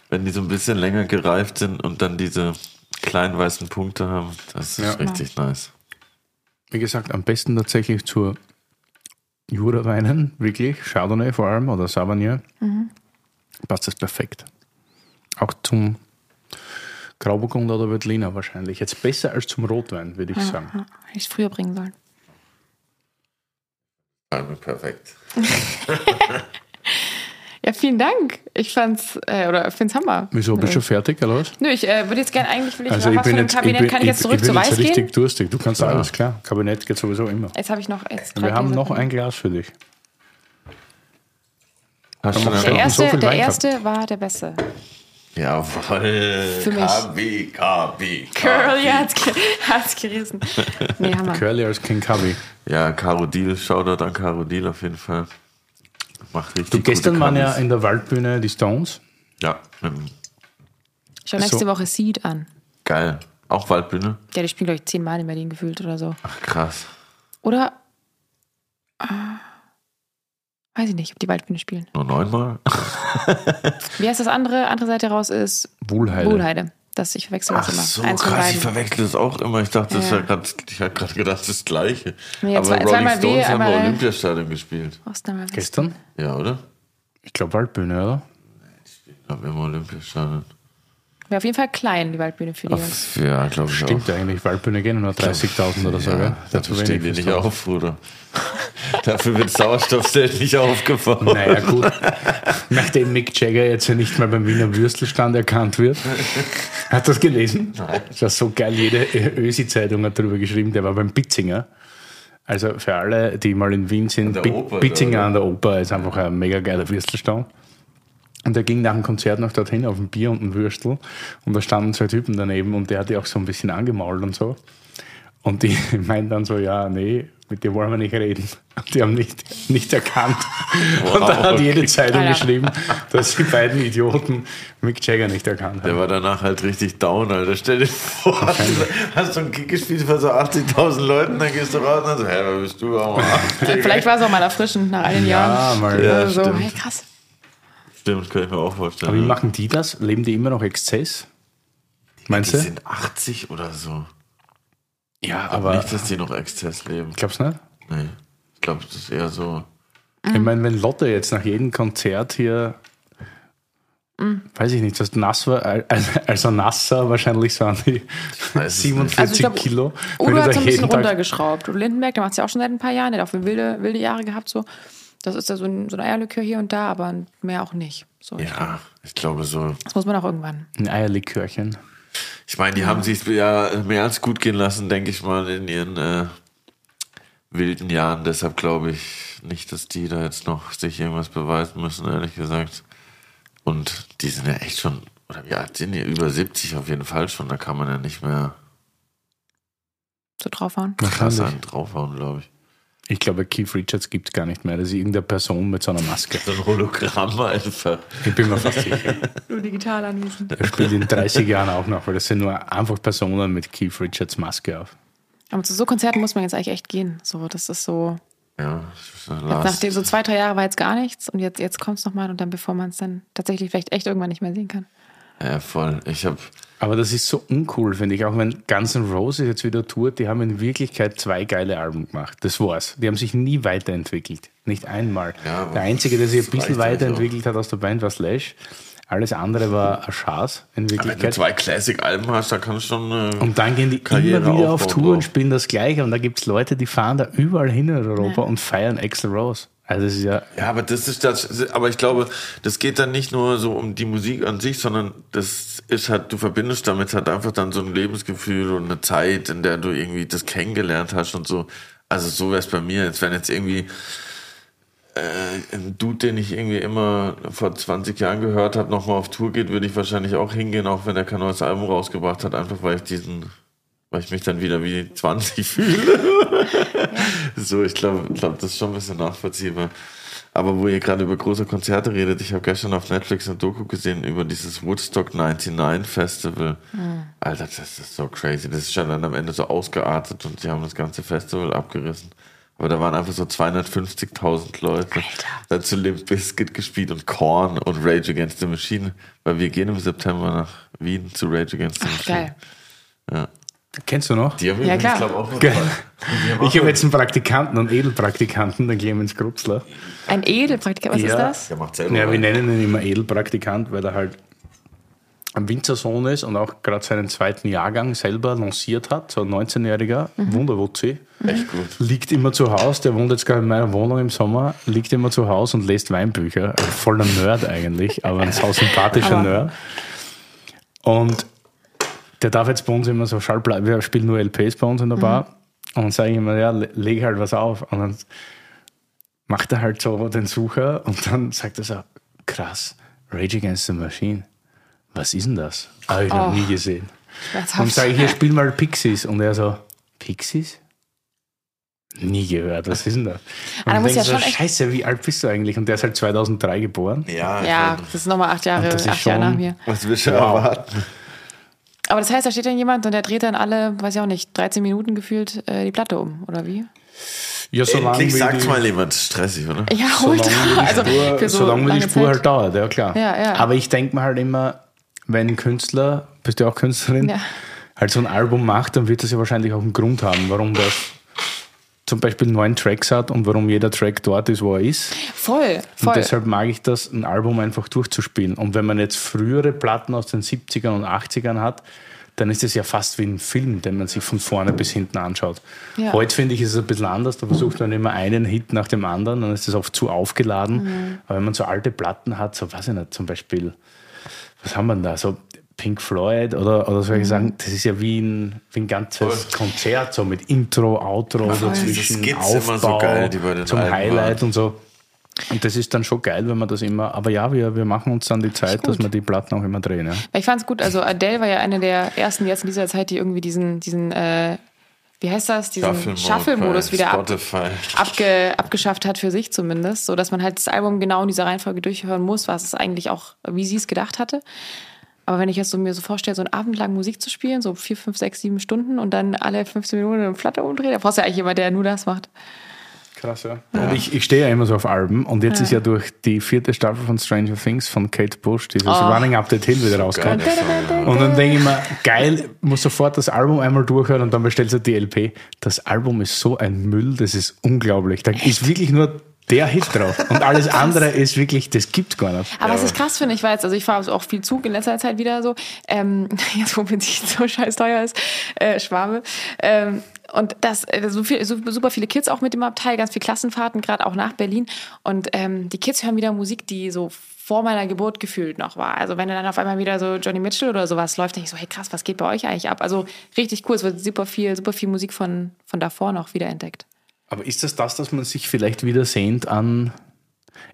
Wenn die so ein bisschen länger gereift sind und dann diese kleinen weißen Punkte haben, das ist Ja. richtig nice. Wie gesagt, am besten tatsächlich zur Jura-Weinen, wirklich, Chardonnay vor allem oder Sauvignon, passt das perfekt. Auch zum Grauburgunder oder Veltliner wahrscheinlich. Jetzt besser als zum Rotwein, würde ich sagen. Ja, Hätte ich es früher bringen sollen. Also perfekt. Ja, vielen Dank. Ich fand's, äh, oder find's Hammer. Wieso, bist du schon fertig, oder was? Nö, ich äh, würde jetzt gerne eigentlich, will ich Also noch ich was bin von dem jetzt, Kabinett, ich bin, kann ich jetzt ich, zurück ich zu bin jetzt Weiß richtig gehen? durstig. Du kannst alles klar. Kabinett geht sowieso immer. Jetzt habe ich noch jetzt Wir haben noch ein Glas für dich. Hast du Der Ja, so erste, viel der erste war der beste. Jawohl. Für mich. KB, KB. Curly hat's, hat's gerissen. Nee, Hammer. Curly als King Cubby. Ja, Caro Deal, Shoutout an Caro Deal auf jeden Fall. Macht richtig Du, gestern waren ja in der Waldbühne die Stones. Ja, Schau nächste So. Woche Seed an. geil. Auch Waldbühne? Ja, die spielen, glaube ich, zehnmal in Berlin gefühlt oder so. Ach, krass. Oder? Ah, weiß ich nicht, ob die Waldbühne spielen. Nur neunmal? Wie heißt das andere? Andere Seite raus ist Wohlheide. Wohlheide. Das, ich verwechsel das Ach immer. so, Eins von krass, ich verwechsel das auch immer. Ich dachte, das Ja. ja. grad, ich habe gerade gedacht, das Gleiche. Nee, Aber zwei- Rolling Stones haben im Olympiastadion gespielt. Gestern? Ja, oder? Ich glaube Waldbühne, oder? Ich glaube, im Olympiastadion. Wäre auf jeden Fall klein, die Waldbühne für die Jungs. Ja, glaube ich Stimmt auch. eigentlich, Waldbühne gehen nur 30.000 oder so, Ja, gell? dafür stehen die nicht auf, Bruder. dafür wird Sauerstoffzelt nicht aufgebaut. Naja, gut. Nachdem Mick Jagger jetzt ja nicht mal beim Wiener Würstelstand erkannt wird. Hat das gelesen? Nein. Das war so geil. Jede Ösi-Zeitung hat darüber geschrieben. Der war beim Bitzinger. Also für alle, die mal in Wien sind, Bitzinger oder? an der Oper ist einfach ein mega geiler Würstelstand. Und er ging nach dem Konzert noch dorthin auf ein Bier und ein Würstel. Und da standen zwei Typen daneben und der hat die auch so ein bisschen angemault und so. Und die meinten dann so, ja, nee, mit dir wollen wir nicht reden. Und die haben nicht, nicht erkannt. und dann hat okay. jede Zeitung geschrieben, dass die beiden Idioten Mick Jagger nicht erkannt Der haben. war danach halt richtig down, Alter. Stell dir vor, hast du, hast du einen Gig gespielt vor so 80.000 Leuten, dann gehst du raus und dann so, hä, wer bist du? Vielleicht war es auch mal erfrischend nach all den Ja, Jahren. mal. Ja, Also so, hey, krass. Stimmt, kann ich mir auch vorstellen. Aber wie machen die das? Leben die immer noch Exzess? Meinst die du? sind 80 oder so. Ja, Aber aber nicht, dass die noch Exzess leben. glaubst du nicht? Nee. Ich glaube, das ist eher so. Ich meine, wenn Lotte jetzt nach jedem Konzert hier, weiß ich nicht, das nass war, also, nasser wahrscheinlich so an die weiß es 47 Also glaub, Kilo. Udo du hat so ein bisschen runtergeschraubt. Udo Lindenberg, der macht es ja auch schon seit ein paar Jahren. Der hat auch für wilde, wilde Jahre gehabt. So. Das ist ja so, ein, so eine Eierlikör hier und da, aber mehr auch nicht. So, ich glaub, Ja, ich glaube so. Das muss man auch irgendwann. Ein Eierlikörchen. Ich meine, die haben sich ja mehr als gut gehen lassen, denke ich mal, in ihren äh, wilden Jahren. Deshalb glaube ich nicht, dass die da jetzt noch sich irgendwas beweisen müssen, ehrlich gesagt. Und die sind ja echt schon, oder wie alt sind die? Über 70 auf jeden Fall schon. Da kann man ja nicht mehr So draufhauen. krass einen draufhauen, glaube ich. Ich glaube, Keith Richards gibt es gar nicht mehr. Das ist irgendeine Person mit so einer Maske. So ein Hologramm einfach. Ich bin mir fast sicher. Nur digital anwesend. Er spielt in 30 Jahren auch noch, weil das sind nur einfach Personen mit Keith Richards Maske auf. Aber zu so Konzerten muss man jetzt eigentlich echt gehen. So, das ist so. Ja, das ist Jetzt nachdem so zwei, drei Jahre war jetzt gar nichts und jetzt, jetzt kommt es nochmal und dann, bevor man es dann tatsächlich vielleicht echt irgendwann nicht mehr sehen kann. Ja, voll. Ich habe Aber das ist so uncool, finde ich. Auch wenn Guns N' Roses jetzt wieder tourt, die haben in Wirklichkeit zwei geile Alben gemacht. Das war's. Die haben sich nie weiterentwickelt. Nicht einmal. Ja, der Einzige, der sich ein bisschen weiterentwickelt hat aus der Band, war Slash. Alles andere war ein Schaß in wenn du Wirklichkeit. zwei Classic-Alben hast, da kannst du schon. Äh, Und dann gehen die Karriere immer wieder auf Tour und spielen das Gleiche. Und da gibt es Leute, die fahren da überall hin in Europa und feiern Axl Rose. Also das ist ja Ja, aber das ist das, aber ich glaube, das geht dann nicht nur so um die Musik an sich, sondern das ist halt, du verbindest damit halt einfach dann so ein Lebensgefühl und eine Zeit, in der du irgendwie das kennengelernt hast und so. Also so wäre es bei mir, jetzt wenn jetzt irgendwie äh, ein Dude, den ich irgendwie immer vor 20 Jahren gehört habe, nochmal auf Tour geht, würde ich wahrscheinlich auch hingehen, auch wenn er kein neues Album rausgebracht hat, einfach weil ich diesen, weil ich mich dann wieder wie 20 fühle. So, ich glaube, glaub, das ist schon ein bisschen nachvollziehbar. Aber wo ihr gerade über große Konzerte redet, ich habe gestern auf Netflix eine Doku gesehen über dieses Woodstock 99 Festival. Alter, das ist so crazy. Das ist schon dann am Ende so ausgeartet und sie haben das ganze Festival abgerissen. Aber da waren einfach so 250.000 Leute. Dazu Limp Bizkit gespielt und Korn und Rage Against the Machine. Weil wir gehen im September nach Wien zu Rage Against the Ach, Machine. geil. Ja. Kennst du noch? Die haben Ja, klar. glaub, auch noch Geil. Ich auch habe jetzt einen Praktikanten, einen Edelpraktikanten, den Clemens Grubsler. Ein Edelpraktiker, was Ja. ist das? Der macht selber. Ja, wir nennen ihn immer Edelpraktikant, weil er halt ein Winzersohn ist und auch gerade seinen zweiten Jahrgang selber lanciert hat, so ein 19-jähriger Wunderwutzi. Echt gut. Liegt immer zu Hause, der wohnt jetzt gerade in meiner Wohnung im Sommer, liegt immer zu Hause und liest Weinbücher. Ein voller Nerd eigentlich, aber ein sau sympathischer Aber- Nerd. Und der darf jetzt bei uns immer so Schallplatten, wir spielen nur LPs bei uns in der Bar. Und dann sage ich immer, ja, le- leg halt was auf. Und dann macht er halt so den Sucher und dann sagt er so, krass, Rage Against the Machine. Was ist denn das? Habe ich noch Oh. nie gesehen. Und sage ich, hier spiel mal Pixies. Und er so, Pixies? Nie gehört, was ist denn das? Und Ah, da ich muss denke ja so, schon echt- scheiße, wie alt bist du eigentlich? Und der ist halt 2003 geboren. Ja, ich ja, das ist nochmal acht Jahre, Und acht Jahre schon- nach mir. was willst du Wow. erwarten? Aber das heißt, da steht dann jemand und der dreht dann alle, weiß ich auch nicht, 13 Minuten gefühlt äh, die Platte um, oder wie? Ja, solange Endlich die- mal jemand, stressig, oder? Ja, solange ultra. wie die Also Spur, für so solange wie die lange Spur Zeit. halt dauert, ja klar. Ja, ja. Aber ich denke mir halt immer, wenn ein Künstler, bist du auch Künstlerin, Ja. halt so ein Album macht, dann wird das ja wahrscheinlich auch einen Grund haben, warum das zum Beispiel neun Tracks hat und warum jeder Track dort ist, wo er ist. Voll, voll. Und deshalb mag ich das, ein Album einfach durchzuspielen. Und wenn man jetzt frühere Platten aus den 70ern und 80ern hat, dann ist es ja fast wie ein Film, den man sich von vorne bis hinten anschaut. Ja. Heute finde ich, ist es ein bisschen anders. Da versucht man immer einen Hit nach dem anderen, dann ist es oft zu aufgeladen. Mhm. Aber wenn man so alte Platten hat, so weiß ich nicht, zum Beispiel, was haben wir denn da? So Pink Floyd oder, oder Mhm. soll ich sagen, das ist ja wie ein, wie ein ganzes Konzert, so mit Intro, Outro dazwischen, Skits immer so Aufbau geil, die zum Alben Highlight waren. und so. Und das ist dann schon geil, wenn man das immer, aber ja, wir, wir machen uns dann die Zeit, dass wir die Platten auch immer drehen. Ja. Ich fand's gut, also Adele war ja eine der ersten jetzt in dieser Zeit, die irgendwie diesen, diesen äh, wie heißt das, diesen Shuffle-Modus wieder ab, abge, abgeschafft hat für sich zumindest, so dass man halt das Album genau in dieser Reihenfolge durchhören muss, was es eigentlich auch, wie sie es gedacht hatte. Aber wenn ich jetzt so mir so vorstelle, so einen Abend lang Musik zu spielen, so vier, fünf, sechs, sieben Stunden und dann alle 15 Minuten eine Platte umdrehen, da brauchst du ja eigentlich jemand, der nur das macht. Krass, ja. Und ich, ich stehe ja immer so auf Alben und jetzt ist ja durch die vierte Staffel von Stranger Things von Kate Bush dieses Running Up That Hill wieder rausgekommen. Ja. Und dann denke ich mir, geil, muss sofort das Album einmal durchhören und dann bestellst du die LP. Das Album ist so ein Müll, das ist unglaublich. Da ist wirklich nur der Hit drauf. Und alles andere ist wirklich, das gibt's gar nicht. Aber was ich krass finde, ich weiß, also ich fahre auch viel Zug in letzter Zeit wieder so, ähm, jetzt wo Benzin so scheiß teuer ist, äh, Schwabe. Ähm, und das, äh, so viel, so, super viele Kids auch mit dem Abteil, ganz viel Klassenfahrten, gerade auch nach Berlin. Und ähm, die Kids hören wieder Musik, die so vor meiner Geburt gefühlt noch war. Also wenn dann auf einmal wieder so Johnny Mitchell oder sowas läuft, denke ich so, hey krass, was geht bei euch eigentlich ab? Also richtig cool, es wird super viel, super viel Musik von, von davor noch wiederentdeckt. Aber ist das das, dass man sich vielleicht wieder sehnt an.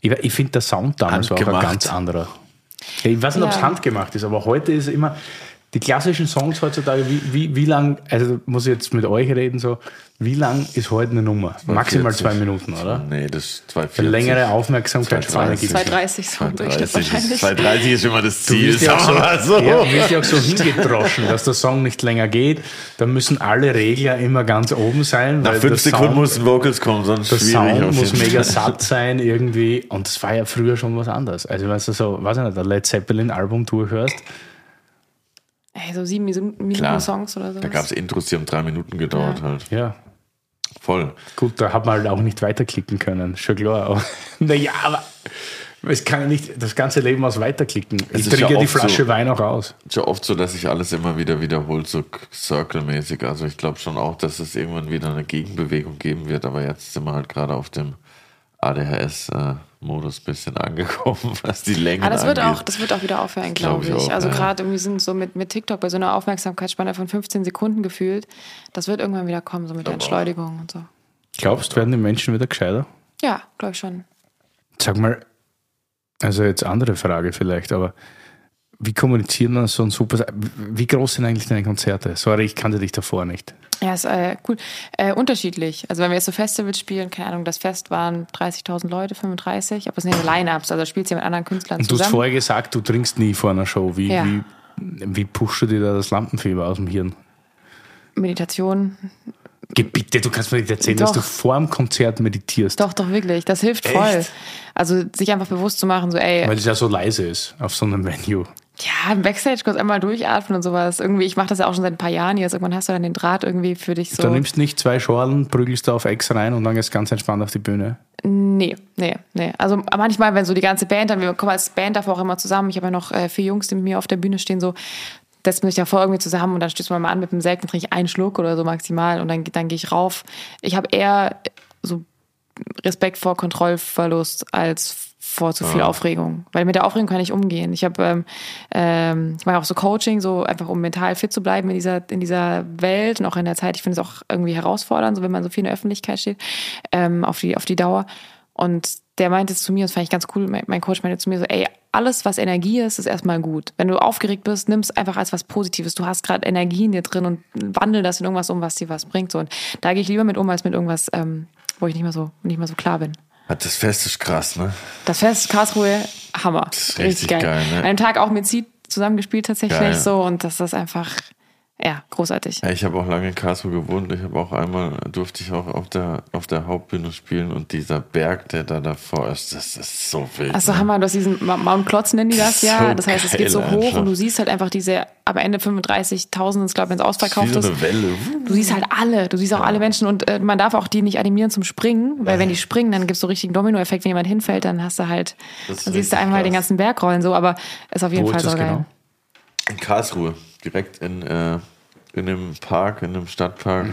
Ich, ich finde, der Sound damals war auch ein Handgemacht. ganz anderer. Ich weiß nicht, ob es Ja. handgemacht ist, aber heute ist immer. Die klassischen Songs heutzutage, wie, wie, wie lang, also muss ich jetzt mit euch reden, so, wie lang ist heute eine Nummer? Maximal 40. zwei Minuten, oder? Nee, das ist Für 240. längere Aufmerksamkeitsspanne gibt 230 so im Durchschnitt 230 wahrscheinlich. ist, 230 ist immer das Ziel, wirst ja auch mal so. Ja, du wirst ja auch so hingedroschen, dass der Song nicht länger geht. Da müssen alle Regler immer ganz oben sein. Nach weil fünf der Sekunden Sound- müssen Vocals kommen, sonst Der schwierig. Sound muss mega satt sein irgendwie. Und das war ja früher schon was anderes. Also, wenn du so, weiß ich nicht, ein Led Zeppelin-Album durchhörst, Ey, so sieben Minuten Klar. Songs oder so. Da gab es Intros, die haben drei Minuten gedauert halt. ja, Voll. gut, da hat man halt auch nicht weiterklicken können. Schon klar. Aber, naja, aber es kann ja nicht das ganze Leben aus weiterklicken. Es Ich ist ja trinke die Flasche so. Wein auch aus. Ist ja oft so, dass sich alles immer wieder wiederholt, so circle-mäßig. Also ich glaube schon auch, dass es irgendwann wieder eine Gegenbewegung geben wird. Aber jetzt sind wir halt gerade auf dem ADHS-Modus ein bisschen angekommen, was die Länge Ah, das wird, angeht. auch, das wird auch wieder aufhören, Glaub glaube ich ich. auch, Also ja. gerade irgendwie sind so mit, mit TikTok bei so einer Aufmerksamkeitsspanne von 15 Sekunden gefühlt. Das wird irgendwann wieder kommen, so mit der Entschleunigung und so. Glaubst, werden die Menschen wieder gescheiter? Ja, glaube ich schon. Sag mal, also jetzt andere Frage vielleicht, aber wie kommuniziert man so ein super. Wie groß sind eigentlich deine Konzerte? Sorry, ich kannte dich davor nicht. Ja, ist äh, cool. Äh, unterschiedlich. Also wenn wir jetzt so Festivals spielen, keine Ahnung, das Fest waren 30.000 Leute, 35, aber es sind ja Line-Ups, also spielst du ja mit anderen Künstlern Und du hast zusammen. vorher gesagt, du trinkst nie vor einer Show. Wie, Ja. wie, wie pushst du dir da das Lampenfieber aus dem Hirn? Meditation. Geh bitte, du kannst mir nicht erzählen, dass Doch. du vor dem Konzert meditierst. Doch, doch, wirklich. Das hilft voll. Echt? Also sich einfach bewusst zu machen, so ey, Weil es ja so leise ist auf so einem Venue. Ja, im Backstage kurz einmal durchatmen und sowas. Irgendwie, ich mache das ja auch schon seit ein paar Jahren jetzt. Irgendwann hast du dann den Draht irgendwie für dich so. Du nimmst nicht zwei Schorlen, prügelst da auf Ex rein und dann gehst ganz entspannt auf die Bühne. Nee, nee, nee. Also manchmal, wenn so die ganze Band, dann wir kommen als Band davor auch immer zusammen. Ich habe ja noch äh, vier Jungs, die mit mir auf der Bühne stehen, so setzt man sich davor irgendwie zusammen und dann stößt man mal an mit dem Sekt und trinke ich einen Schluck oder so maximal und dann, dann gehe ich rauf. Ich habe eher so Respekt vor Kontrollverlust als vor zu viel Aufregung. Weil mit der Aufregung kann ich umgehen. Ich habe, ähm, ähm, ich mache auch so Coaching, so einfach um mental fit zu bleiben in dieser, in dieser Welt und auch in der Zeit. Ich finde es auch irgendwie herausfordernd, so wenn man so viel in der Öffentlichkeit steht, ähm, auf, die, auf die Dauer. Und der meinte zu mir, das fand ich ganz cool, mein mein Coach meinte zu mir so, ey, alles, was Energie ist, ist erstmal gut. Wenn du aufgeregt bist, nimm es einfach als was Positives. Du hast gerade Energie in dir drin und wandel das in irgendwas um, was dir was bringt. So. Und da gehe ich lieber mit um, als mit irgendwas, ähm, wo ich nicht mehr so, nicht mehr so klar bin. Das Fest ist krass, ne? Das Fest Karlsruhe, Hammer. ist richtig geil, ne? An einem Tag auch mit Seed zusammengespielt tatsächlich Geil. so und das ist einfach, ja, großartig. Ja, ich habe auch lange in Karlsruhe gewohnt. Ich habe auch einmal, durfte ich auch auf der, auf der Hauptbühne spielen und dieser Berg, der da davor ist, das ist so wild. Also ne? Hammer, du hast diesen Mount Klotz nennen die das ja. So das heißt, es geht so hoch und du siehst halt einfach diese, am Ende 35.000 sind es, glaube ich, wenn es ausverkauft ist. eine Welle. Du siehst halt alle, du siehst auch alle Menschen und äh, man darf auch die nicht animieren zum Springen, weil wenn die springen, dann gibt's so richtigen Dominoeffekt, wenn jemand hinfällt, dann hast du halt, Das dann siehst du richtig einmal den krass. ganzen Berg rollen so, aber ist auf jeden Wo Fall das so geil. genau? In Karlsruhe, direkt in, äh, in dem Park, in dem Stadtpark,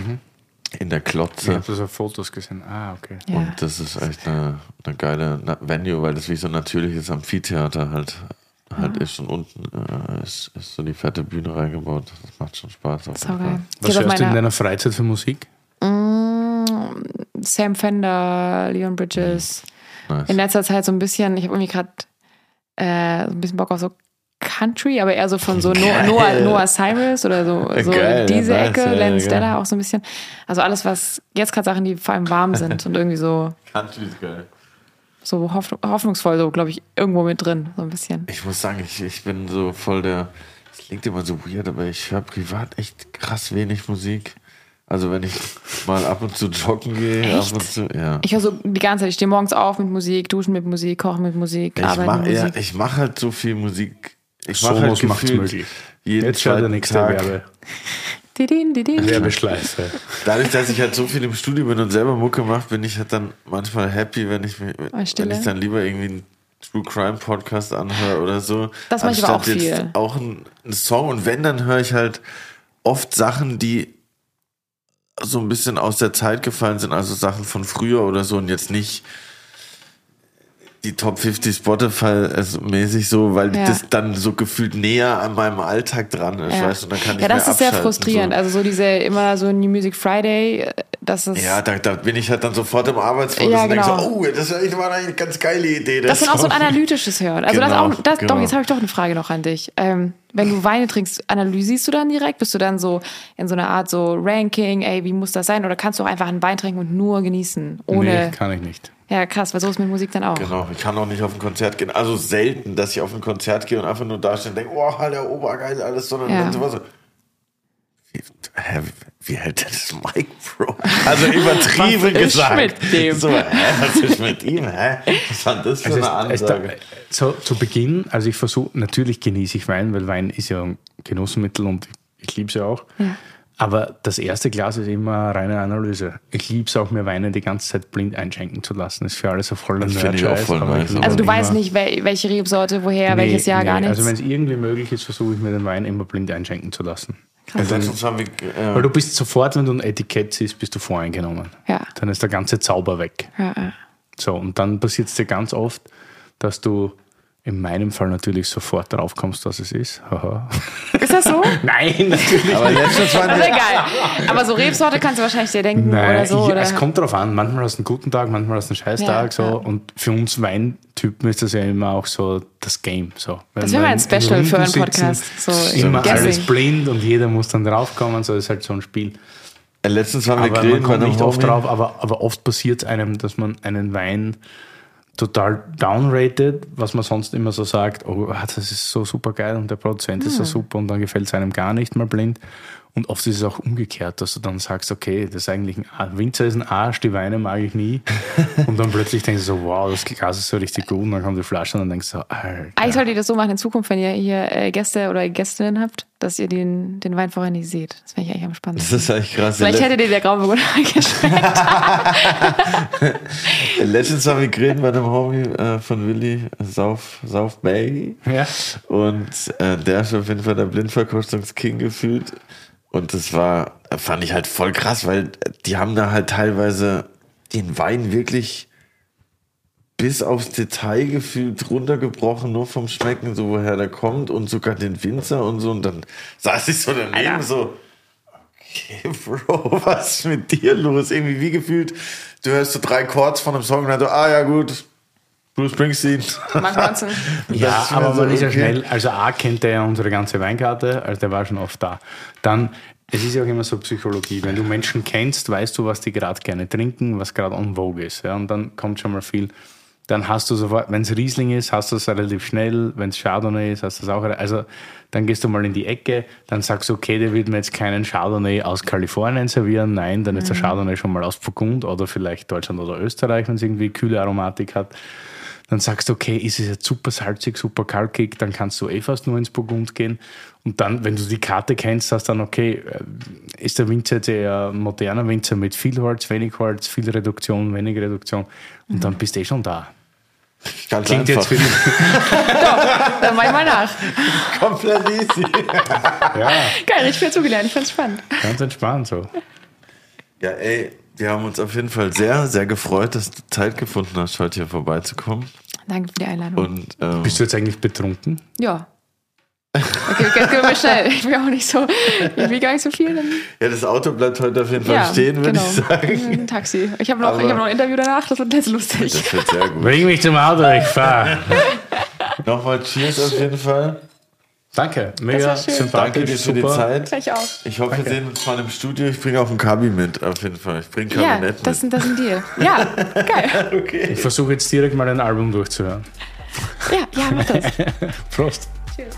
in der Ich Klotze. habe das auf Fotos gesehen. Ah, okay. Ja. Und das ist echt eine, eine geile Venue, weil das wie so ein natürliches Amphitheater halt, halt ist. Und unten äh, ist, ist so die fette Bühne reingebaut. Das macht schon Spaß. Auf Sau jeden Fall. geil. Was Ich hörst du in deiner Freizeit für Musik? Sam Fender, Leon Bridges. Nice. In letzter Zeit so ein bisschen, ich habe irgendwie gerade äh, so ein bisschen Bock auf so Country, aber eher so von so Noah, Noah, Noah Cyrus oder so, so Geil, diese ja, Ecke, ja, Len ja, Stella geil. auch so ein bisschen. Also alles, was jetzt gerade Sachen, die vor allem warm sind und irgendwie so, Country ist geil. so hoff, hoffnungsvoll, so glaube ich, irgendwo mit drin, so ein bisschen. Ich muss sagen, ich, ich bin so voll der. Es klingt immer so weird, aber ich höre privat echt krass wenig Musik. Also wenn ich mal ab und zu joggen gehe, Echt? ab und zu, ja. Ich höre so die ganze Zeit, ich stehe morgens auf mit Musik, duschen mit Musik, kochen mit Musik, Ich arbeiten mache mit ja, Musik. ich mach halt so viel Musik. Ich mache halt gefühlt möglich. jeden Jetzt schaut der nächste Tag. Werbe. Didin, didin. Werbeschleife. Dadurch, dass ich halt so viel im Studio bin und selber Mucke mache, bin ich halt dann manchmal happy, wenn ich mir, wenn Stille. ich dann lieber irgendwie einen True Crime Podcast anhöre oder so. Das mach ich aber auch jetzt viel. Auch einen, einen Song und wenn, dann höre ich halt oft Sachen, die so ein bisschen aus der Zeit gefallen sind, also Sachen von früher oder so und jetzt nicht die Top 50 Spotify also mäßig so, weil Ja. das dann so gefühlt näher an meinem Alltag dran ist, Ja. weißt du, und dann kann ich ja, das ist sehr frustrierend. So. Also so diese immer so New Music Friday, äh, das ist. Ja, da, da bin ich halt dann sofort im Arbeitsfluss Ja, und denke genau. so, oh, das war eine ganz geile Idee. Das sind auch so ein analytisches Hören. Also das Genau, auch, das, genau. doch, jetzt habe ich doch eine Frage noch an dich. Ähm, wenn du Weine trinkst, analysierst du dann direkt? Bist du dann so in so einer Art so Ranking, ey, wie muss das sein? Oder kannst du auch einfach einen Wein trinken und nur genießen? Ohne. Nee, kann ich nicht. Ja, krass, weil so ist mit Musik dann auch. Genau, ich kann auch nicht auf ein Konzert gehen. Also selten, dass ich auf ein Konzert gehe und einfach nur da stehe und denke, oh, der Obergeil, alles, sondern Ja. dann sowas so. Wie, hä, wie, hält der das Mic, Bro? Also übertrieben Was ist gesagt. mit dem? So, hä, was ist mit ihm, hä? Was war das für Also eine Ansage? so, zu Beginn, also ich versuche, natürlich genieße ich Wein, weil Wein ist ja ein Genussmittel und ich liebe es ja auch. Aber das erste Glas ist immer reine Analyse. Ich liebe es auch, mir Weine die ganze Zeit blind einschenken zu lassen. Das ist für alles so voll Das finde ich auch voll nice. Also du weißt nicht, wel welche Rebsorte, woher, welches Jahr, nee, gar nichts. Also wenn es irgendwie möglich ist, versuche ich mir den Wein immer blind einschenken zu lassen. Also letztens haben wir, Weil äh, du bist sofort, wenn du ein Etikett siehst, bist du voreingenommen. Ja. Dann ist der ganze Zauber weg. ja. So, und dann passiert es dir ganz oft, dass du in meinem Fall natürlich sofort drauf kommst, was es ist. Ist das so? Nein, natürlich aber letztens waren Das ist egal. Aber so Rebsorte kannst du wahrscheinlich dir denken Nein, oder so. ja, oder? es kommt drauf an. Manchmal hast du einen guten Tag, manchmal hast du einen Scheißtag. Ja, so. ja. Und für uns Weintypen ist das ja immer auch so das Game. So. Wenn Das wäre mal ein in- Special für einen Podcast. So immer Guessing. alles blind und jeder muss dann draufkommen. So ist halt so ein Spiel. äh, letztens waren wir Aber man grillen bei kommt nicht oft drauf, aber, aber oft passiert es einem, dass man einen Wein total downrated, was man sonst immer so sagt, oh, das ist so super geil und der Produzent ist so Hm. super und dann gefällt es einem gar nicht mal blind. Und oft ist es auch umgekehrt, dass du dann sagst, okay, das ist eigentlich ein Ar- Winzer ist ein Arsch, die Weine mag ich nie. und dann plötzlich denkst du so, wow, das Glas ist so richtig gut und dann kommt die Flasche und dann denkst du so, Alter. Eigentlich solltet ihr das so machen in Zukunft, wenn ihr hier äh, Gäste oder Gästinnen habt, dass ihr den, den Wein vorher nicht seht. Das wäre ich eigentlich am Das spannendsten. ist eigentlich krass. Vielleicht hätte dir der Grauburgunder geschmeckt. Letztens waren wir grillen bei einem Homie äh, von Willi, Sauf, Sauf Bay. Ja. Und äh, der ist auf jeden Fall der Blindverkostungsking gefühlt. Und das war, fand ich halt voll krass, weil die haben da halt teilweise den Wein wirklich bis aufs Detail gefühlt runtergebrochen, nur vom Schmecken, so woher der kommt und sogar den Winzer und so. Und dann saß ich so daneben Alter. so, okay, Bro, was ist mit dir los? Irgendwie wie gefühlt, du hörst so drei Chords von einem Song und dann so, ah ja gut, Bruce Springsteen. Mark Ronson. Und Ja, aber so, man ist ja schnell, also A kennt er ja unsere ganze Weinkarte, also der war schon oft da. Dann, es ist ja auch immer so Psychologie, wenn du Menschen kennst, weißt du, was die gerade gerne trinken, was gerade on vogue ist. Ja, und dann kommt schon mal viel dann hast du sofort, wenn es Riesling ist, hast du es relativ schnell, wenn es Chardonnay ist, hast du es auch, also dann gehst du mal in die Ecke, dann sagst du, okay, der wird mir jetzt keinen Chardonnay aus Kalifornien servieren, nein, dann ist der Chardonnay schon mal aus Burgund oder vielleicht Deutschland oder Österreich, wenn es irgendwie kühle Aromatik hat. Dann sagst du, okay, ist es jetzt super salzig, super kalkig, dann kannst du eh fast nur ins Burgund gehen. Und dann, wenn du die Karte kennst, sagst dann, okay, äh, ist der Winzer jetzt eher ein moderner Winzer mit viel Holz, wenig Holz, viel Reduktion, wenig Reduktion. Und dann bist du eh schon da. Ganz Klingt einfach. jetzt für dich. Dann mach ich mal nach. komplett easy. Ja, Geil, ich viel zugelernt. Ich find's spannend. ganz entspannt so. Ja, ey, wir haben uns auf jeden Fall sehr, sehr gefreut, dass du Zeit gefunden hast, heute hier vorbeizukommen. Danke für die Einladung. Und ähm, Bist du jetzt eigentlich betrunken? ja. Okay, jetzt gehen wir mal schnell. Ich will auch nicht so, ich will gar nicht so viel. Dann, ja, das Auto bleibt heute auf jeden Fall ja, stehen, würde genau. ich sagen. Ein Taxi. Ich habe noch, Aber- ich hab noch ein Interview danach, das wird jetzt lustig. Das wird sehr gut. Bring mich zum Auto, ich fahr. Nochmal Cheers auf jeden Fall. Danke, mega sympathisch, Danke dir für die super. Zeit. Ich auch. Ich hoffe, wir sehen uns mal im Studio. Ich bringe auch ein Kabi mit, auf jeden Fall. Ich bringe Ja, Kabinett das, mit. das ist ein Deal. Ja, geil. Ich versuche jetzt direkt mal ein Album durchzuhören. Ja, ja, mach das. Prost. Cheers.